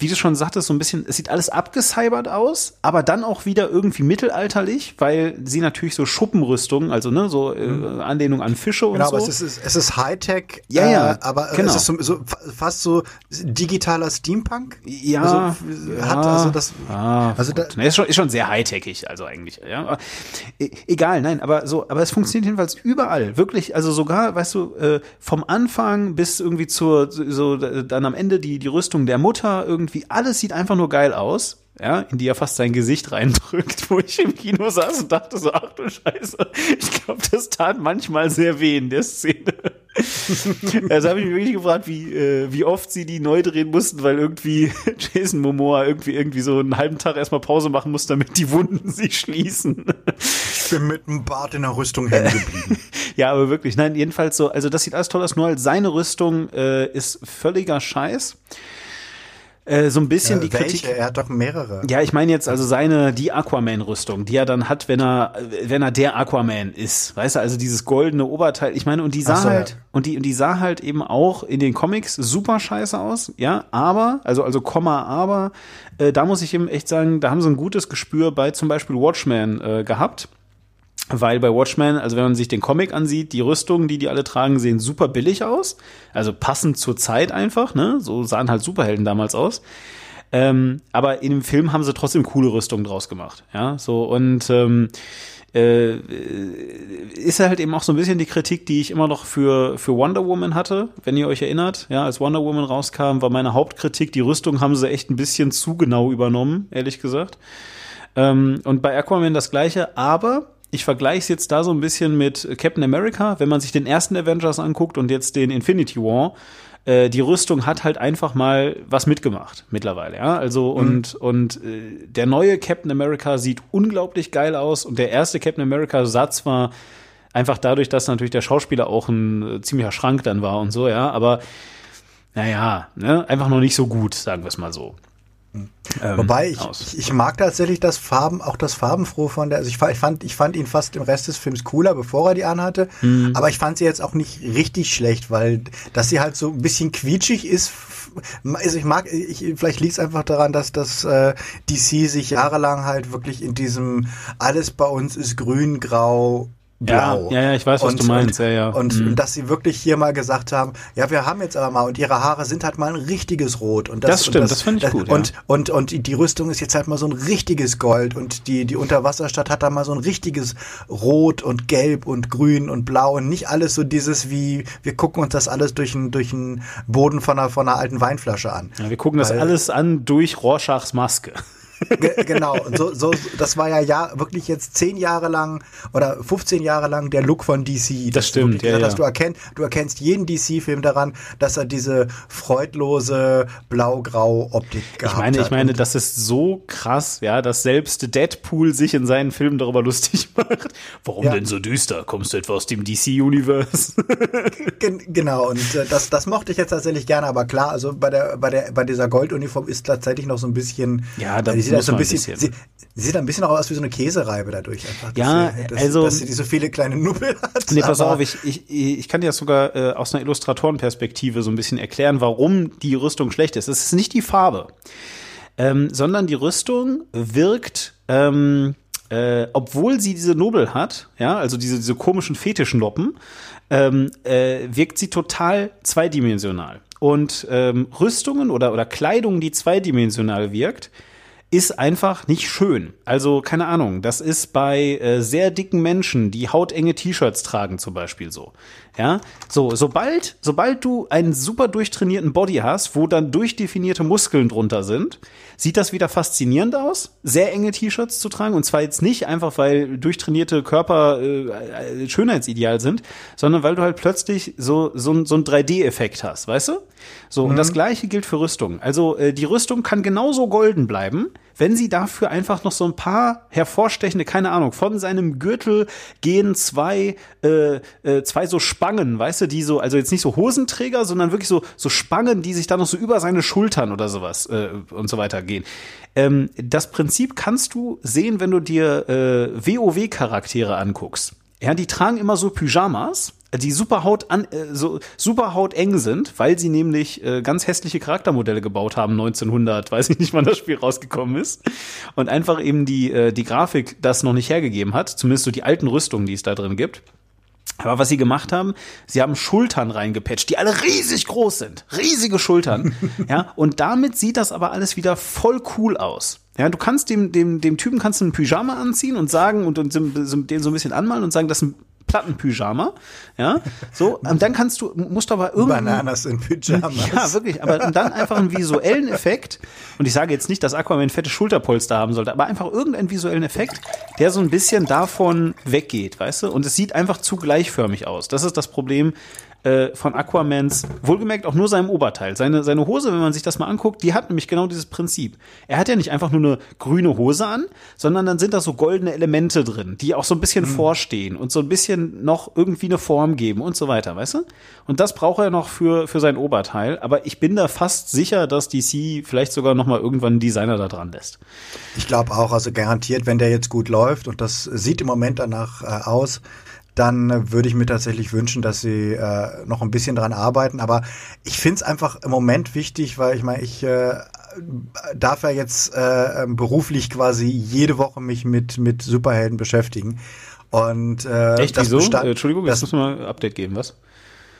wie du schon sagtest, so ein bisschen, es sieht alles abgecybert aus, aber dann auch wieder irgendwie mittelalterlich, weil sie natürlich so Schuppenrüstungen, also ne, so äh, mhm. Anlehnung an Fische und genau, so. Genau, aber es ist, es ist Hightech, ja, ja, äh, aber genau. es ist so, so, fast so digitaler Steampunk. Ja, also, hat ja, also das, ah, also da, ist schon, ist schon sehr hightechig, also eigentlich. Ja, aber, e egal, nein, aber so, aber es funktioniert jedenfalls überall, wirklich, also sogar, weißt du, äh, vom Anfang bis irgendwie zur, so dann am Ende die die Rüstung der Mutter irgendwie irgendwie alles sieht einfach nur geil aus, ja, in die er fast sein Gesicht reindrückt, [laughs] wo ich im Kino saß und dachte so, ach du Scheiße, ich glaube, das tat manchmal sehr weh in der Szene. [laughs] also habe ich mich wirklich gefragt, wie, äh, wie oft sie die neu drehen mussten, weil irgendwie [laughs] Jason Momoa irgendwie irgendwie so einen halben Tag erstmal Pause machen muss, damit die Wunden sich schließen. Ich bin mit dem Bart in der Rüstung hängen geblieben. ja, aber wirklich, nein, jedenfalls so, also das sieht alles toll aus, nur als seine Rüstung äh, ist völliger Scheiß. Äh, so ein bisschen ja, die welche? Kritik. Er hat doch mehrere. Ja, ich meine jetzt also seine, die Aquaman-Rüstung, die er dann hat, wenn er, wenn er der Aquaman ist. Weißt du, also dieses goldene Oberteil. Ich meine, und die sah so, halt, ja. und die, und die sah halt eben auch in den Comics super scheiße aus, ja, aber, also, also Komma, aber, äh, da muss ich ihm echt sagen, da haben sie ein gutes Gespür bei zum Beispiel Watchmen äh, gehabt weil bei Watchmen, also wenn man sich den Comic ansieht, die Rüstungen, die die alle tragen, sehen super billig aus. Also passend zur Zeit einfach, ne? So sahen halt Superhelden damals aus. Ähm, aber in dem Film haben sie trotzdem coole Rüstungen draus gemacht. Ja, so und ähm, äh, ist halt eben auch so ein bisschen die Kritik, die ich immer noch für, für Wonder Woman hatte, wenn ihr euch erinnert. Ja, als Wonder Woman rauskam, war meine Hauptkritik, die Rüstung haben sie echt ein bisschen zu genau übernommen, ehrlich gesagt. Ähm, und bei Aquaman das gleiche, aber ich vergleiche es jetzt da so ein bisschen mit Captain America, wenn man sich den ersten Avengers anguckt und jetzt den Infinity War. Äh, die Rüstung hat halt einfach mal was mitgemacht mittlerweile, ja. Also mhm. und und äh, der neue Captain America sieht unglaublich geil aus und der erste Captain America Satz war einfach dadurch, dass natürlich der Schauspieler auch ein äh, ziemlicher Schrank dann war und so, ja. Aber naja, ne, einfach noch nicht so gut, sagen wir es mal so. Ähm, Wobei ich, ich, ich, mag tatsächlich das Farben, auch das Farbenfroh von der, also ich, ich, fand, ich fand ihn fast im Rest des Films cooler, bevor er die anhatte, mhm. aber ich fand sie jetzt auch nicht richtig schlecht, weil, dass sie halt so ein bisschen quietschig ist, also ich mag, ich, vielleicht liegt es einfach daran, dass das äh, DC sich jahrelang halt wirklich in diesem alles bei uns ist grün, grau, blau. Ja, ja, ich weiß, was und, du meinst. Und, ja, ja. Und, mhm. dass sie wirklich hier mal gesagt haben, ja, wir haben jetzt aber mal und ihre Haare sind halt mal ein richtiges Rot. Und das, das stimmt, das, das finde ich das, gut. Und, ja. und, und, und die Rüstung ist jetzt halt mal so ein richtiges Gold und die, die Unterwasserstadt hat da mal so ein richtiges Rot und Gelb und Grün und Blau und nicht alles so dieses wie, wir gucken uns das alles durch einen durch einen Boden von einer, von einer alten Weinflasche an. Ja, wir gucken das alles an durch Rorschachs Maske. Ge genau, und so, so, das war ja, ja wirklich jetzt zehn Jahre lang oder 15 Jahre lang der Look von DC. Das stimmt, ja, ja. Hast, du, erkennst, du erkennst jeden DC-Film daran, dass er diese freudlose Blau-Grau-Optik gehabt ich meine, hat. Ich meine, das ist so krass, ja, dass selbst Deadpool sich in seinen Filmen darüber lustig [laughs] macht. Warum ja. denn so düster? Kommst du etwa aus dem DC-Universe? [laughs] genau, und äh, das, das mochte ich jetzt tatsächlich gerne, aber klar, also bei der, bei der, bei dieser Golduniform ist tatsächlich noch so ein bisschen, ja, da sieht so ein bisschen, bisschen. Sie, sie, sieht ein bisschen auch aus wie so eine Käsereibe dadurch einfach. Ja, sie, dass, also. Dass sie so viele kleine Nubbel hat. Nee, pass auf, ich, ich, ich kann dir das sogar äh, aus einer Illustratorenperspektive so ein bisschen erklären, warum die Rüstung schlecht ist. Es ist nicht die Farbe, ähm, sondern die Rüstung wirkt, ähm, äh, obwohl sie diese Nobel hat, ja, also diese, diese komischen Fetischnoppen, ähm, äh, wirkt sie total zweidimensional. Und ähm, Rüstungen oder, oder Kleidung, die zweidimensional wirkt, ist einfach nicht schön. Also keine Ahnung, das ist bei äh, sehr dicken Menschen, die hautenge T-Shirts tragen zum Beispiel so. Ja, so sobald sobald du einen super durchtrainierten Body hast, wo dann durchdefinierte Muskeln drunter sind, sieht das wieder faszinierend aus, sehr enge T-Shirts zu tragen und zwar jetzt nicht einfach weil durchtrainierte Körper äh, Schönheitsideal sind, sondern weil du halt plötzlich so so, so ein 3D-Effekt hast, weißt du? So mhm. und das gleiche gilt für Rüstung. Also äh, die Rüstung kann genauso golden bleiben wenn sie dafür einfach noch so ein paar hervorstechende, keine Ahnung, von seinem Gürtel gehen zwei, äh, äh, zwei so Spangen, weißt du, die so, also jetzt nicht so Hosenträger, sondern wirklich so, so Spangen, die sich dann noch so über seine Schultern oder sowas äh, und so weiter gehen. Ähm, das Prinzip kannst du sehen, wenn du dir äh, WoW-Charaktere anguckst. Ja, die tragen immer so Pyjamas die super Haut an, äh, so super Haut sind, weil sie nämlich äh, ganz hässliche Charaktermodelle gebaut haben 1900, weiß ich nicht, wann das Spiel rausgekommen ist und einfach eben die äh, die Grafik das noch nicht hergegeben hat, zumindest so die alten Rüstungen, die es da drin gibt. Aber was sie gemacht haben, sie haben Schultern reingepatcht, die alle riesig groß sind, riesige Schultern, [laughs] ja, und damit sieht das aber alles wieder voll cool aus. Ja, du kannst dem, dem, dem Typen kannst du ein Pyjama anziehen und sagen und, und den so ein bisschen anmalen und sagen, das ist ein Plattenpyjama, ja, so, und dann kannst du, musst aber irgendwie. Bananas in Pyjamas. Ja, wirklich, aber dann einfach einen visuellen Effekt, und ich sage jetzt nicht, dass Aquaman fette Schulterpolster haben sollte, aber einfach irgendeinen visuellen Effekt, der so ein bisschen davon weggeht, weißt du, und es sieht einfach zu gleichförmig aus. Das ist das Problem, äh, von Aquamans, wohlgemerkt auch nur seinem Oberteil. Seine, seine Hose, wenn man sich das mal anguckt, die hat nämlich genau dieses Prinzip. Er hat ja nicht einfach nur eine grüne Hose an, sondern dann sind da so goldene Elemente drin, die auch so ein bisschen mhm. vorstehen und so ein bisschen noch irgendwie eine Form geben und so weiter, weißt du? Und das braucht er noch für, für sein Oberteil. Aber ich bin da fast sicher, dass DC vielleicht sogar noch mal irgendwann einen Designer da dran lässt. Ich glaube auch, also garantiert, wenn der jetzt gut läuft und das sieht im Moment danach äh, aus, dann würde ich mir tatsächlich wünschen, dass sie äh, noch ein bisschen dran arbeiten. Aber ich finde es einfach im Moment wichtig, weil ich meine, ich äh, darf ja jetzt äh, beruflich quasi jede Woche mich mit, mit Superhelden beschäftigen. Und äh, Echt, wieso? Bestand, Entschuldigung, das müssen wir ein Update geben, was?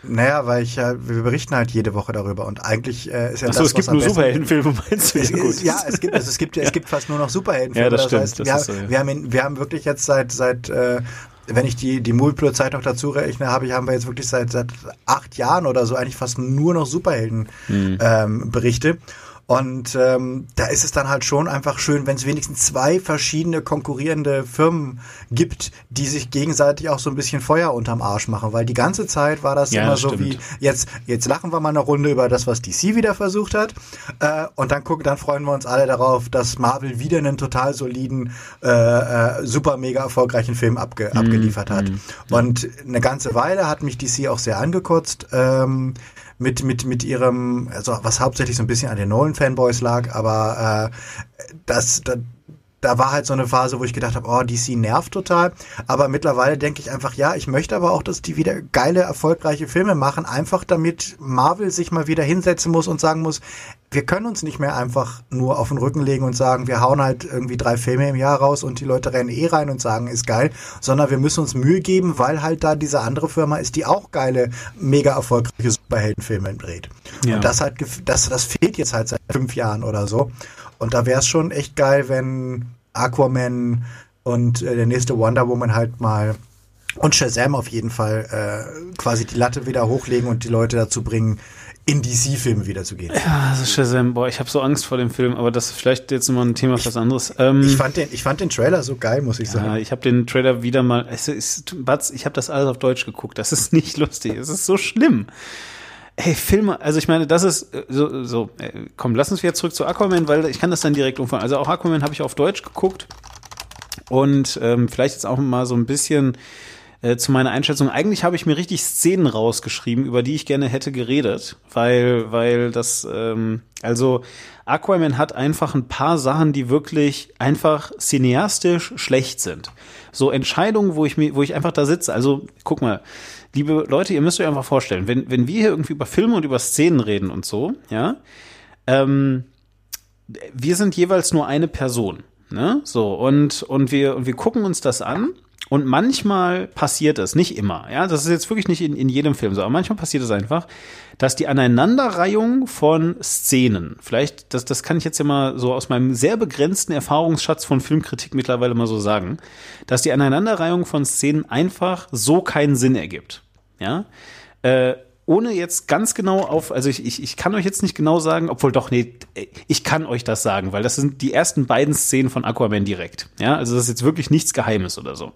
Naja, weil ich ja, wir berichten halt jede Woche darüber und eigentlich äh, ist ja Achso, das, es gibt nur Superheldenfilme, meinst du? Es, ja, ja, es gibt, also es gibt, es gibt fast nur noch Superheldenfilme. Ja, das, das stimmt. Heißt, das wir, so, ja. wir, haben, wir haben wirklich jetzt seit, seit äh, wenn ich die, die Multiplo-Zeit noch dazu rechne, habe ich, haben wir jetzt wirklich seit, seit acht Jahren oder so eigentlich fast nur noch Superhelden-Berichte. Mhm. Ähm, und ähm, da ist es dann halt schon einfach schön, wenn es wenigstens zwei verschiedene konkurrierende Firmen gibt, die sich gegenseitig auch so ein bisschen Feuer unterm Arsch machen. Weil die ganze Zeit war das ja, immer so wie, jetzt, jetzt lachen wir mal eine Runde über das, was DC wieder versucht hat. Äh, und dann gucken, dann freuen wir uns alle darauf, dass Marvel wieder einen total soliden, äh, äh, super mega erfolgreichen Film abge mm, abgeliefert hat. Mm, und eine ganze Weile hat mich DC auch sehr angekotzt. Ähm, mit, mit, mit ihrem, also was hauptsächlich so ein bisschen an den Nolan-Fanboys lag, aber äh, das, das da war halt so eine Phase, wo ich gedacht habe, oh, DC nervt total. Aber mittlerweile denke ich einfach, ja, ich möchte aber auch, dass die wieder geile, erfolgreiche Filme machen, einfach damit Marvel sich mal wieder hinsetzen muss und sagen muss, wir können uns nicht mehr einfach nur auf den Rücken legen und sagen, wir hauen halt irgendwie drei Filme im Jahr raus und die Leute rennen eh rein und sagen, ist geil, sondern wir müssen uns Mühe geben, weil halt da diese andere Firma ist, die auch geile, mega erfolgreiche Superheldenfilme dreht. Ja. Und das halt, das, das fehlt jetzt halt seit fünf Jahren oder so. Und da wäre es schon echt geil, wenn Aquaman und äh, der nächste Wonder Woman halt mal und Shazam auf jeden Fall äh, quasi die Latte wieder hochlegen und die Leute dazu bringen, in DC-Filme wiederzugehen. Ja, also Shazam, boah, ich habe so Angst vor dem Film, aber das ist vielleicht jetzt mal ein Thema für was anderes. Ähm, ich, fand den, ich fand den Trailer so geil, muss ich ja, sagen. Ich habe den Trailer wieder mal, es ist, Batz, ich habe das alles auf Deutsch geguckt, das ist nicht [laughs] lustig, es ist so schlimm. Hey, Filme, also ich meine, das ist äh, so, so äh, komm, lass uns wieder zurück zu Aquaman, weil ich kann das dann direkt umfahren. Also auch Aquaman habe ich auf Deutsch geguckt und ähm, vielleicht jetzt auch mal so ein bisschen äh, zu meiner Einschätzung. Eigentlich habe ich mir richtig Szenen rausgeschrieben, über die ich gerne hätte geredet, weil, weil das, ähm, also Aquaman hat einfach ein paar Sachen, die wirklich einfach cineastisch schlecht sind. So Entscheidungen, wo ich mir, wo ich einfach da sitze. Also guck mal, liebe Leute, ihr müsst euch einfach vorstellen, wenn, wenn wir hier irgendwie über Filme und über Szenen reden und so, ja, ähm, wir sind jeweils nur eine Person. Ne? So, und, und wir, und wir gucken uns das an und manchmal passiert es, nicht immer, ja, das ist jetzt wirklich nicht in, in jedem Film so, aber manchmal passiert es einfach, dass die Aneinanderreihung von Szenen, vielleicht, das, das kann ich jetzt ja mal so aus meinem sehr begrenzten Erfahrungsschatz von Filmkritik mittlerweile mal so sagen, dass die Aneinanderreihung von Szenen einfach so keinen Sinn ergibt. Ja. Äh, ohne jetzt ganz genau auf, also ich, ich, ich kann euch jetzt nicht genau sagen, obwohl doch, nee, ich kann euch das sagen, weil das sind die ersten beiden Szenen von Aquaman direkt. Ja, also das ist jetzt wirklich nichts Geheimes oder so.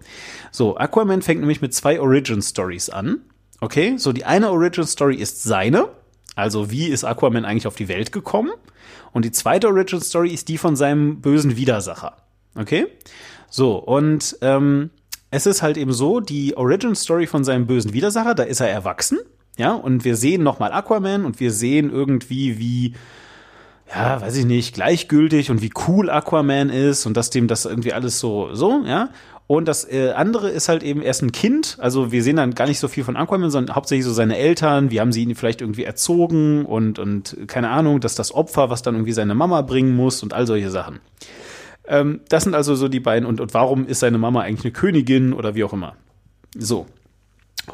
So, Aquaman fängt nämlich mit zwei Origin Stories an. Okay, so die eine Origin Story ist seine, also wie ist Aquaman eigentlich auf die Welt gekommen? Und die zweite Origin Story ist die von seinem bösen Widersacher. Okay, so und ähm, es ist halt eben so, die Origin Story von seinem bösen Widersacher, da ist er erwachsen ja, und wir sehen nochmal Aquaman und wir sehen irgendwie, wie, ja, weiß ich nicht, gleichgültig und wie cool Aquaman ist und dass dem das irgendwie alles so, so, ja. Und das äh, andere ist halt eben erst ein Kind. Also wir sehen dann gar nicht so viel von Aquaman, sondern hauptsächlich so seine Eltern. Wie haben sie ihn vielleicht irgendwie erzogen und, und keine Ahnung, dass das Opfer, was dann irgendwie seine Mama bringen muss und all solche Sachen. Ähm, das sind also so die beiden. Und, und warum ist seine Mama eigentlich eine Königin oder wie auch immer? So.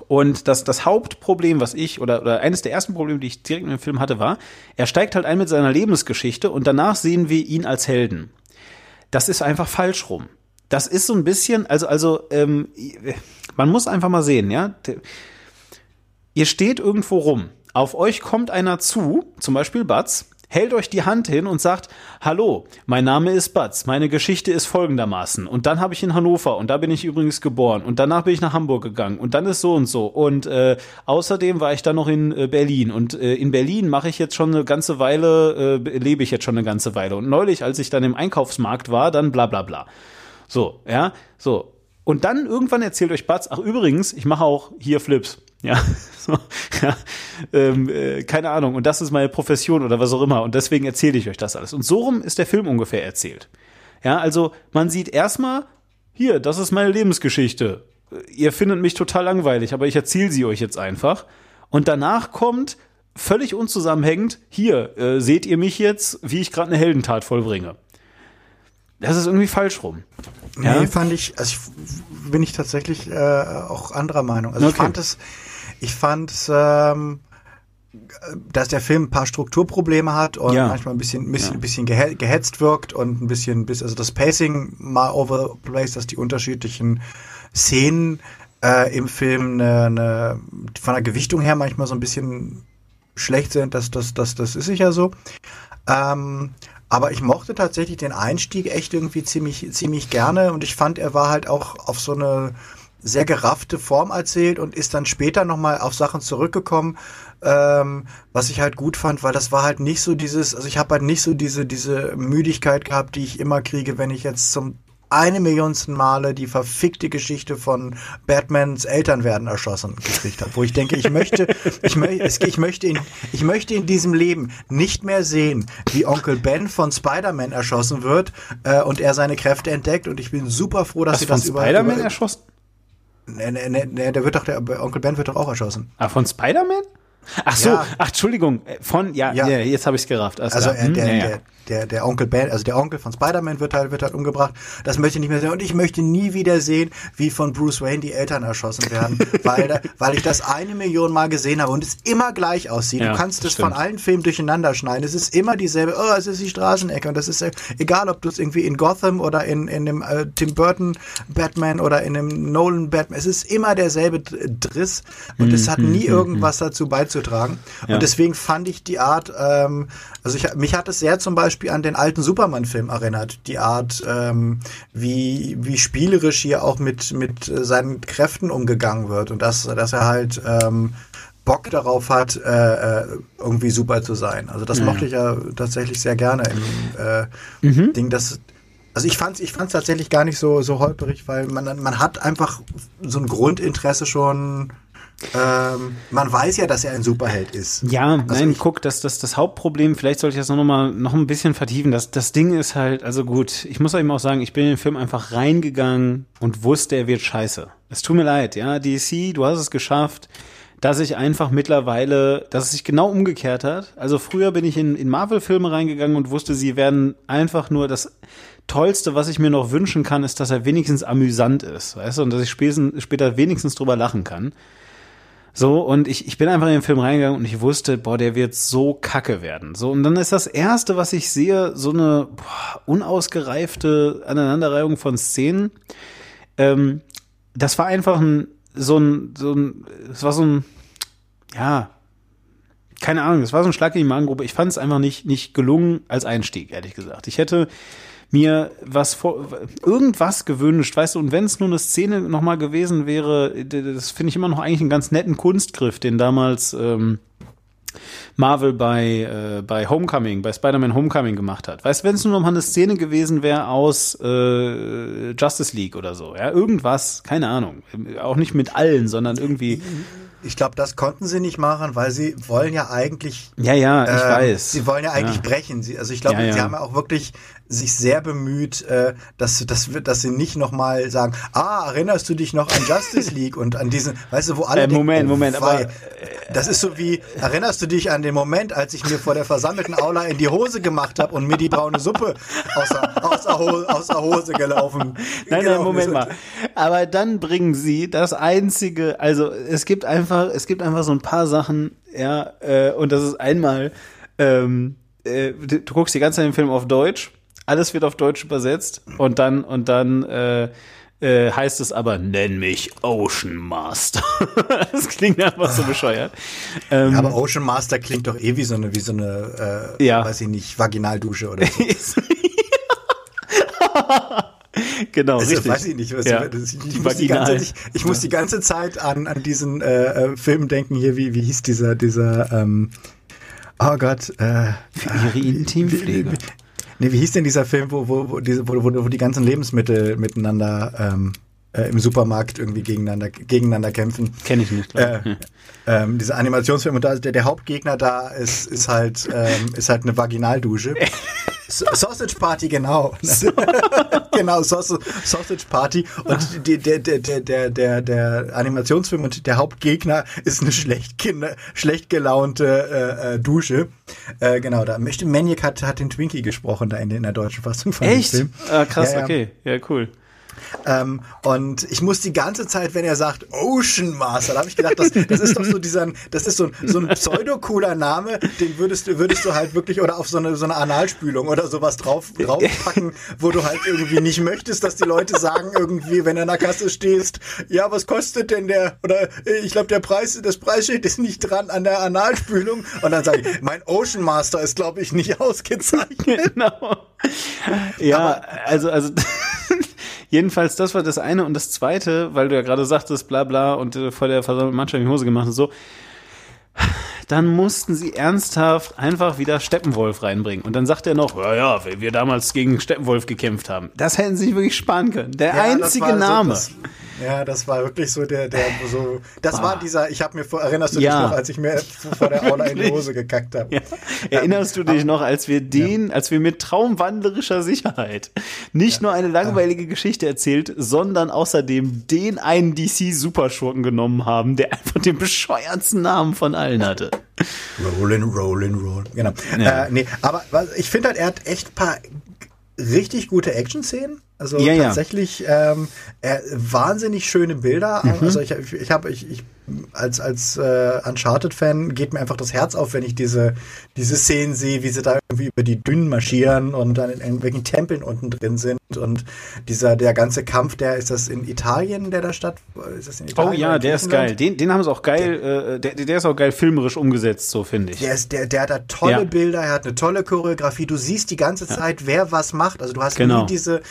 Und das, das Hauptproblem, was ich, oder, oder eines der ersten Probleme, die ich direkt in dem Film hatte, war, er steigt halt ein mit seiner Lebensgeschichte und danach sehen wir ihn als Helden. Das ist einfach falsch rum. Das ist so ein bisschen, also, also, ähm, man muss einfach mal sehen, ja. Ihr steht irgendwo rum. Auf euch kommt einer zu, zum Beispiel Batz, hält euch die Hand hin und sagt, hallo, mein Name ist Batz, meine Geschichte ist folgendermaßen. Und dann habe ich in Hannover und da bin ich übrigens geboren und danach bin ich nach Hamburg gegangen und dann ist so und so. Und äh, außerdem war ich dann noch in äh, Berlin und äh, in Berlin mache ich jetzt schon eine ganze Weile, äh, lebe ich jetzt schon eine ganze Weile. Und neulich, als ich dann im Einkaufsmarkt war, dann bla bla bla. So, ja, so. Und dann irgendwann erzählt euch Batz, ach übrigens, ich mache auch hier Flips. Ja, [laughs] so, ja ähm, äh, keine Ahnung. Und das ist meine Profession oder was auch immer. Und deswegen erzähle ich euch das alles. Und so rum ist der Film ungefähr erzählt. Ja, also man sieht erstmal, hier, das ist meine Lebensgeschichte. Ihr findet mich total langweilig, aber ich erzähle sie euch jetzt einfach. Und danach kommt völlig unzusammenhängend, hier, äh, seht ihr mich jetzt, wie ich gerade eine Heldentat vollbringe. Das ist irgendwie falsch rum. Ja? Nee, fand ich, also ich, bin ich tatsächlich äh, auch anderer Meinung. Also okay. ich fand es, ich fand ähm, dass der Film ein paar Strukturprobleme hat und ja. manchmal ein bisschen, ein bisschen, ja. bisschen gehetzt wirkt und ein bisschen, also das Pacing mal over the place, dass die unterschiedlichen Szenen äh, im Film eine, eine, von der Gewichtung her manchmal so ein bisschen schlecht sind, das, das, das, das ist sicher so. Ähm, aber ich mochte tatsächlich den Einstieg echt irgendwie ziemlich, ziemlich gerne und ich fand, er war halt auch auf so eine sehr geraffte Form erzählt und ist dann später nochmal auf Sachen zurückgekommen, ähm, was ich halt gut fand, weil das war halt nicht so dieses, also ich habe halt nicht so diese, diese Müdigkeit gehabt, die ich immer kriege, wenn ich jetzt zum eine Millionsten Male die verfickte Geschichte von Batmans Eltern werden erschossen gekriegt habe, wo ich denke, ich möchte, ich, ich, möchte in, ich möchte in diesem Leben nicht mehr sehen, wie Onkel Ben von Spider-Man erschossen wird äh, und er seine Kräfte entdeckt und ich bin super froh, dass Was, sie das über Spider-Man erschossen? Nee, nee, nee, der wird doch, der Onkel Ben wird doch auch erschossen. Ah, von Spider-Man? Ach so, ja. ach Entschuldigung, äh, von ja, ja. jetzt habe ich es gerafft. Also, also der, hm, ja, der, der, der Onkel Ben, also der Onkel von Spider-Man wird halt, wird halt umgebracht. Das möchte ich nicht mehr sehen. Und ich möchte nie wieder sehen, wie von Bruce Wayne die Eltern erschossen werden, [laughs] weil, da, weil ich das eine Million Mal gesehen habe und es immer gleich aussieht. Ja, du kannst es von allen Filmen durcheinander schneiden. Es ist immer dieselbe, oh, es ist die Straßenecke. Und das ist egal, ob du es irgendwie in Gotham oder in, in dem äh, Tim Burton Batman oder in dem Nolan Batman, es ist immer derselbe Driss und mhm, es hat nie mhm, irgendwas dazu beizutragen. Ja. Und deswegen fand ich die Art, ähm, also ich, mich hat es sehr zum Beispiel an den alten Superman-Film erinnert. Die Art, ähm, wie, wie spielerisch hier auch mit, mit seinen Kräften umgegangen wird und dass, dass er halt ähm, Bock darauf hat, äh, äh irgendwie super zu sein. Also das ja. mochte ich ja tatsächlich sehr gerne im äh, mhm. Ding. Das, also ich fand es ich fand's tatsächlich gar nicht so, so holperig, weil man, man hat einfach so ein Grundinteresse schon ähm, man weiß ja, dass er ein Superheld ist. Ja, also nein, guck, das, das, das Hauptproblem, vielleicht sollte ich das noch mal noch ein bisschen vertiefen. Das, das Ding ist halt, also gut, ich muss eben auch sagen, ich bin in den Film einfach reingegangen und wusste, er wird scheiße. Es tut mir leid, ja, DC, du hast es geschafft, dass ich einfach mittlerweile, dass es sich genau umgekehrt hat. Also früher bin ich in, in Marvel-Filme reingegangen und wusste, sie werden einfach nur das Tollste, was ich mir noch wünschen kann, ist, dass er wenigstens amüsant ist, weißt du, und dass ich später wenigstens drüber lachen kann. So, und ich, ich bin einfach in den Film reingegangen und ich wusste, boah, der wird so kacke werden. So, und dann ist das Erste, was ich sehe, so eine boah, unausgereifte Aneinanderreihung von Szenen. Ähm, das war einfach ein, so ein, so ein, es war so ein, ja, keine Ahnung, es war so ein Schlag in die Magengruppe. Ich fand es einfach nicht, nicht gelungen als Einstieg, ehrlich gesagt. Ich hätte mir was vor, irgendwas gewünscht, weißt du, und wenn es nur eine Szene nochmal gewesen wäre, das finde ich immer noch eigentlich einen ganz netten Kunstgriff, den damals ähm, Marvel bei, äh, bei Homecoming, bei Spider-Man Homecoming gemacht hat. Weißt du, wenn es nur noch mal eine Szene gewesen wäre aus äh, Justice League oder so, ja, irgendwas, keine Ahnung. Auch nicht mit allen, sondern irgendwie. Ich glaube, das konnten sie nicht machen, weil sie wollen ja eigentlich. Ja, ja, ich äh, weiß. Sie wollen ja eigentlich ja. brechen. Sie, also ich glaube, ja, ja. sie haben ja auch wirklich sich sehr bemüht, äh, dass, dass, dass sie nicht nochmal sagen, ah, erinnerst du dich noch an Justice [laughs] League und an diesen, weißt du, wo alle äh, Moment, denken, oh, Moment, aber äh, das ist so wie, erinnerst du dich an den Moment, als ich mir vor der versammelten Aula in die Hose gemacht habe und mir die braune Suppe aus der, aus der, Hose, aus der Hose gelaufen? Nein, nein, Moment mal. Aber dann bringen sie das einzige, also es gibt einfach, es gibt einfach so ein paar Sachen, ja, äh, und das ist einmal, ähm, äh, du, du guckst die ganze Zeit den Film auf Deutsch alles wird auf Deutsch übersetzt und dann und dann äh, äh, heißt es aber, nenn mich Ocean Master. [laughs] das klingt einfach so bescheuert. Ähm, ja, aber Ocean Master klingt doch eh wie so eine, wie so eine, äh, ja. weiß ich nicht, Vaginaldusche oder so. [laughs] [laughs] genau, also, richtig. weiß ich nicht. Was ja. ich, ich, muss die ganze, ich, muss die ganze Zeit an, an diesen äh, äh, Film denken hier, wie, wie hieß dieser, dieser, ähm, oh Gott, äh, Für ihre Intimpflege. Nee, wie hieß denn dieser Film, wo, wo, wo, diese, wo, wo, wo die ganzen Lebensmittel miteinander ähm, äh, im Supermarkt irgendwie gegeneinander, gegeneinander kämpfen? Kenne ich nicht. Äh, hm. ähm, dieser Animationsfilm und da, der, der Hauptgegner da ist, ist halt ähm, ist halt eine Vaginaldusche. [laughs] Sausage Party, genau. [laughs] genau, Sausage Party. Und die, der, der, der, der, der Animationsfilm und der Hauptgegner ist eine schlecht, schlecht gelaunte äh, äh, Dusche. Äh, genau, da möchte Maniac hat, hat den Twinkie gesprochen da in, in der deutschen Fassung von Echt? dem Film. Ah, krass, ja, ja. okay. Ja, cool. Ähm, und ich muss die ganze Zeit, wenn er sagt Ocean Master, da habe ich gedacht, das, das ist doch so dieser, das ist so, so ein pseudo-cooler Name, den würdest du, würdest du halt wirklich oder auf so eine, so eine Analspülung oder sowas drauf, draufpacken, wo du halt irgendwie nicht möchtest, dass die Leute sagen irgendwie, wenn du an der Kasse stehst, ja, was kostet denn der, oder ich glaube, der Preis, das Preisschild ist nicht dran an der Analspülung und dann sage ich, mein Ocean Master ist, glaube ich, nicht [laughs] ausgezeichnet. Genau. Ja, Aber, also, also, [laughs] Jedenfalls, das war das eine. Und das zweite, weil du ja gerade sagtest, bla bla, und äh, vor der Versammlung Mannschaft in die Hose gemacht und so. Dann mussten sie ernsthaft einfach wieder Steppenwolf reinbringen. Und dann sagt er noch, ja, ja, wir damals gegen Steppenwolf gekämpft haben. Das hätten sie sich wirklich sparen können. Der ja, einzige Name. So, Ja, das war wirklich so der, der so, das Ah. war dieser, ich habe mir vor, erinnerst du Ja. dich noch, als ich mir vor der Aula in die? Hose gekackt habe? Ja. Erinnerst du dich noch, als wir den, als wir mit traumwandlerischer Sicherheit nicht nur eine langweilige Geschichte erzählt, sondern außerdem den einen DC-Superschurken genommen haben, der einfach den bescheuertsten Namen von allen hatte. Rollin, rollin, roll. Genau. Ja. Äh, nee, aber ich finde halt, er hat echt paar richtig gute Action-Szenen. Also Ja, ja. tatsächlich ähm, er, wahnsinnig schöne Bilder. Mhm. Also ich, ich, ich habe ich, ich als als äh, Uncharted-Fan geht mir einfach das Herz auf, wenn ich diese diese Szenen sehe, wie sie da irgendwie über die Dünen marschieren und dann in irgendwelchen Tempeln unten drin sind und dieser der ganze Kampf, der ist das in Italien, der da statt ist das in Oh Italien? oder ja, der ist geil. Den, den haben sie auch geil, äh, der, der ist auch geil filmerisch umgesetzt, so finde ich. Der, ist, der, der hat da tolle Ja. Bilder, er hat eine tolle Choreografie. Du siehst die ganze Zeit, wer was macht. Also du hast Genau. nie diese,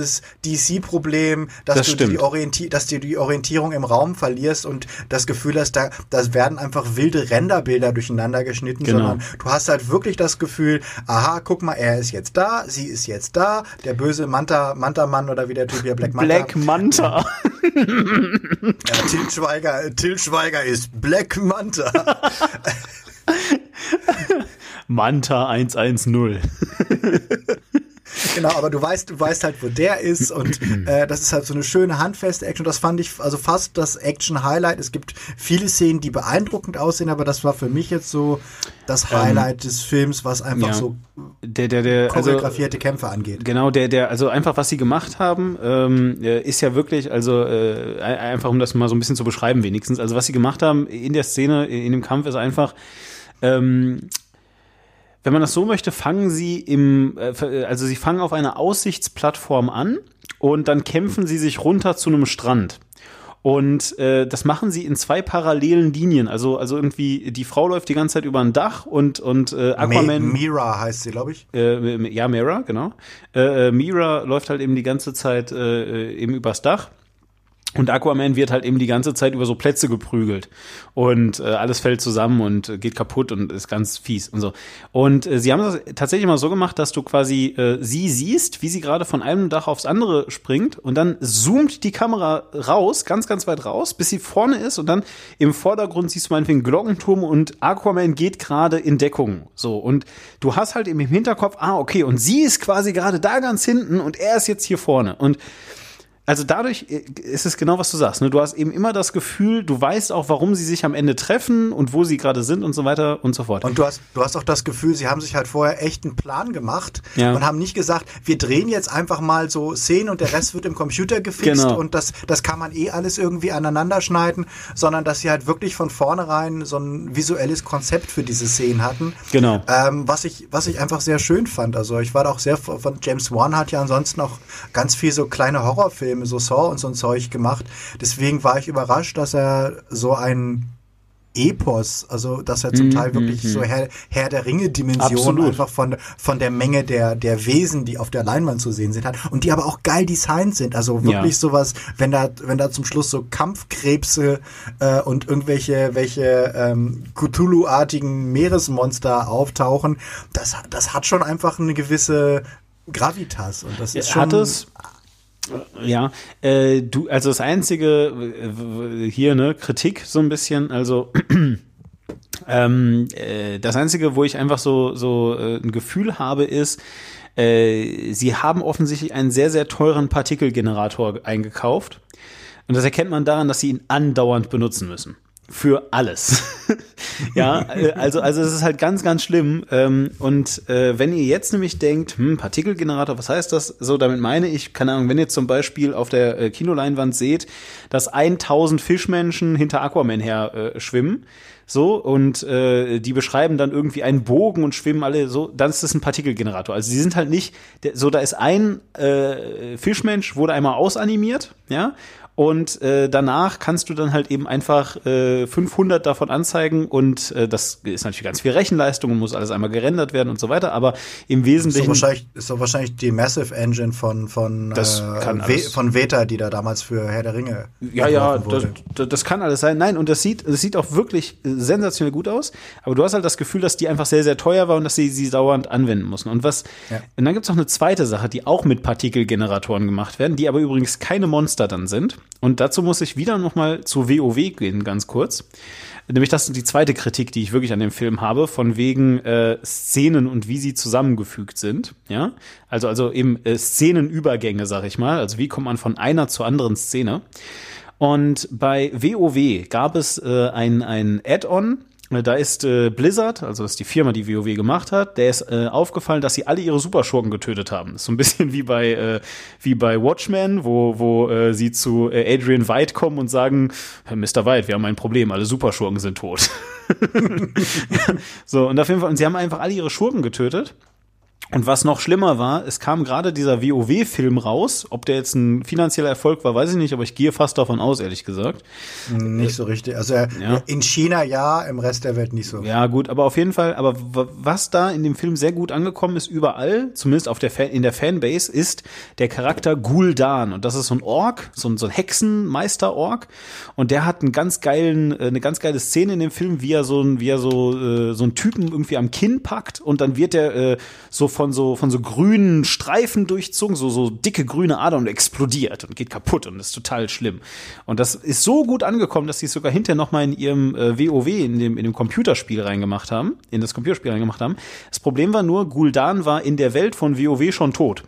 dieses DC-Problem, dass Das du stimmt. die Orienti dass du die Orientierung im Raum verlierst und das Gefühl hast, da das werden einfach wilde Renderbilder durcheinander geschnitten, Genau. sondern du hast halt wirklich das Gefühl, aha, guck mal, er ist jetzt da, sie ist jetzt da, der böse Manta, Manta-Mann oder wie der Typ hier, Black Manta. Black Manta. [laughs] Ja, Til Schweiger, Til Schweiger ist Black Manta. [laughs] Manta 110. [laughs] Genau, aber du weißt, du weißt halt, wo der ist und [clears throat] äh, das ist halt so eine schöne handfeste Action. Das fand ich also fast das Action-Highlight. Es gibt viele Szenen, die beeindruckend aussehen, aber das war für mich jetzt so das Highlight des Films, was einfach ja. so Der, der, der, also, choreografierte Kämpfe angeht. Genau, der, der, also einfach, was sie gemacht haben, ähm, äh, ist ja wirklich, also äh, ein- einfach um das mal so ein bisschen zu beschreiben, wenigstens. Also was sie gemacht haben in der Szene, in dem Kampf, ist einfach, ähm, wenn man das so möchte, fangen sie im, äh, also sie fangen auf einer Aussichtsplattform an und dann kämpfen sie sich runter zu einem Strand. Und äh, das machen sie in zwei parallelen Linien. Also, also irgendwie, die Frau läuft die ganze Zeit über ein Dach und, und äh, Aquaman. Mi- Mira heißt sie, glaube ich. Äh, ja, Mira, genau. Äh, äh, Mira läuft halt eben die ganze Zeit äh, äh, eben übers Dach. Und Aquaman wird halt eben die ganze Zeit über so Plätze geprügelt. Und äh, alles fällt zusammen und äh, geht kaputt und ist ganz fies und so. Und äh, sie haben das tatsächlich mal so gemacht, dass du quasi äh, sie siehst, wie sie gerade von einem Dach aufs andere springt und dann zoomt die Kamera raus, ganz, ganz weit raus, bis sie vorne ist und dann im Vordergrund siehst du meinetwegen Glockenturm und Aquaman geht gerade in Deckung. So. Und du hast halt eben im Hinterkopf, ah, okay, und sie ist quasi gerade da ganz hinten und er ist jetzt hier vorne. Und also dadurch äh, ist es genau, was du sagst. Ne? Du hast eben immer das Gefühl, du weißt auch, warum sie sich am Ende treffen und wo sie gerade sind und so weiter und so fort. Und du hast, du hast auch das Gefühl, sie haben sich halt vorher echt einen Plan gemacht Ja. und haben nicht gesagt, wir drehen jetzt einfach mal so Szenen und der Rest wird im Computer gefixt Genau. und das, das kann man eh alles irgendwie aneinander schneiden, sondern dass sie halt wirklich von vornherein so ein visuelles Konzept für diese Szenen hatten. Genau. Ähm, was ich, was ich einfach sehr schön fand. Also ich war da auch sehr von James Wan hat ja ansonsten auch ganz viel so kleine Horrorfilme, so Saw und so ein Zeug gemacht. Deswegen war ich überrascht, dass er so ein Epos, also dass er zum Teil wirklich so Herr, Herr der Ringe-Dimension einfach von, von der Menge der, der Wesen, die auf der Leinwand zu sehen sind, hat und die aber auch geil designt sind. Also wirklich Ja. sowas, wenn da, wenn da zum Schluss so Kampfkrebse äh, und irgendwelche welche ähm, Cthulhu-artigen Meeresmonster auftauchen, das, das hat schon einfach eine gewisse Gravitas und das ist schon Hat es. Ja, äh, du, also das einzige äh, hier, ne, Kritik so ein bisschen, also [clears throat] ähm, äh, das einzige, wo ich einfach so, so äh, ein Gefühl habe, ist, äh, sie haben offensichtlich einen sehr, sehr teuren Partikelgenerator eingekauft. Und das erkennt man daran, dass sie ihn andauernd benutzen müssen. Für alles. [laughs] ja, äh, also, also es ist halt ganz, ganz schlimm. Ähm, und äh, wenn ihr jetzt nämlich denkt, hm, Partikelgenerator, was heißt das? So, damit meine ich, keine Ahnung, wenn ihr zum Beispiel auf der äh, Kinoleinwand seht, dass 1000 Fischmenschen hinter Aquaman her äh, schwimmen, so, und äh, die beschreiben dann irgendwie einen Bogen und schwimmen alle so, dann ist das ein Partikelgenerator. Also die sind halt nicht, so da ist ein äh, Fischmensch, wurde einmal ausanimiert, ja, und äh, danach kannst du dann halt eben einfach äh, 500 davon anzeigen und äh, das ist natürlich ganz viel Rechenleistung und muss alles einmal gerendert werden und so weiter, aber im Wesentlichen. Ist doch wahrscheinlich, ist doch wahrscheinlich die Massive Engine von, von, äh, von Veta, die da damals für Herr der Ringe Ja, ja, das, das, kann alles sein. Nein, und das sieht, das sieht auch wirklich äh, sensationell gut aus. Aber du hast halt das Gefühl, dass die einfach sehr, sehr teuer war und dass sie sie dauernd anwenden mussten. Und was, Ja. und dann gibt's noch eine zweite Sache, die auch mit Partikelgeneratoren gemacht werden, die aber übrigens keine Monster dann sind. Und dazu muss ich wieder noch mal zu WoW gehen, ganz kurz. Nämlich das ist die zweite Kritik, die ich wirklich an dem Film habe, von wegen äh, Szenen und wie sie zusammengefügt sind. Ja, also also eben äh, Szenenübergänge, sag ich mal. Also wie kommt man von einer zur anderen Szene? Und bei WoW gab es äh, ein, ein Add-on, da ist äh, Blizzard, also das ist die Firma, die WoW gemacht hat, der ist äh, aufgefallen, dass sie alle ihre Superschurken getötet haben. So ein bisschen wie bei äh, wie bei Watchmen, wo wo äh, sie zu äh, Adrian White kommen und sagen, Mr. White, wir haben ein Problem, alle Superschurken sind tot. [laughs] so und auf jeden Fall und sie haben einfach alle ihre Schurken getötet. Und was noch schlimmer war, es kam gerade dieser WoW-Film raus. Ob der jetzt ein finanzieller Erfolg war, weiß ich nicht, aber ich gehe fast davon aus, ehrlich gesagt. Nicht so richtig. Also äh, Ja. in China ja, im Rest der Welt nicht so. Ja, gut, aber auf jeden Fall, aber was da in dem Film sehr gut angekommen ist, überall, zumindest auf der Fan, in der Fanbase, ist der Charakter Gul'dan. Und das ist so ein Ork, so ein, so ein Hexenmeister-Ork. Und der hat einen ganz geilen, äh, eine ganz geile Szene in dem Film, wie er so ein, wie er so, äh, so einen Typen irgendwie am Kinn packt und dann wird er so von so, von so grünen Streifen durchzogen, so, so dicke grüne Adern und explodiert und geht kaputt und ist total schlimm. Und das ist so gut angekommen, dass sie es sogar hinterher nochmal in ihrem äh, WoW, in dem, in dem Computerspiel reingemacht haben, in das Computerspiel reingemacht haben. Das Problem war nur, Gul'dan war in der Welt von WoW schon tot.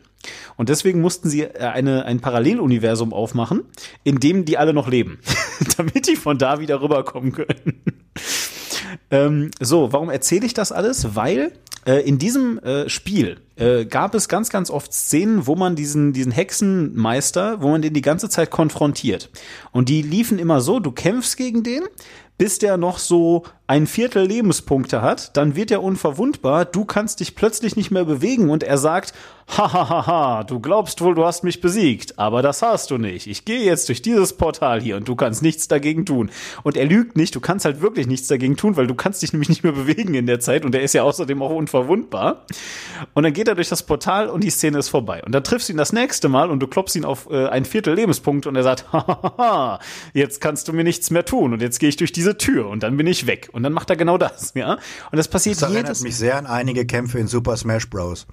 Und deswegen mussten sie äh, eine, ein Paralleluniversum aufmachen, in dem die alle noch leben, [laughs] damit die von da wieder rüberkommen können. [laughs] Ähm, so, warum erzähle ich das alles? Weil in diesem äh, Spiel äh, gab es ganz, ganz oft Szenen, wo man diesen, diesen Hexenmeister, wo man den die ganze Zeit konfrontiert. Und die liefen immer so, du kämpfst gegen den, bis der noch so ein Viertel Lebenspunkte hat, dann wird er unverwundbar, du kannst dich plötzlich nicht mehr bewegen und er sagt, hahaha, du glaubst wohl, du hast mich besiegt, aber das hast du nicht. Ich gehe jetzt durch dieses Portal hier und du kannst nichts dagegen tun. Und er lügt nicht, du kannst halt wirklich nichts dagegen tun, weil du kannst dich nämlich nicht mehr bewegen in der Zeit und er ist ja außerdem auch unverwundbar. Und dann geht er durch das Portal und die Szene ist vorbei. Und dann triffst du ihn das nächste Mal und du klopfst ihn auf äh, ein Viertel Lebenspunkt und er sagt, hahaha, jetzt kannst du mir nichts mehr tun und jetzt gehe ich durch diese Tür und dann bin ich weg. Und dann macht er genau das, ja. Und das passiert Das erinnert jedes mich sehr an einige Kämpfe in Super Smash Bros.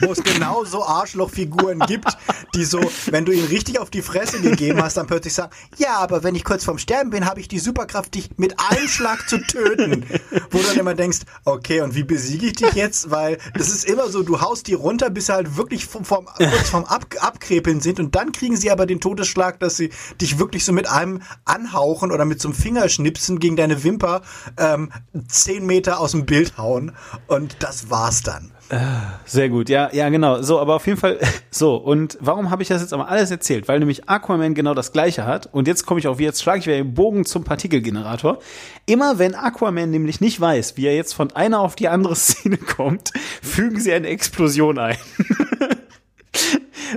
Wo es genau so Arschlochfiguren gibt, die so, wenn du ihnen richtig auf die Fresse gegeben hast, dann plötzlich sagen, ja, aber wenn ich kurz vorm Sterben bin, habe ich die Superkraft, dich mit einem Schlag zu töten. Wo du dann immer denkst, okay, und wie besiege ich dich jetzt? Weil das ist immer so, du haust die runter, bis sie halt wirklich vom, vom, kurz vorm Ab, Abkrepeln sind und dann kriegen sie aber den Todesschlag, dass sie dich wirklich so mit einem anhauchen oder mit so einem Fingerschnipsen gegen deine Wimper ähm, zehn Meter aus dem Bild hauen und das war's dann. Sehr gut, ja, ja, genau. So, aber auf jeden Fall, [laughs] so, und warum habe ich das jetzt aber alles erzählt? Weil nämlich Aquaman genau das gleiche hat. Und jetzt komme ich auf, jetzt schlage ich wieder den Bogen zum Partikelgenerator. Immer wenn Aquaman nämlich nicht weiß, wie er jetzt von einer auf die andere [laughs] Szene kommt, fügen sie eine Explosion ein. [laughs]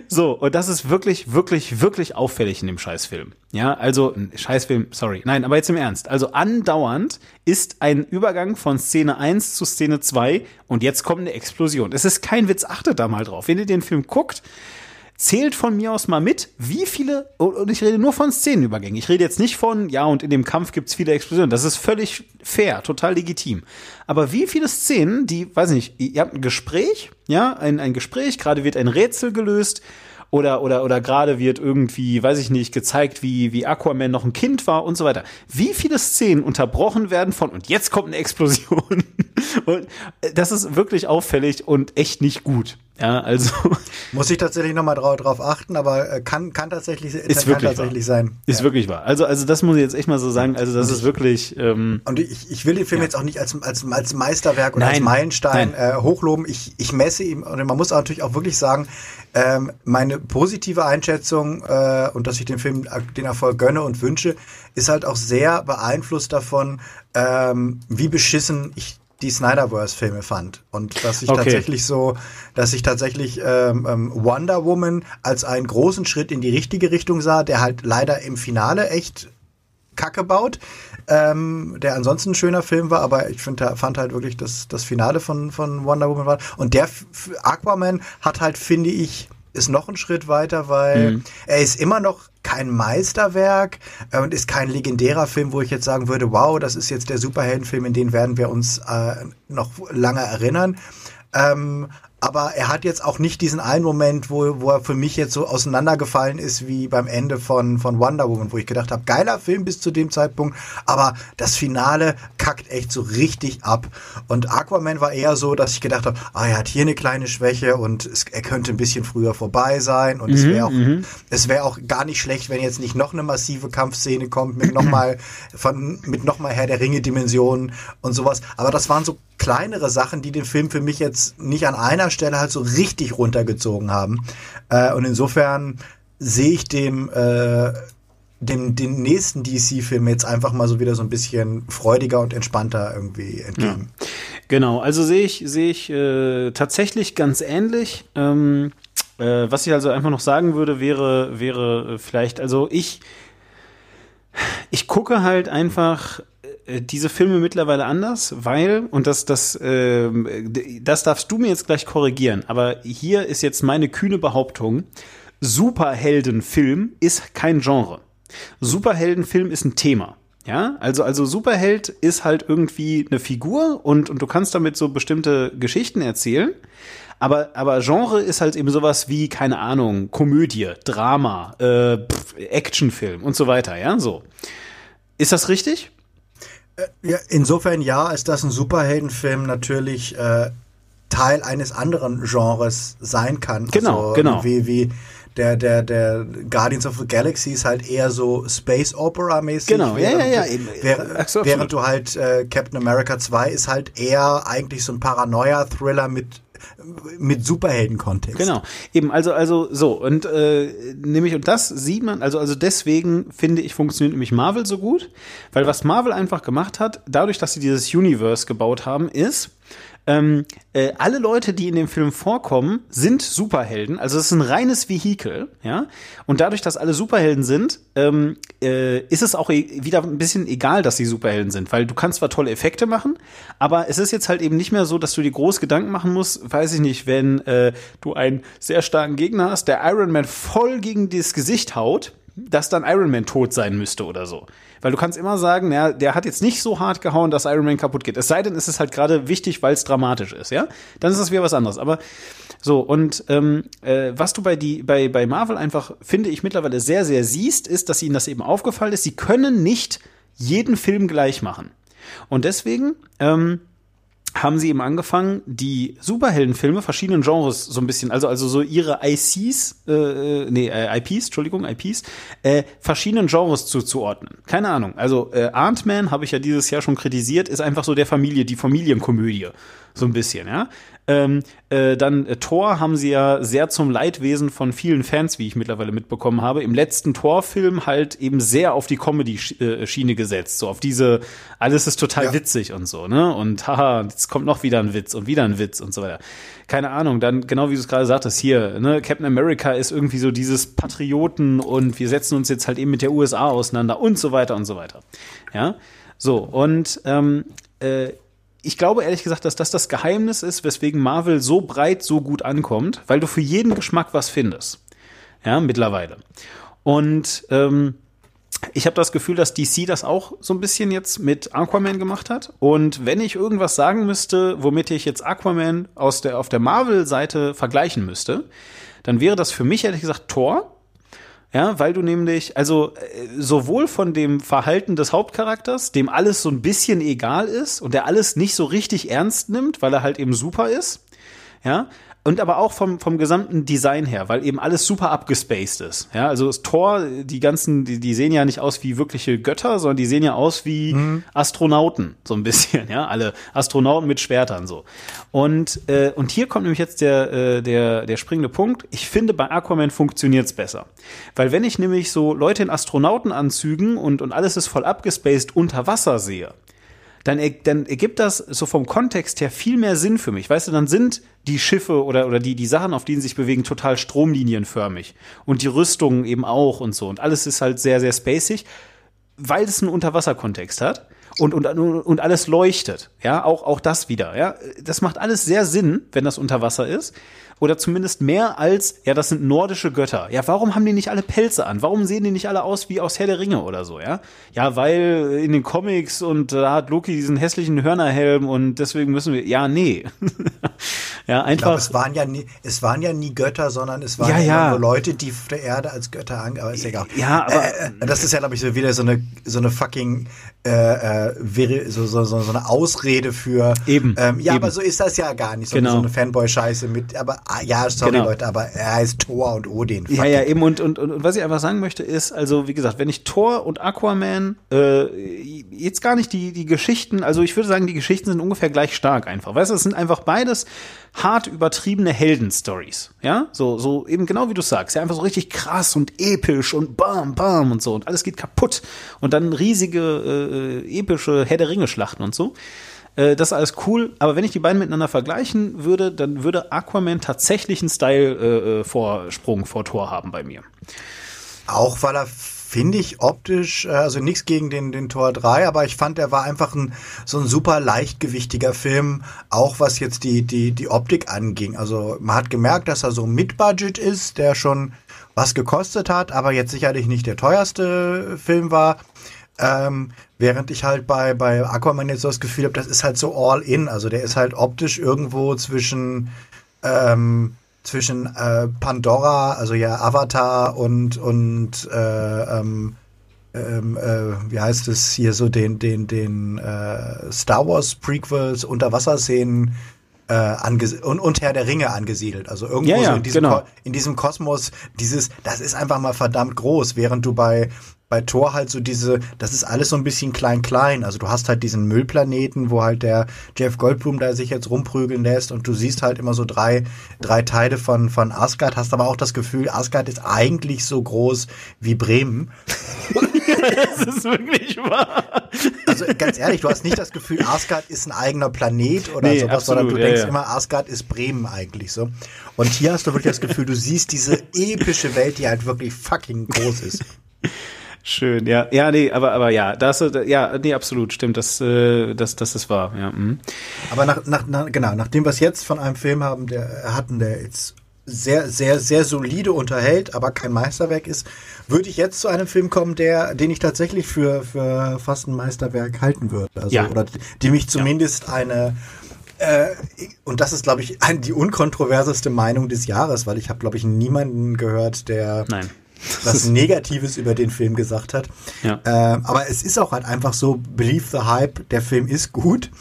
So, und das ist wirklich, wirklich, wirklich auffällig in dem Scheißfilm. Ja, also, Scheißfilm, sorry. Nein, aber jetzt im Ernst. Also andauernd ist ein Übergang von Szene 1 zu Szene 2 und jetzt kommt eine Explosion. Es ist kein Witz, achtet da mal drauf. Wenn ihr den Film guckt, zählt von mir aus mal mit, wie viele, und ich rede nur von Szenenübergängen. Ich rede jetzt nicht von, ja, und in dem Kampf gibt's viele Explosionen. Das ist völlig fair, total legitim. Aber wie viele Szenen, die, weiß nicht, ihr habt ein Gespräch, ja, ein, ein Gespräch, gerade wird ein Rätsel gelöst, oder, oder, oder gerade wird irgendwie, weiß ich nicht, gezeigt, wie, wie Aquaman noch ein Kind war und so weiter. Wie viele Szenen unterbrochen werden von, und jetzt kommt eine Explosion. [laughs] Und äh, das ist wirklich auffällig und echt nicht gut. Ja, also. Muss ich tatsächlich nochmal drauf, drauf achten, aber äh, kann, kann tatsächlich, Ist kann wirklich tatsächlich wahr. sein. Ist wirklich wahr. Also, also das muss ich jetzt echt mal so sagen. Also das ist wirklich. Ähm, Und ich, ich will den Film jetzt auch nicht als, als, als Meisterwerk oder Nein, als Meilenstein nein. äh, hochloben. Ich, ich messe ihm, und man muss auch natürlich auch wirklich sagen, ähm, meine positive Einschätzung äh, und dass ich dem Film äh, den Erfolg gönne und wünsche, ist halt auch sehr beeinflusst davon, ähm, wie beschissen ich die Snyderverse-Filme fand. Und dass ich Okay. tatsächlich so, dass ich tatsächlich ähm, ähm, Wonder Woman als einen großen Schritt in die richtige Richtung sah, der halt leider im Finale echt Kacke baut, ähm, der ansonsten ein schöner Film war, aber ich find, fand halt wirklich das, das Finale von, von Wonder Woman war. Und der Aquaman hat halt, finde ich, ist noch ein Schritt weiter, weil mhm. er ist immer noch kein Meisterwerk äh, und ist kein legendärer Film, wo ich jetzt sagen würde, wow, das ist jetzt der Superheldenfilm, in den werden wir uns äh, noch lange erinnern. Ähm, aber er hat jetzt auch nicht diesen einen Moment, wo, wo er für mich jetzt so auseinandergefallen ist wie beim Ende von, von Wonder Woman, wo ich gedacht habe, geiler Film bis zu dem Zeitpunkt, aber das Finale kackt echt so richtig ab. Und Aquaman war eher so, dass ich gedacht habe, ah, er hat hier eine kleine Schwäche und es, er könnte ein bisschen früher vorbei sein und mhm, es wäre auch, mhm. es wäre auch gar nicht schlecht, wenn jetzt nicht noch eine massive Kampfszene kommt mit nochmal von, mit nochmal Herr der Ringe Dimensionen und sowas. Aber das waren so kleinere Sachen, die den Film für mich jetzt nicht an einer Stelle halt so richtig runtergezogen haben. Äh, und insofern sehe ich dem, äh, dem, den nächsten DC-Film jetzt einfach mal so wieder so ein bisschen freudiger und entspannter irgendwie entgegen. Ja. Genau, also sehe ich, sehe ich äh, tatsächlich ganz ähnlich. Ähm, äh, was ich also einfach noch sagen würde, wäre, wäre vielleicht, also ich, ich gucke halt einfach diese Filme mittlerweile anders, weil, und das, das, äh, das darfst du mir jetzt gleich korrigieren, aber hier ist jetzt meine kühne Behauptung, Superheldenfilm ist kein Genre. Superheldenfilm ist ein Thema. Ja, also, also Superheld ist halt irgendwie eine Figur und, und du kannst damit so bestimmte Geschichten erzählen. Aber, aber Genre ist halt eben sowas wie, keine Ahnung, Komödie, Drama, äh, Actionfilm und so weiter, ja, so. Ist das richtig? Äh, ja, insofern ja, ist das ein Superheldenfilm natürlich äh, Teil eines anderen Genres sein kann. Genau, also, genau. Wie, wie der, der, der Guardians of the Galaxy ist halt eher so Space Opera mäßig. Genau, während, ja, ja, ja. Während, so, während du halt äh, Captain America 2 ist halt eher eigentlich so ein Paranoia-Thriller mit mit Superhelden-Kontext. Genau, eben, also, also so, und äh, nämlich, und das sieht man, also, also deswegen finde ich, funktioniert nämlich Marvel so gut, weil was Marvel einfach gemacht hat, dadurch, dass sie dieses Universe gebaut haben, ist, ähm, äh, alle Leute, die in dem Film vorkommen, sind Superhelden. Also es ist ein reines Vehikel, ja. Und dadurch, dass alle Superhelden sind, ähm, äh, ist es auch e wieder ein bisschen egal, dass sie Superhelden sind, weil du kannst zwar tolle Effekte machen, aber es ist jetzt halt eben nicht mehr so, dass du dir groß Gedanken machen musst, weiß ich nicht, wenn äh, du einen sehr starken Gegner hast, der Iron Man voll gegen das Gesicht haut, dass dann Iron Man tot sein müsste oder so. Weil du kannst immer sagen, ja, der hat jetzt nicht so hart gehauen, dass Iron Man kaputt geht. Es sei denn, es ist halt gerade wichtig, weil es dramatisch ist, ja? Dann ist das wieder was anderes. Aber so, und ähm, äh, was du bei, die, bei, bei Marvel einfach, finde ich, mittlerweile sehr, sehr siehst, ist, dass ihnen das eben aufgefallen ist, sie können nicht jeden Film gleich machen. Und deswegen ähm, haben sie eben angefangen, die Superheldenfilme verschiedenen Genres so ein bisschen, also also so ihre ICs, äh, äh, nee, äh, IPs, Entschuldigung, IPs, äh, verschiedenen Genres zuzuordnen. Keine Ahnung. Also äh, Ant-Man habe ich ja dieses Jahr schon kritisiert, ist einfach so der Familie, die Familienkomödie so ein bisschen, ja. Ähm, äh, dann äh, Thor haben sie ja sehr zum Leidwesen von vielen Fans, wie ich mittlerweile mitbekommen habe, im letzten Thor-Film halt eben sehr auf die Comedy-Schiene gesetzt, so auf diese, alles ist total ja. witzig und so, ne? Und haha, jetzt kommt noch wieder ein Witz und wieder ein Witz und so weiter. Keine Ahnung, dann genau wie du es gerade sagtest, hier, ne, Captain America ist irgendwie so dieses Patrioten und wir setzen uns jetzt halt eben mit der USA auseinander und so weiter und so weiter. Ja. So, und ähm, äh, ich glaube ehrlich gesagt, dass das das Geheimnis ist, weswegen Marvel so breit so gut ankommt, weil du für jeden Geschmack was findest. Ja, mittlerweile. Und ähm, ich habe das Gefühl, dass DC das auch so ein bisschen jetzt mit Aquaman gemacht hat. Und wenn ich irgendwas sagen müsste, womit ich jetzt Aquaman aus der, auf der Marvel-Seite vergleichen müsste, dann wäre das für mich ehrlich gesagt Thor. Ja, weil du nämlich, also äh, sowohl von dem Verhalten des Hauptcharakters, dem alles so ein bisschen egal ist und der alles nicht so richtig ernst nimmt, weil er halt eben super ist, ja, und aber auch vom, vom gesamten Design her, weil eben alles super abgespaced ist. Ja, also das Tor, die ganzen, die, die sehen ja nicht aus wie wirkliche Götter, sondern die sehen ja aus wie mhm. Astronauten, so ein bisschen, ja, alle Astronauten mit Schwertern so. Und, äh, und hier kommt nämlich jetzt der, äh, der, der springende Punkt. Ich finde, bei Aquaman funktioniert's besser. Weil wenn ich nämlich so Leute in Astronautenanzügen und, und alles ist voll abgespaced unter Wasser sehe, dann, dann ergibt das so vom Kontext her viel mehr Sinn für mich. Weißt du, dann sind die Schiffe oder, oder die, die Sachen, auf denen sie sich bewegen, total stromlinienförmig. Und die Rüstungen eben auch und so. Und alles ist halt sehr, sehr spacig. weil es einen Unterwasserkontext hat und, und, und alles leuchtet. Ja, auch, auch das wieder. Ja, das macht alles sehr Sinn, wenn das unter Wasser ist. Oder zumindest mehr als, ja, das sind nordische Götter. Ja, warum haben die nicht alle Pelze an? Warum sehen die nicht alle aus wie aus Herr der Ringe oder so, ja? Ja, weil in den Comics und da hat Loki diesen hässlichen Hörnerhelm und deswegen müssen wir, ja, nee. [laughs] ja, einfach. Ich glaub, es waren ja nie, es waren ja nie Götter, sondern es waren ja, ja. nur Leute, die der Erde als Götter an, aber ist egal. Ja, aber. Äh, äh, das ist ja, glaube ich, so wieder so eine, so eine fucking, äh, äh, so, so, so, so eine Ausrede für. Eben. Ähm, ja, eben. aber so ist das ja gar nicht. So, genau. so eine Fanboy-Scheiße mit, aber Ah, ja, sorry genau. Leute, aber er heißt Thor und Odin. Ja, ja, eben und, und, und, und was ich einfach sagen möchte ist, also wie gesagt, wenn ich Thor und Aquaman äh, jetzt gar nicht die, die Geschichten, also ich würde sagen, die Geschichten sind ungefähr gleich stark einfach. Weißt du, es sind einfach beides hart übertriebene Heldenstories. Ja, so, so eben genau wie du sagst, ja, einfach so richtig krass und episch und bam, bam und so und alles geht kaputt und dann riesige, äh, epische Herr der Ringe-Schlachten und so. Äh, das ist alles cool, aber wenn ich die beiden miteinander vergleichen würde, dann würde Aquaman tatsächlich einen Style-Vorsprung äh, vor Tor haben bei mir. Auch weil er finde ich optisch, äh, also nichts gegen den, den Tor 3, aber ich fand, er war einfach ein, so ein super leichtgewichtiger Film, auch was jetzt die, die, die Optik anging. Also man hat gemerkt, dass er so Mid-Budget ist, der schon was gekostet hat, aber jetzt sicherlich nicht der teuerste Film war. Ähm, während ich halt bei, bei Aquaman jetzt so das Gefühl habe, das ist halt so all in. Also der ist halt optisch irgendwo zwischen, ähm, zwischen äh, Pandora, also ja Avatar und, und äh, ähm, ähm, äh, wie heißt es hier so, den, den, den äh, Star Wars Prequels, Unterwasserszenen äh, und, und Herr der Ringe angesiedelt. Also irgendwo ja, ja, so in diesem, genau. in diesem Kosmos, dieses, das ist einfach mal verdammt groß, während du bei bei Thor halt so diese, das ist alles so ein bisschen klein-klein. Also du hast halt diesen Müllplaneten, wo halt der Jeff Goldblum da sich jetzt rumprügeln lässt und du siehst halt immer so drei, drei Teile von, von Asgard, hast aber auch das Gefühl, Asgard ist eigentlich so groß wie Bremen. das ist wirklich wahr. Also ganz ehrlich, du hast nicht das Gefühl, Asgard ist ein eigener Planet oder nee, sowas, absolut, sondern du ja, denkst ja. immer, Asgard ist Bremen eigentlich so. Und hier hast du wirklich das Gefühl, du siehst diese epische Welt, die halt wirklich fucking groß ist. [laughs] Schön, ja, ja, nee, aber, aber ja, das, ja, nee, absolut, stimmt, das, äh, das, das ist wahr, ja. Mhm. Aber nach, nach, nach, genau, nachdem wir es jetzt von einem Film haben, der hatten, der jetzt sehr, sehr, sehr solide unterhält, aber kein Meisterwerk ist, würde ich jetzt zu einem Film kommen, der, den ich tatsächlich für, für fast ein Meisterwerk halten würde. Also, ja. oder die mich zumindest ja. eine, äh, und das ist, glaube ich, [laughs] die unkontroverseste Meinung des Jahres, weil ich habe, glaube ich, niemanden gehört, der Nein was [laughs] Negatives über den Film gesagt hat. Ja. Ähm, aber es ist auch halt einfach so, believe the hype, der Film ist gut.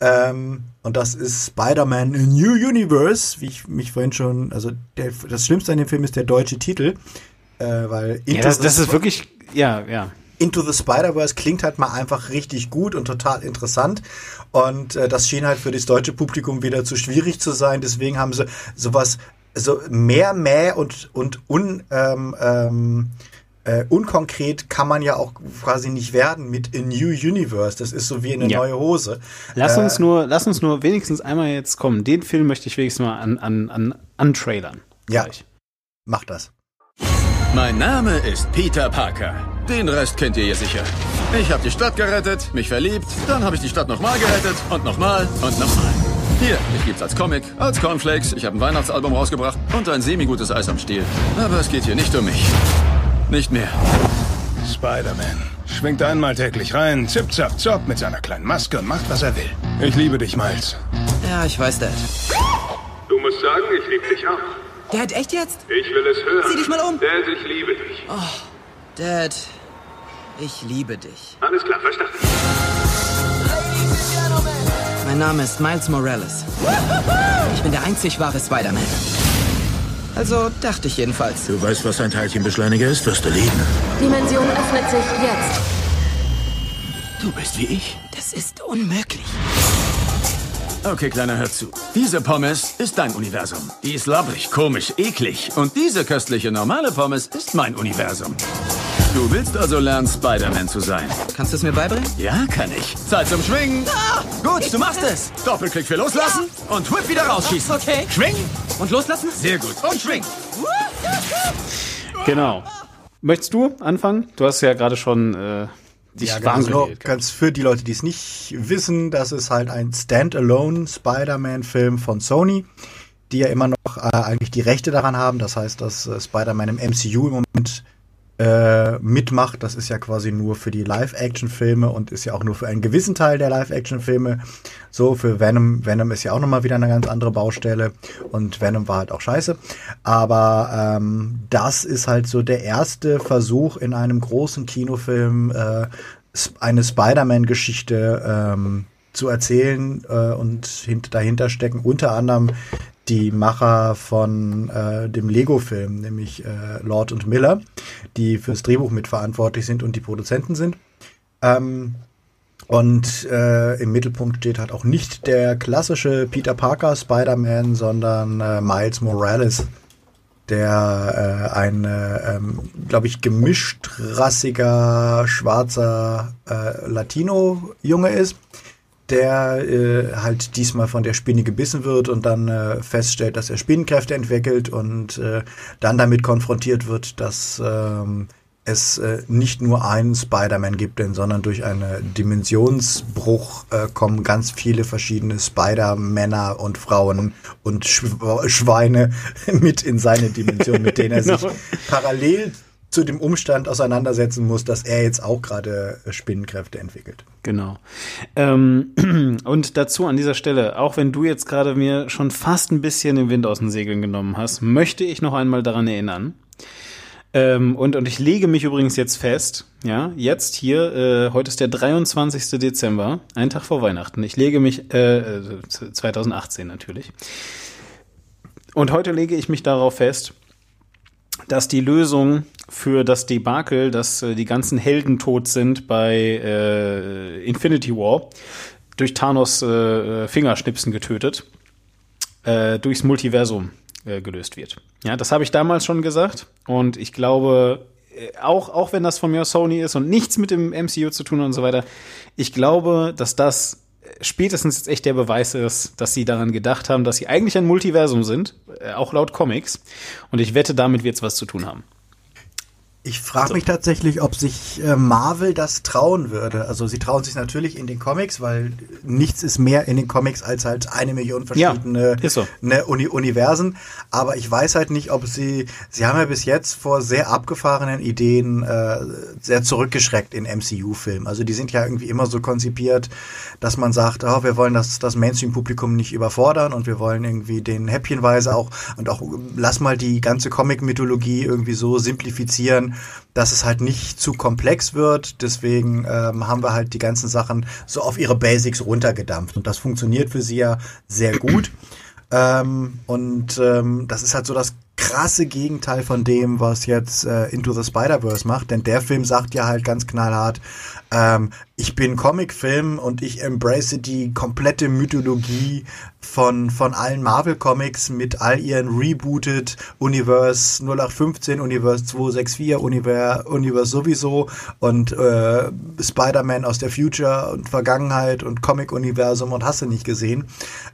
Ähm, und das ist Spider-Man A New Universe, wie ich mich vorhin schon, also der, das Schlimmste an dem Film ist der deutsche Titel, äh, weil ja, das, das ist wirklich, ja, ja. Into the Spider-Verse klingt halt mal einfach richtig gut und total interessant. Und äh, das schien halt für das deutsche Publikum wieder zu schwierig zu sein. Deswegen haben sie sowas also mehr Mäh und, und un, ähm, ähm, äh, unkonkret kann man ja auch quasi nicht werden mit A New Universe. Das ist so wie eine ja. neue Hose. Lass äh, uns nur, lass uns nur wenigstens einmal jetzt kommen. Den Film möchte ich wenigstens mal an, an, an, an Trailern. Ja. Gleich. Mach das. Mein Name ist Peter Parker. Den Rest kennt ihr ja sicher. Ich habe die Stadt gerettet, mich verliebt, dann habe ich die Stadt nochmal gerettet und nochmal und nochmal. Hier, ich gibt's als Comic, als Cornflakes, ich habe ein Weihnachtsalbum rausgebracht und ein semi-gutes Eis am Stiel. Aber es geht hier nicht um mich. Nicht mehr. Spider-Man schwingt einmal täglich rein, zip, zap, zop mit seiner kleinen Maske und macht, was er will. Ich liebe dich, Miles. Ja, ich weiß, Dad. Du musst sagen, ich liebe dich auch. Dad, echt jetzt? Ich will es hören. Sieh dich mal um. Dad, ich liebe dich. Oh, Dad, ich liebe dich. Alles klar, verstanden. Mein Name ist Miles Morales. Ich bin der einzig wahre Spider-Man. Also dachte ich jedenfalls. Du weißt, was ein Teilchenbeschleuniger ist, wirst du lieben. Dimension öffnet sich jetzt. Du bist wie ich. Das ist unmöglich. Okay, Kleiner, hör zu. Diese Pommes ist dein Universum. Die ist labbrig, komisch, eklig. Und diese köstliche normale Pommes ist mein Universum. Du willst also lernen, Spider-Man zu sein. Kannst du es mir beibringen? Ja, kann ich. Zeit zum Schwingen. Ah, gut, du machst es. Doppelklick für loslassen ja. und Whip wieder rausschießen. Okay. Schwingen. Und loslassen? Sehr gut. Und schwingen. Genau. Möchtest du anfangen? Du hast ja gerade schon äh, Ich Ja, war ganz, genau. gewählt. ganz für die Leute, die es nicht wissen, das ist halt ein Standalone Spider-Man-Film von Sony, die ja immer noch äh, eigentlich die Rechte daran haben. Das heißt, dass äh, Spider-Man im MCU im Moment äh, mitmacht. Das ist ja quasi nur für die Live-Action-Filme und ist ja auch nur für einen gewissen Teil der Live-Action-Filme. So, für Venom, Venom ist ja auch nochmal wieder eine ganz andere Baustelle und Venom war halt auch scheiße. Aber ähm, das ist halt so der erste Versuch in einem großen Kinofilm, äh, eine Spider-Man-Geschichte ähm, zu erzählen äh, und hint dahinter stecken unter anderem die Macher von äh, dem Lego-Film, nämlich äh, Lord und Miller, die fürs Drehbuch mitverantwortlich sind und die Produzenten sind. Ähm, und äh, im Mittelpunkt steht halt auch nicht der klassische Peter Parker Spider-Man, sondern äh, Miles Morales, der äh, ein, äh, ähm, glaube ich, gemischt rassiger, schwarzer äh, Latino-Junge ist, der äh, halt diesmal von der Spinne gebissen wird und dann äh, feststellt, dass er Spinnenkräfte entwickelt und äh, dann damit konfrontiert wird, dass ähm, es äh, nicht nur einen Spider-Man gibt, denn sondern durch einen Dimensionsbruch äh, kommen ganz viele verschiedene Spider-Männer und Frauen und Sch Schweine [laughs] mit in seine Dimension, mit denen er [laughs] sich Genau. parallel zu dem Umstand auseinandersetzen muss, dass er jetzt auch gerade äh, Spinnenkräfte entwickelt. Genau. Ähm, [clears throat] und dazu an dieser Stelle, auch wenn du jetzt gerade mir schon fast ein bisschen den Wind aus den Segeln genommen hast, möchte ich noch einmal daran erinnern. Ähm, und, und ich lege mich übrigens jetzt fest, ja, jetzt hier, äh, heute ist der 23. Dezember, ein Tag vor Weihnachten. Ich lege mich, äh, äh, 2018 natürlich. Und heute lege ich mich darauf fest, dass die Lösung für das Debakel, dass äh, die ganzen Helden tot sind bei äh, Infinity War, durch Thanos äh, Fingerschnipsen getötet, äh, durchs Multiversum äh, gelöst wird. Ja, das habe ich damals schon gesagt und ich glaube, äh, auch, auch wenn das von mir Sony ist und nichts mit dem MCU zu tun und so weiter, ich glaube, dass das spätestens jetzt echt der Beweis ist, dass sie daran gedacht haben, dass sie eigentlich ein Multiversum sind, äh, auch laut Comics. Und ich wette, damit wird es was zu tun haben. Ich frage mich tatsächlich, ob sich äh, Marvel das trauen würde. Also sie trauen sich natürlich in den Comics, weil nichts ist mehr in den Comics als halt eine Million verschiedene Ja, so. ne, Uni Universen. Aber ich weiß halt nicht, ob sie, sie haben ja bis jetzt vor sehr abgefahrenen Ideen äh, sehr zurückgeschreckt in MCU-Filmen. Also die sind ja irgendwie immer so konzipiert, dass man sagt, oh, wir wollen das, das Mainstream-Publikum nicht überfordern und wir wollen irgendwie den häppchenweise auch und auch lass mal die ganze Comic-Mythologie irgendwie so simplifizieren, dass es halt nicht zu komplex wird. Deswegen ähm, haben wir halt die ganzen Sachen so auf ihre Basics runtergedampft. Und das funktioniert für sie ja sehr gut. [clears throat] Ähm, und ähm, das ist halt so das krasse Gegenteil von dem, was jetzt äh, Into the Spider-Verse macht. Denn der Film sagt ja halt ganz knallhart, ähm, ich bin Comicfilm und ich embrace die komplette Mythologie von, von allen Marvel-Comics mit all ihren Rebooted Universe 0815, Universe 264, Universe, Universe sowieso und äh, Spider-Man aus der Future und Vergangenheit und Comic-Universum und hast du nicht gesehen.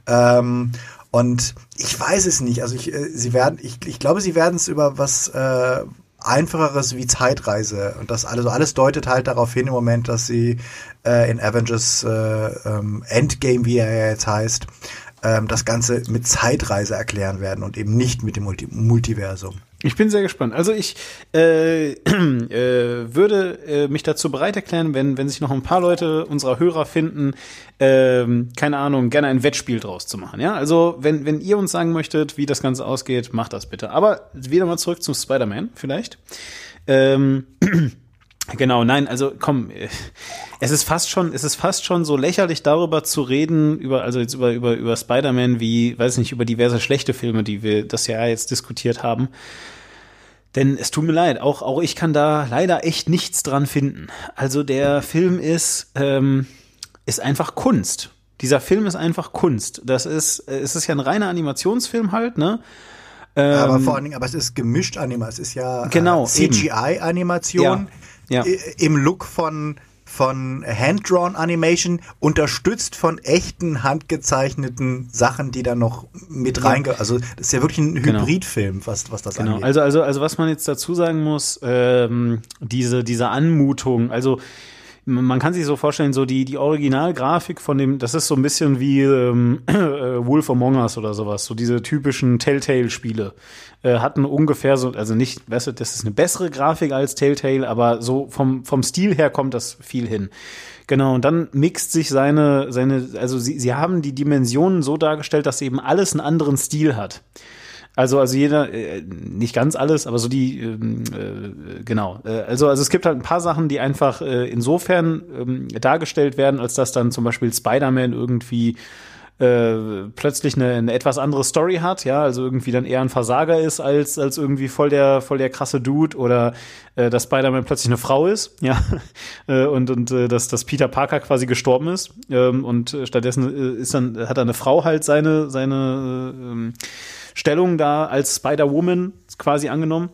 Ähm, und ich weiß es nicht. Also ich, äh, sie werden, ich, ich glaube, sie werden es über was äh, einfacheres wie Zeitreise und das alles, alles deutet halt darauf hin im Moment, dass sie äh, in Avengers äh, ähm, Endgame, wie er jetzt heißt, ähm, das Ganze mit Zeitreise erklären werden und eben nicht mit dem Multi Multiversum. Ich bin sehr gespannt. Also ich äh, [clears throat] äh, würde äh, mich dazu bereit erklären, wenn, wenn sich noch ein paar Leute unserer Hörer finden, ähm, keine Ahnung, gerne ein Wettspiel draus zu machen. Ja, also wenn, wenn ihr uns sagen möchtet, wie das Ganze ausgeht, macht das bitte. Aber wieder mal zurück zum Spider-Man vielleicht. Ähm, [clears throat] Genau, nein, also komm, äh, es ist fast schon, es ist fast schon so lächerlich darüber zu reden, über, also jetzt über, über, über Spider-Man wie, weiß nicht, über diverse schlechte Filme, die wir das Jahr jetzt diskutiert haben. Denn es tut mir leid, auch, auch ich kann da leider echt nichts dran finden. Also der Film ist, ähm, ist einfach Kunst. Dieser Film ist einfach Kunst. Das ist, äh, es ist ja ein reiner Animationsfilm halt, ne? aber vor allen Dingen, aber es ist gemischt Animation. Es ist ja Ähm, Genau, äh, CGI-Animation Ja. I- im Look von von Hand-Drawn Animation, unterstützt von echten handgezeichneten Sachen, die da noch mit reinge... Also das ist ja wirklich ein Genau. Hybridfilm, was, was das Genau, angeht. also, also, also was man jetzt dazu sagen muss, ähm, diese, diese Anmutung, also man kann sich so vorstellen, so die, die Originalgrafik von dem, das ist so ein bisschen wie ähm, [clears throat] äh, Wolf Among Us oder sowas, so diese typischen Telltale-Spiele. Äh, hatten ungefähr so, also nicht, weißt du, das ist eine bessere Grafik als Telltale, aber so vom, vom Stil her kommt das viel hin. Genau, und dann mixt sich seine, seine, also sie, sie haben die Dimensionen so dargestellt, dass eben alles einen anderen Stil hat. Also, also jeder, äh, nicht ganz alles, aber so die, ähm, äh, genau. Äh, also, also es gibt halt ein paar Sachen, die einfach äh, insofern ähm, dargestellt werden, als dass dann zum Beispiel Spider-Man irgendwie äh, plötzlich eine, eine etwas andere Story hat, ja, also irgendwie dann eher ein Versager ist als als irgendwie voll der voll der krasse Dude oder äh, dass Spider-Man plötzlich eine Frau ist, [laughs] ja, äh, und und äh, dass dass Peter Parker quasi gestorben ist ähm, und stattdessen äh, ist dann hat eine Frau halt seine seine äh, Stellung da als Spider-Woman quasi angenommen.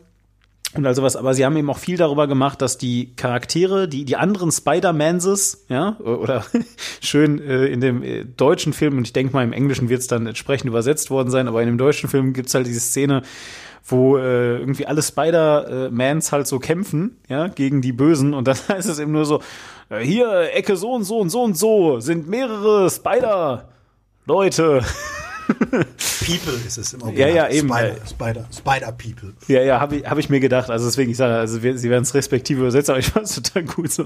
Und also was, aber sie haben eben auch viel darüber gemacht, dass die Charaktere, die, die anderen Spider-Manses, ja, oder [laughs] schön äh, in dem äh, deutschen Film, und ich denke mal, im Englischen wird es dann entsprechend übersetzt worden sein, aber in dem deutschen Film gibt's halt diese Szene, wo äh, irgendwie alle Spider-Mans halt so kämpfen, ja, gegen die Bösen, und dann [laughs] heißt es eben nur so, äh, hier, Ecke so und so und so und so, sind mehrere Spider-Leute. [laughs] People ist es im Ja, ja, eben. Spider, Spider, Spider People. Ja, ja, habe ich, hab ich mir gedacht. Also deswegen, ich sage, also wir, sie werden es respektive übersetzen, aber ich fand es total gut so.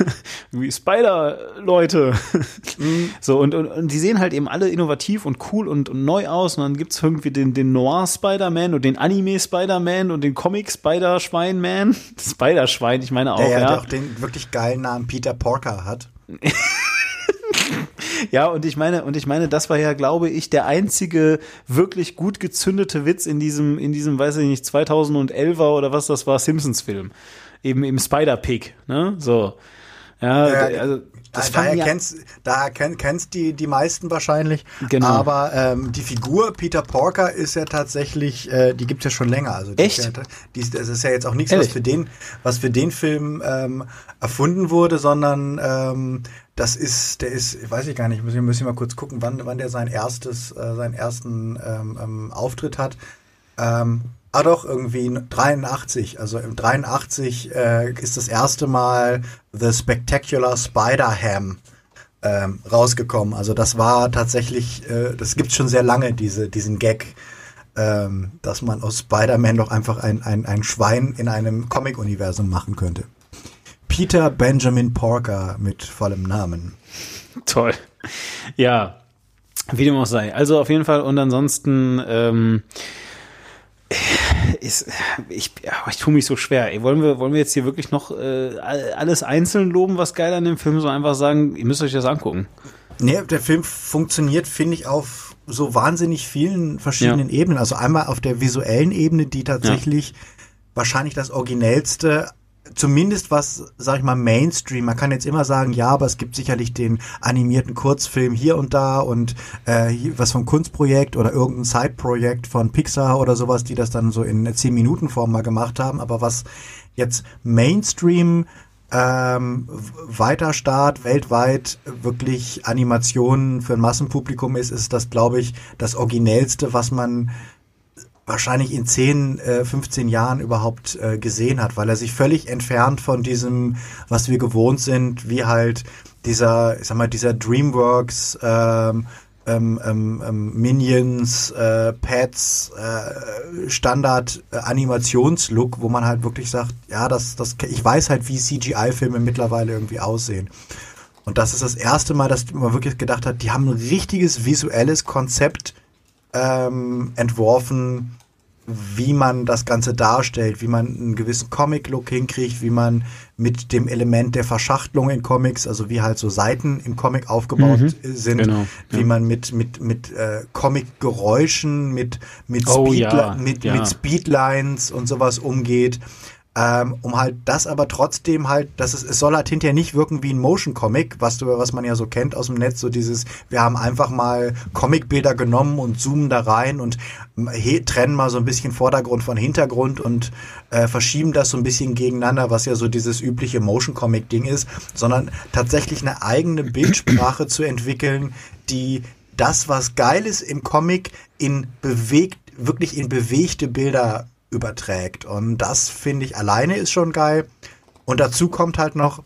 [laughs] Wie Spider-Leute. Mhm. So, und, und, und die sehen halt eben alle innovativ und cool und, und neu aus. Und dann gibt's irgendwie den, den Noir-Spider-Man und den Anime-Spider-Man und den Comic-Spider-Schwein-Man. [laughs] Spider-Schwein, ich meine auch. Der ja, ja. der auch den wirklich geilen Namen Peter Porker hat. [laughs] Ja, und ich meine, und ich meine, das war ja, glaube ich, der einzige wirklich gut gezündete Witz in diesem, in diesem, weiß ich nicht, 2011er oder was das war, Simpsons-Film. Eben im Spider-Pig, ne? So. Ja, Ja, also, das da, daher fanden ja, kennst, daher kenn, kennst die, die meisten wahrscheinlich. Genau. Aber ähm, die Figur Peter Porker ist ja tatsächlich, äh, die gibt's ja schon länger. Also die Echt? Ist ja, die, ist- das ist ja jetzt auch nichts, was für den, was für den Film ähm, erfunden wurde, sondern ähm, das ist, der ist, weiß ich gar nicht, ich, muss ich mal kurz gucken, wann, wann der sein erstes, äh, seinen ersten ähm, ähm, Auftritt hat. Ähm, ah doch, irgendwie 83. Also im 83 äh, ist das erste Mal The Spectacular Spider-Ham ähm, rausgekommen. Also das war tatsächlich, äh, das gibt's schon sehr lange, diese, diesen Gag, ähm, dass man aus Spider-Man doch einfach ein, ein, ein Schwein in einem Comic-Universum machen könnte. Peter Benjamin Porker mit vollem Namen. toll. Ja, wie dem auch sei. Also auf jeden Fall, und ansonsten, ähm, ist, ich, ja, ich tue mich so schwer. Ey, wollen wir, wollen wir jetzt hier wirklich noch äh, alles einzeln loben, was geil an dem Film, so einfach sagen, ihr müsst euch das angucken. Nee, der Film funktioniert, finde ich, auf so wahnsinnig vielen verschiedenen Ebenen. Also einmal auf der visuellen Ebene, die tatsächlich wahrscheinlich das originellste, zumindest was, sag ich mal, Mainstream. Man kann jetzt immer sagen, ja, aber es gibt sicherlich den animierten Kurzfilm hier und da und äh, was vom Kunstprojekt oder irgendein Side-Projekt von Pixar oder sowas, die das dann so in 10 Minuten Form mal gemacht haben. Aber was jetzt Mainstream ähm, weiter Start weltweit wirklich Animationen für ein Massenpublikum ist, ist das, glaube ich, das originellste, was man wahrscheinlich in 10, äh, 15 Jahren überhaupt äh, gesehen hat, weil er sich völlig entfernt von diesem, was wir gewohnt sind, wie halt dieser, ich sag mal, dieser Dreamworks, ähm, ähm, ähm, ähm, Minions, äh, Pets, äh, Standard äh, wo man halt wirklich sagt, ja, das, das, ich weiß halt, wie CGI-Filme mittlerweile irgendwie aussehen. Und das ist das erste Mal, dass man wirklich gedacht hat, die haben ein richtiges visuelles Konzept ähm, entworfen, wie man das Ganze darstellt, wie man einen gewissen Comic-Look hinkriegt, wie man mit dem Element der Verschachtelung in Comics, also wie halt so Seiten im Comic aufgebaut äh, sind, genau, wie ja. man mit mit mit äh, Comic-Geräuschen, mit mit, Oh, Speedli- ja, mit, ja. mit Speedlines und sowas umgeht. Ähm, um halt das aber trotzdem halt, dass es, es soll halt hinterher nicht wirken wie ein Motion Comic, was du, was man ja so kennt aus dem Netz, so dieses, wir haben einfach mal Comicbilder genommen und zoomen da rein und trennen mal so ein bisschen Vordergrund von Hintergrund und äh, verschieben das so ein bisschen gegeneinander, was ja so dieses übliche Motion Comic Ding ist, sondern tatsächlich eine eigene Bildsprache zu entwickeln, die das, was geil ist im Comic, in bewegt, wirklich in bewegte Bilder überträgt. Und das finde ich alleine ist schon geil. Und dazu kommt halt noch,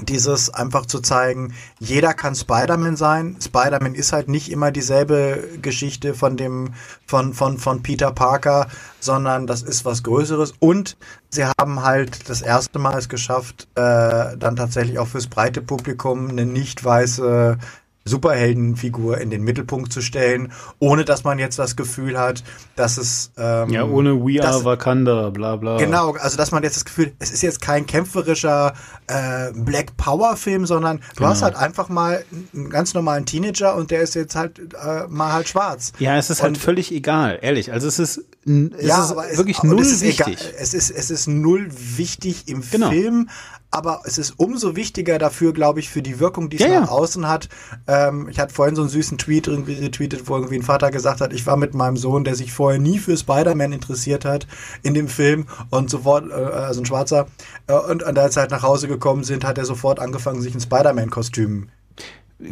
dieses einfach zu zeigen, jeder kann Spider-Man sein. Spider-Man ist halt nicht immer dieselbe Geschichte von dem, von, von, von Peter Parker, sondern das ist was Größeres. Und sie haben halt das erste Mal es geschafft, äh, dann tatsächlich auch fürs breite Publikum eine nicht weiße Superheldenfigur in den Mittelpunkt zu stellen, ohne dass man jetzt das Gefühl hat, dass es ähm, ja ohne We Are dass, Wakanda, bla bla. Genau, also dass man jetzt das Gefühl, es ist jetzt kein kämpferischer äh, Black Power Film, sondern du Genau. hast halt einfach mal einen ganz normalen Teenager und der ist jetzt halt äh, mal halt schwarz. Ja, es ist halt Und- völlig egal, ehrlich. Also es ist, es ist aber es- wirklich und null es ist wichtig. Egal, es ist es ist null wichtig im Genau. Film, aber es ist umso wichtiger dafür, glaube ich, für die Wirkung, die es Ja, nach ja. außen hat. Ähm, ich hatte vorhin so einen süßen Tweet irgendwie retweetet, wo irgendwie ein Vater gesagt hat, ich war mit meinem Sohn, der sich vorher nie für Spider-Man interessiert hat, in dem Film und sofort, äh, also ein Schwarzer, äh, und, und als sie halt nach Hause gekommen sind, hat er sofort angefangen, sich ein Spider-Man-Kostüm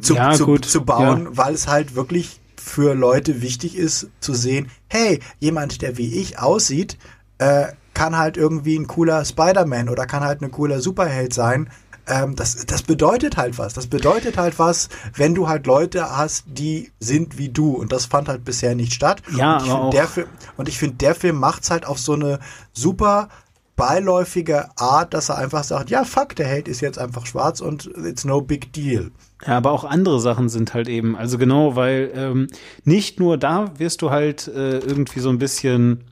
zu, Ja, zu, zu bauen, ja. weil es halt wirklich für Leute wichtig ist zu sehen, hey, jemand, der wie ich aussieht, äh, kann halt irgendwie ein cooler Spider-Man oder kann halt ein cooler Superheld sein. Ähm, das, das bedeutet halt was. Das bedeutet halt was, wenn du halt Leute hast, die sind wie du. Und das fand halt bisher nicht statt. Ja, und ich find, auch- der Film, und ich finde, der Film macht's halt auf so eine super beiläufige Art, dass er einfach sagt, ja, fuck, der Held ist jetzt einfach schwarz und it's no big deal. Ja, aber auch andere Sachen sind halt eben, also genau, weil ähm, nicht nur da wirst du halt äh, irgendwie so ein bisschen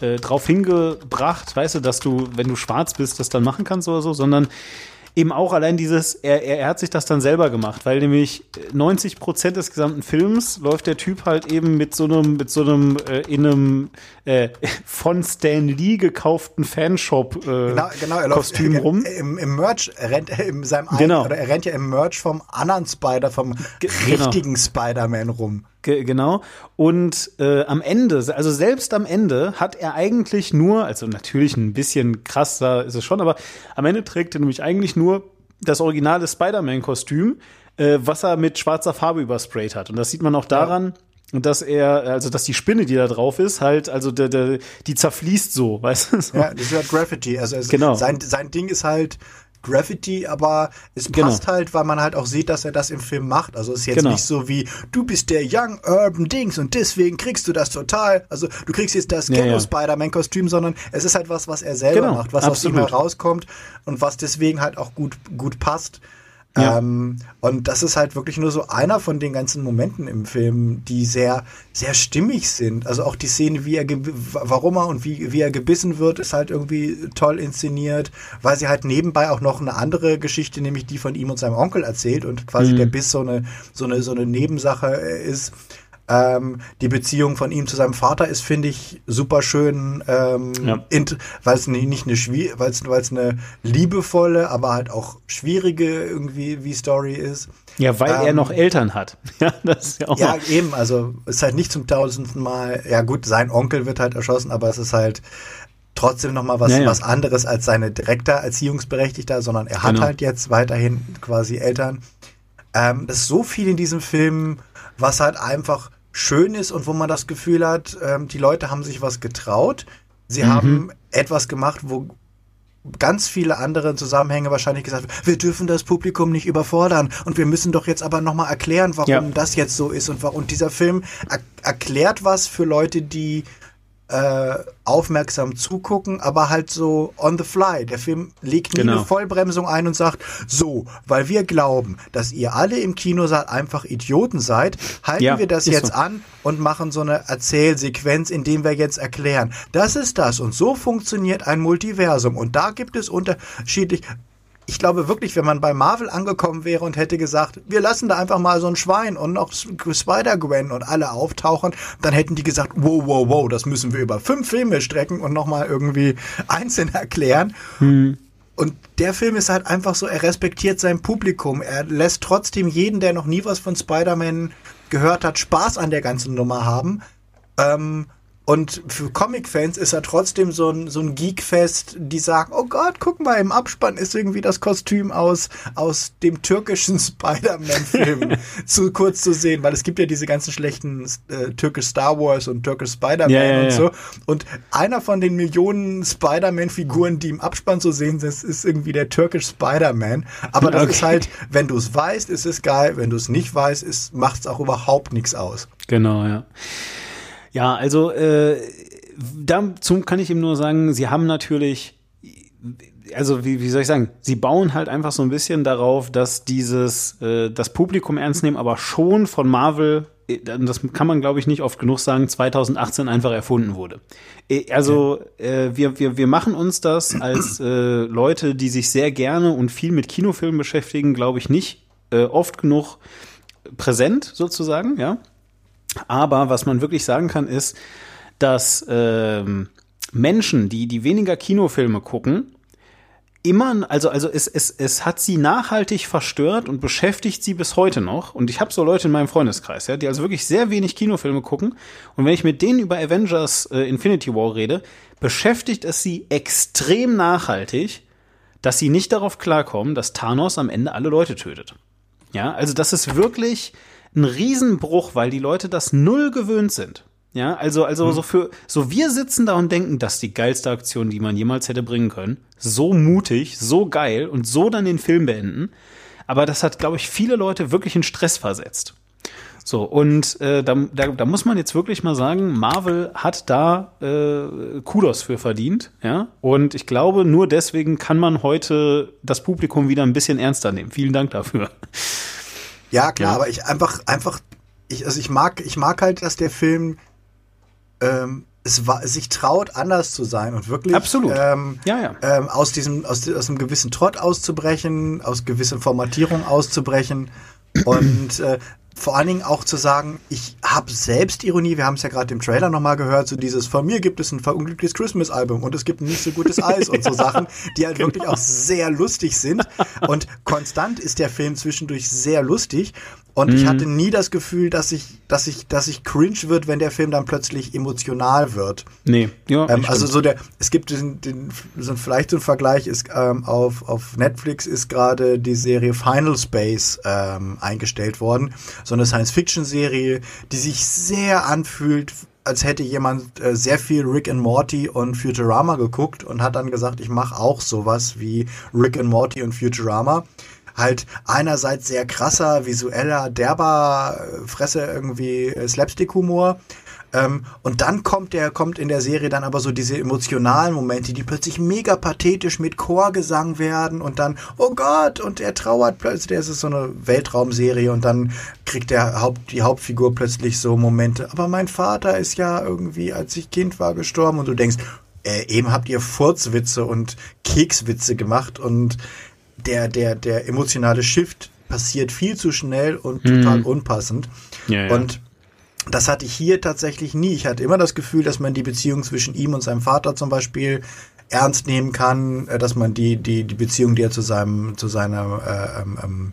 äh, drauf hingebracht, weißt du, dass du, wenn du schwarz bist, das dann machen kannst oder so, sondern eben auch allein dieses, er, er, er hat sich das dann selber gemacht, weil nämlich 90 Prozent des gesamten Films läuft der Typ halt eben mit so einem, mit so einem, äh, in einem äh, [laughs] von Stan Lee gekauften Fanshop äh, Genau, genau, er läuft Kostüm rum. Im, im Merch er rennt er in seinem Genau. eigenen, oder er rennt ja im Merch vom anderen Spider, vom genau. richtigen Spider-Man rum. Ge genau. Und äh, am Ende, also selbst am Ende, hat er eigentlich nur, also natürlich ein bisschen krasser ist es schon, aber am Ende trägt er nämlich eigentlich nur das originale Spider-Man-Kostüm, äh, was er mit schwarzer Farbe übersprayt hat. Und das sieht man auch daran, dass er, also dass die Spinne, die da drauf ist, halt, also der, der, die zerfließt so, [laughs] weißt du? So. Ja, das ist halt Graffiti. Also es, Genau. sein, sein Ding ist halt Graffiti, aber es Genau. passt halt, weil man halt auch sieht, dass er das im Film macht. Also es ist jetzt Genau. nicht so wie, du bist der Young Urban Dings und deswegen kriegst du das total. Also du kriegst jetzt das Ja, Ghetto ja. Spider-Man-Kostüm, sondern es ist halt was, was er selber Genau, macht, was aus ihm absolut. herauskommt und was deswegen halt auch gut, gut passt. Ja. Ähm, und das ist halt wirklich nur so einer von den ganzen Momenten im Film, die sehr, sehr stimmig sind. Also auch die Szene, wie er, warum er und wie, wie er gebissen wird, ist halt irgendwie toll inszeniert, weil sie halt nebenbei auch noch eine andere Geschichte, nämlich die von ihm und seinem Onkel erzählt und Mhm. quasi der Biss so eine, so eine, so eine Nebensache äh, ist. Ähm, die Beziehung von ihm zu seinem Vater ist, finde ich, super schön, ähm, Ja. weil es nicht eine schwie- weil es weil es eine liebevolle, aber halt auch schwierige irgendwie wie Story ist. Ja, weil er Ähm, noch Eltern hat. [laughs] Ja, das ist ja auch Ja, noch. eben, also es ist halt nicht zum tausendsten Mal, ja gut, sein Onkel wird halt erschossen, aber es ist halt trotzdem nochmal was, Ja, ja. was anderes als seine direkter Erziehungsberechtigter, sondern er hat Genau. halt jetzt weiterhin quasi Eltern. Ähm, das ist so viel in diesem Film, was halt einfach schön ist und wo man das Gefühl hat, ähm, die Leute haben sich was getraut. Sie Mhm. haben etwas gemacht, wo ganz viele andere Zusammenhänge wahrscheinlich gesagt, wir dürfen das Publikum nicht überfordern und wir müssen doch jetzt aber nochmal erklären, warum Ja. das jetzt so ist und warum und dieser Film er erklärt was für Leute, die äh, aufmerksam zugucken, aber halt so on the fly. Der Film legt nie Genau. eine Vollbremsung ein und sagt, so, weil wir glauben, dass ihr alle im Kinosaal einfach Idioten seid, halten Ja, wir das jetzt so. an und machen so eine Erzählsequenz, in dem wir jetzt erklären, das ist das und so funktioniert ein Multiversum und da gibt es unterschiedlich ich glaube wirklich, wenn man bei Marvel angekommen wäre und hätte gesagt, wir lassen da einfach mal so ein Schwein und noch Spider-Gwen und alle auftauchen, dann hätten die gesagt, wow, wow, wow, das müssen wir über fünf Filme strecken und nochmal irgendwie [laughs] einzeln erklären. Und der Film ist halt einfach so, er respektiert sein Publikum. Er lässt trotzdem jeden, der noch nie was von Spider-Man gehört hat, Spaß an der ganzen Nummer haben. Ähm, Und für Comic-Fans ist er trotzdem so ein, so ein Geek-Fest, die sagen, oh Gott, guck mal, im Abspann ist irgendwie das Kostüm aus, aus dem türkischen [laughs] Spider-Man-Film [laughs] zu kurz zu sehen, weil es gibt ja diese ganzen schlechten äh, türkisch Star Wars und türkisch Spider-Man Ja, ja, und ja. so. Und einer von den Millionen Spider-Man-Figuren, die im Abspann zu sehen sind, ist irgendwie der türkisch Spider-Man. Aber das Okay. ist halt, wenn du es weißt, ist es geil. Wenn du es nicht weißt, macht es auch überhaupt nichts aus. Genau, ja. Ja, also äh, dazu kann ich ihm nur sagen, sie haben natürlich, also wie, wie soll ich sagen, sie bauen halt einfach so ein bisschen darauf, dass dieses, äh, das Publikum ernst nehmen, aber schon von Marvel, äh, das kann man glaube ich nicht oft genug sagen, 2018 einfach erfunden wurde. Äh, Also äh, wir, wir, wir machen uns das als äh, Leute, die sich sehr gerne und viel mit Kinofilmen beschäftigen, glaube ich nicht äh, oft genug präsent sozusagen, ja. Aber was man wirklich sagen kann, ist, dass ähm, Menschen, die, die weniger Kinofilme gucken, immer, also, also es, es, es hat sie nachhaltig verstört und beschäftigt sie bis heute noch. Und ich habe so Leute in meinem Freundeskreis, ja, die also wirklich sehr wenig Kinofilme gucken. Und wenn ich mit denen über Avengers äh, Infinity War rede, beschäftigt es sie extrem nachhaltig, dass sie nicht darauf klarkommen, dass Thanos am Ende alle Leute tötet. Ja, also das ist wirklich ein Riesenbruch, weil die Leute das null gewöhnt sind. Ja, also, also so für, so wir sitzen da und denken, das ist die geilste Aktion, die man jemals hätte bringen können. So mutig, so geil und so dann den Film beenden. Aber das hat, glaube ich, viele Leute wirklich in Stress versetzt. So, und äh, da, da, da muss man jetzt wirklich mal sagen, Marvel hat da äh, Kudos für verdient, ja. Und ich glaube, nur deswegen kann man heute das Publikum wieder ein bisschen ernster nehmen. Vielen Dank dafür. Ja, klar, Ja. aber ich einfach, einfach, ich, also ich mag, ich mag halt, dass der Film ähm, es war, sich traut, anders zu sein und wirklich Absolut. Ähm, Ja, ja. Ähm, aus diesem, aus, aus einem gewissen Trott auszubrechen, aus gewissen Formatierung auszubrechen und äh, vor allen Dingen auch zu sagen, ich habe Selbstironie, wir haben es ja gerade im Trailer nochmal gehört, so dieses, von mir gibt es ein verunglückliches Christmas-Album und es gibt ein nicht so gutes Eis und so [laughs] Sachen, die halt wirklich auch sehr lustig sind. Und konstant ist der Film zwischendurch sehr lustig. Und ich hatte nie das Gefühl, dass ich, dass ich, dass ich cringe wird, wenn der Film dann plötzlich emotional wird. Nee, ja. Ähm, also so der, es gibt den, den, so ein- vielleicht so ein Vergleich ist ähm, auf auf Netflix ist gerade die Serie Final Space ähm, eingestellt worden, so eine Science-Fiction-Serie, die sich sehr anfühlt, als hätte jemand äh, sehr viel Rick and Morty und Futurama geguckt und hat dann gesagt, ich mache auch sowas wie Rick and Morty und Futurama. Halt einerseits sehr krasser, visueller, derber, äh, Fresse irgendwie äh, Slapstick-Humor. Ähm, und dann kommt der, kommt in der Serie dann aber so diese emotionalen Momente, die plötzlich mega pathetisch mit Chorgesang werden und dann, oh Gott, und er trauert plötzlich, das ist so eine Weltraumserie und dann kriegt der Haupt, die Hauptfigur plötzlich so Momente, aber mein Vater ist ja irgendwie, als ich Kind war, gestorben und du denkst, äh, eben habt ihr Furzwitze und Kekswitze gemacht und der, der, der emotionale Shift passiert viel zu schnell und total unpassend. Ja, ja. Und das hatte ich hier tatsächlich nie. Ich hatte immer das Gefühl, dass man die Beziehung zwischen ihm und seinem Vater zum Beispiel ernst nehmen kann, äh, dass man die, die, die Beziehung, die er zu seinem, zu seiner äh, ähm, ähm,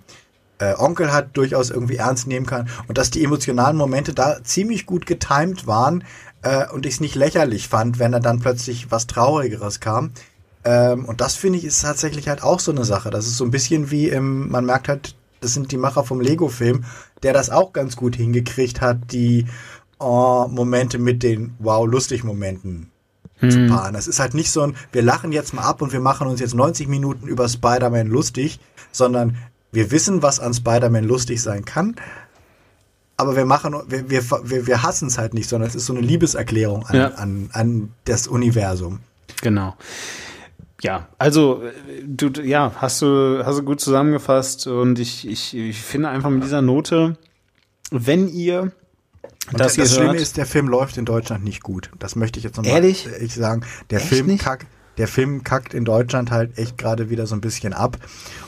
äh, Onkel hat, durchaus irgendwie ernst nehmen kann. Und dass die emotionalen Momente da ziemlich gut getimed waren äh, und ich es nicht lächerlich fand, wenn er dann plötzlich was Traurigeres kam. Ähm, und das finde ich ist tatsächlich halt auch so eine Sache. Das ist so ein bisschen wie im, man merkt halt, das sind die Macher vom Lego-Film, der das auch ganz gut hingekriegt hat, die oh, Momente mit den Wow-lustig-Momenten zu paaren. Es ist halt nicht so ein, wir lachen jetzt mal ab und wir machen uns jetzt 90 Minuten über Spider-Man lustig, sondern wir wissen, was an Spider-Man lustig sein kann. Aber wir machen, wir, wir, wir, wir hassen es halt nicht, sondern es ist so eine Liebeserklärung an, Ja. an, an das Universum. Genau. Ja, also du ja, hast du hast du gut zusammengefasst und ich ich, ich finde einfach mit dieser Note, wenn ihr Und das, das Schlimme ist, der Film läuft in Deutschland nicht gut. Das möchte ich jetzt nochmal Ehrlich? ich sagen. Der Echt Film nicht? kackt, der Film kackt in Deutschland halt echt gerade wieder so ein bisschen ab.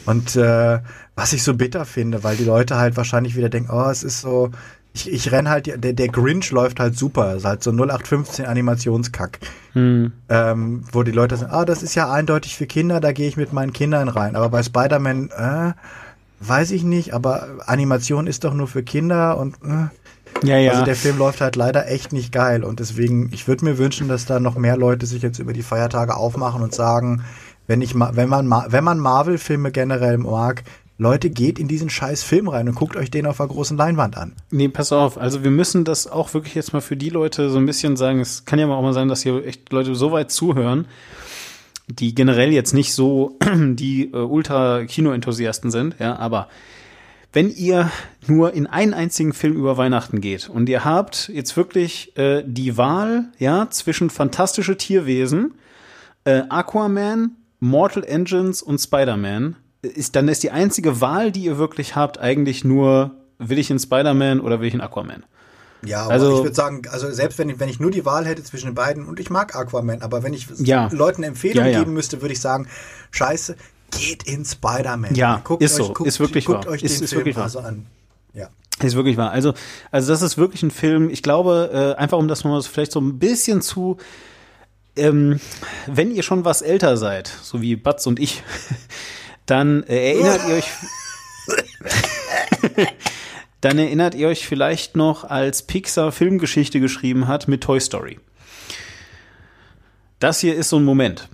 Und äh, was ich so bitter finde, weil die Leute halt wahrscheinlich wieder denken, oh, es ist so, ich, ich renn halt, der, der Grinch läuft halt super. ist halt so 0815 Animationskack. hm, Ähm, wo die Leute sagen, ah, das ist ja eindeutig für Kinder, da gehe ich mit meinen Kindern rein. Aber bei Spider-Man, äh, weiß ich nicht, aber Animation ist doch nur für Kinder und äh, Ja, ja. Also der Film läuft halt leider echt nicht geil und deswegen, ich würde mir wünschen, dass da noch mehr Leute sich jetzt über die Feiertage aufmachen und sagen, wenn ich wenn man ma wenn man Marvel-Filme generell mag, Leute, geht in diesen scheiß Film rein und guckt euch den auf der großen Leinwand an. Nee, pass auf. Also wir müssen das auch wirklich jetzt mal für die Leute so ein bisschen sagen. Es kann ja auch mal sein, dass hier echt Leute so weit zuhören, die generell jetzt nicht so [clears throat] die äh, Ultra-Kino-Enthusiasten sind, ja, aber wenn ihr nur in einen einzigen Film über Weihnachten geht und ihr habt jetzt wirklich äh, die Wahl, ja, zwischen fantastische Tierwesen, äh, Aquaman, Mortal Engines und Spider-Man, ist, dann ist die einzige Wahl, die ihr wirklich habt, eigentlich nur, will ich in Spider-Man oder will ich in Aquaman? Ja, Also- ich würde sagen, also selbst wenn ich, wenn ich nur die Wahl hätte zwischen den beiden und ich mag Aquaman, aber wenn ich Ja. Leuten Empfehlungen Ja, ja. geben müsste, würde ich sagen, scheiße, geht in Spider-Man. Ja, guckt ist euch, so, guckt, ist wirklich guckt wahr. euch Ist- den ist Film wirklich also an. Ja. Ist wirklich wahr. Also, also das ist wirklich ein Film, ich glaube, äh, einfach um das mal vielleicht so ein bisschen zu, ähm, wenn ihr schon was älter seid, so wie Batz und ich, [laughs] dann äh, erinnert ihr euch, [laughs] dann erinnert ihr euch vielleicht noch, als Pixar Filmgeschichte geschrieben hat mit Toy Story. Das hier ist so ein Moment.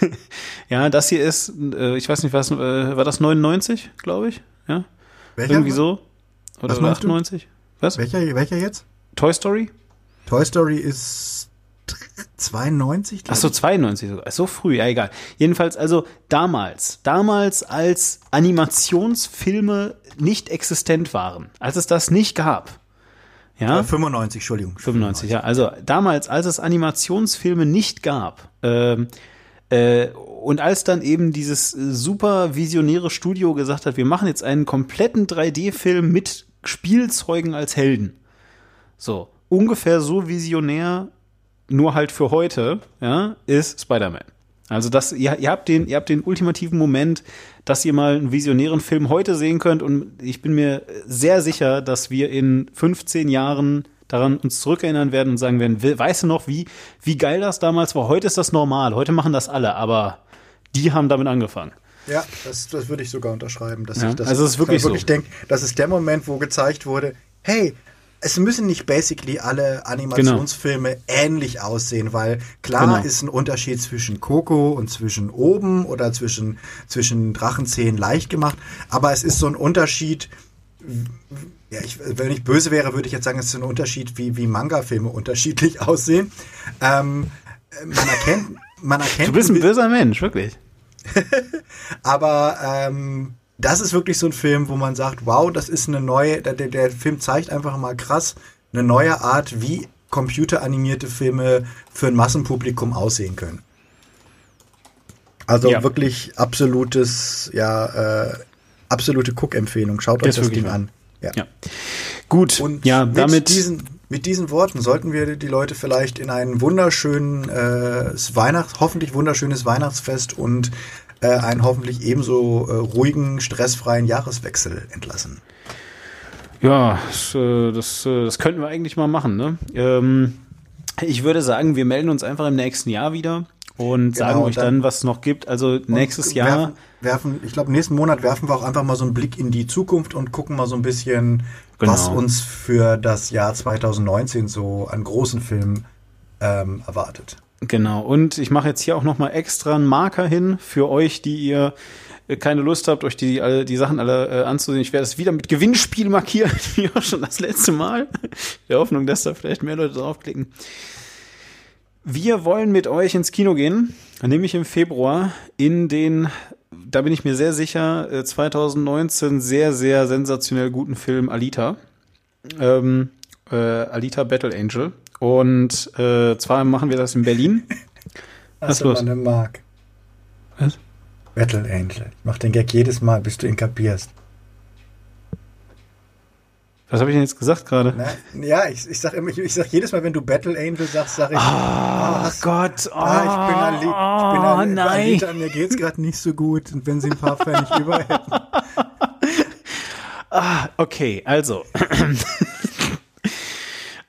[laughs] ja, das hier ist, äh, ich weiß nicht, was, äh, war das 99, glaube ich? Ja, Welcher? irgendwie so. Oder, Was oder meinst du? 98? Was? Welcher, welcher jetzt? Toy Story? Toy Story ist 92, glaub Ach so, 92 sogar. So früh, ja egal. Jedenfalls also damals, damals als Animationsfilme nicht existent waren, als es das nicht gab. Ja? Äh, 95, Entschuldigung. 95, ja. Also damals, als es Animationsfilme nicht gab, ähm, äh, und als dann eben dieses äh, super visionäre Studio gesagt hat, wir machen jetzt einen kompletten 3D-Film mit Spielzeugen als Helden. So, ungefähr so visionär, nur halt für heute, ja, ist Spider-Man. Also das, ihr, ihr habt den, ihr habt den ultimativen Moment, dass ihr mal einen visionären Film heute sehen könnt und ich bin mir sehr sicher, dass wir in 15 Jahren daran uns zurückerinnern werden und sagen werden, we- weißt du noch, wie, wie geil das damals war? Heute ist das normal, heute machen das alle, aber die haben damit angefangen. Ja, das, das würde ich sogar unterschreiben. Dass Ja, ich das also es ist wirklich ich wirklich so. denke, das ist der Moment, wo gezeigt wurde, hey, es müssen nicht basically alle Animationsfilme ähnlich aussehen, weil klar Genau. ist ein Unterschied zwischen Coco und zwischen oben oder zwischen, zwischen Drachenzähnen leicht gemacht, aber es ist so ein Unterschied, ja, ich, wenn ich böse wäre, würde ich jetzt sagen, es ist ein Unterschied, wie, wie Manga-Filme unterschiedlich [laughs] aussehen. Ähm, äh, man erkennt, man erkennt Du bist ein böser Mensch, wirklich. [laughs] aber ähm, das ist wirklich so ein Film, wo man sagt, wow, das ist eine neue, der, der, Film zeigt einfach mal krass eine neue Art, wie computeranimierte Filme für ein Massenpublikum aussehen können. Also Ja. wirklich absolutes, ja, äh, absolute Cook-Empfehlung. Schaut euch Ist das Ding an. Ja. Ja. Gut, Und ja, mit, damit. diesen, mit diesen Worten sollten wir die Leute vielleicht in ein wunderschönen äh, Weihnachts-, hoffentlich wunderschönes Weihnachtsfest und äh, einen hoffentlich ebenso äh, ruhigen, stressfreien Jahreswechsel entlassen. Ja, das, äh, das, äh, das könnten wir eigentlich mal machen. Ne? Ähm, ich würde sagen, wir melden uns einfach im nächsten Jahr wieder und sagen Genau, euch dann- dann, was es noch gibt. Also nächstes Jahr. Werfen, werfen, ich glaube, nächsten Monat werfen wir auch einfach mal so einen Blick in die Zukunft und gucken mal so ein bisschen, Genau. was uns für das Jahr 2019 so an großen Filmen ähm, erwartet. Genau. Und ich mache jetzt hier auch noch mal extra einen Marker hin für euch, die ihr äh, keine Lust habt, euch die, alle, die Sachen alle äh, anzusehen. Ich werde es wieder mit Gewinnspiel markieren, [laughs] wie auch schon das letzte Mal. Der Hoffnung, dass da vielleicht mehr Leute draufklicken. Wir wollen mit euch ins Kino gehen, nämlich im Februar in den, da bin ich mir sehr sicher, äh, 2019 sehr, sehr sensationell guten Film Alita. Ähm, äh, Alita Battle Angel. Und äh, zwar machen wir das in Berlin. [laughs] Was ist los? eine Mark. Was? Battle Angel. Ich mach den Gag jedes Mal, bis du ihn kapierst. Was habe ich denn jetzt gesagt gerade? Ja, ich, ich sag immer, ich, ich sag jedes Mal, wenn du Battle Angel sagst, sag ich, Oh was? Gott, oh, Ah, ich bin Ali, ich bin Ali, oh, nein. Alita, mir geht's gerade nicht so gut und wenn sie ein paar Pfennig [laughs] über hätten. Okay, also. [laughs]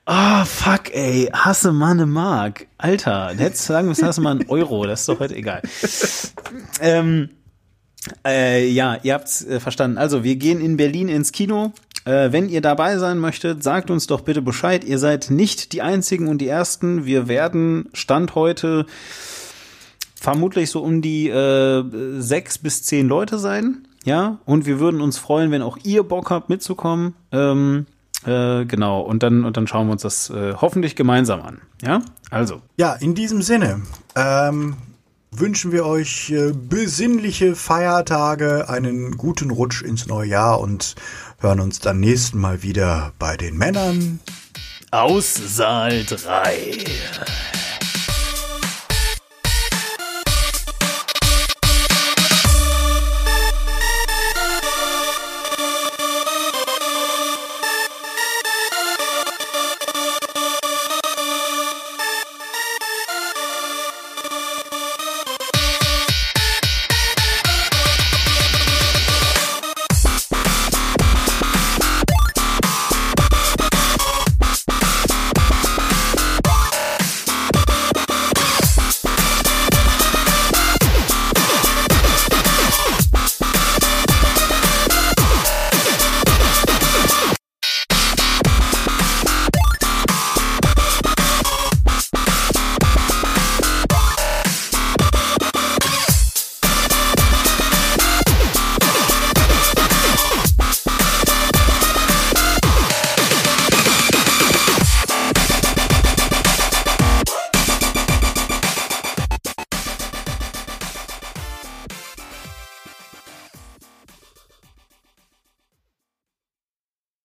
Ah, fuck, ey. Hasse Manne Mark. Alter, hättest sagen müssen, hasse mal einen Euro. Das ist doch heute egal. ähm, Äh, ja, ihr habt's äh, verstanden. Also, wir gehen in Berlin ins Kino. Äh, wenn ihr dabei sein möchtet, sagt uns doch bitte Bescheid. Ihr seid nicht die Einzigen und die Ersten. Wir werden Stand heute vermutlich so um die äh, sechs bis zehn Leute sein. Ja, und wir würden uns freuen, wenn auch ihr Bock habt mitzukommen. Ähm, äh, genau, und dann, und dann schauen wir uns das äh, hoffentlich gemeinsam an. Ja, also. Ja, in diesem Sinne ähm, wünschen wir euch äh, besinnliche Feiertage, einen guten Rutsch ins neue Jahr und hören uns dann nächsten Mal wieder bei den Männern. Aus Saal 3.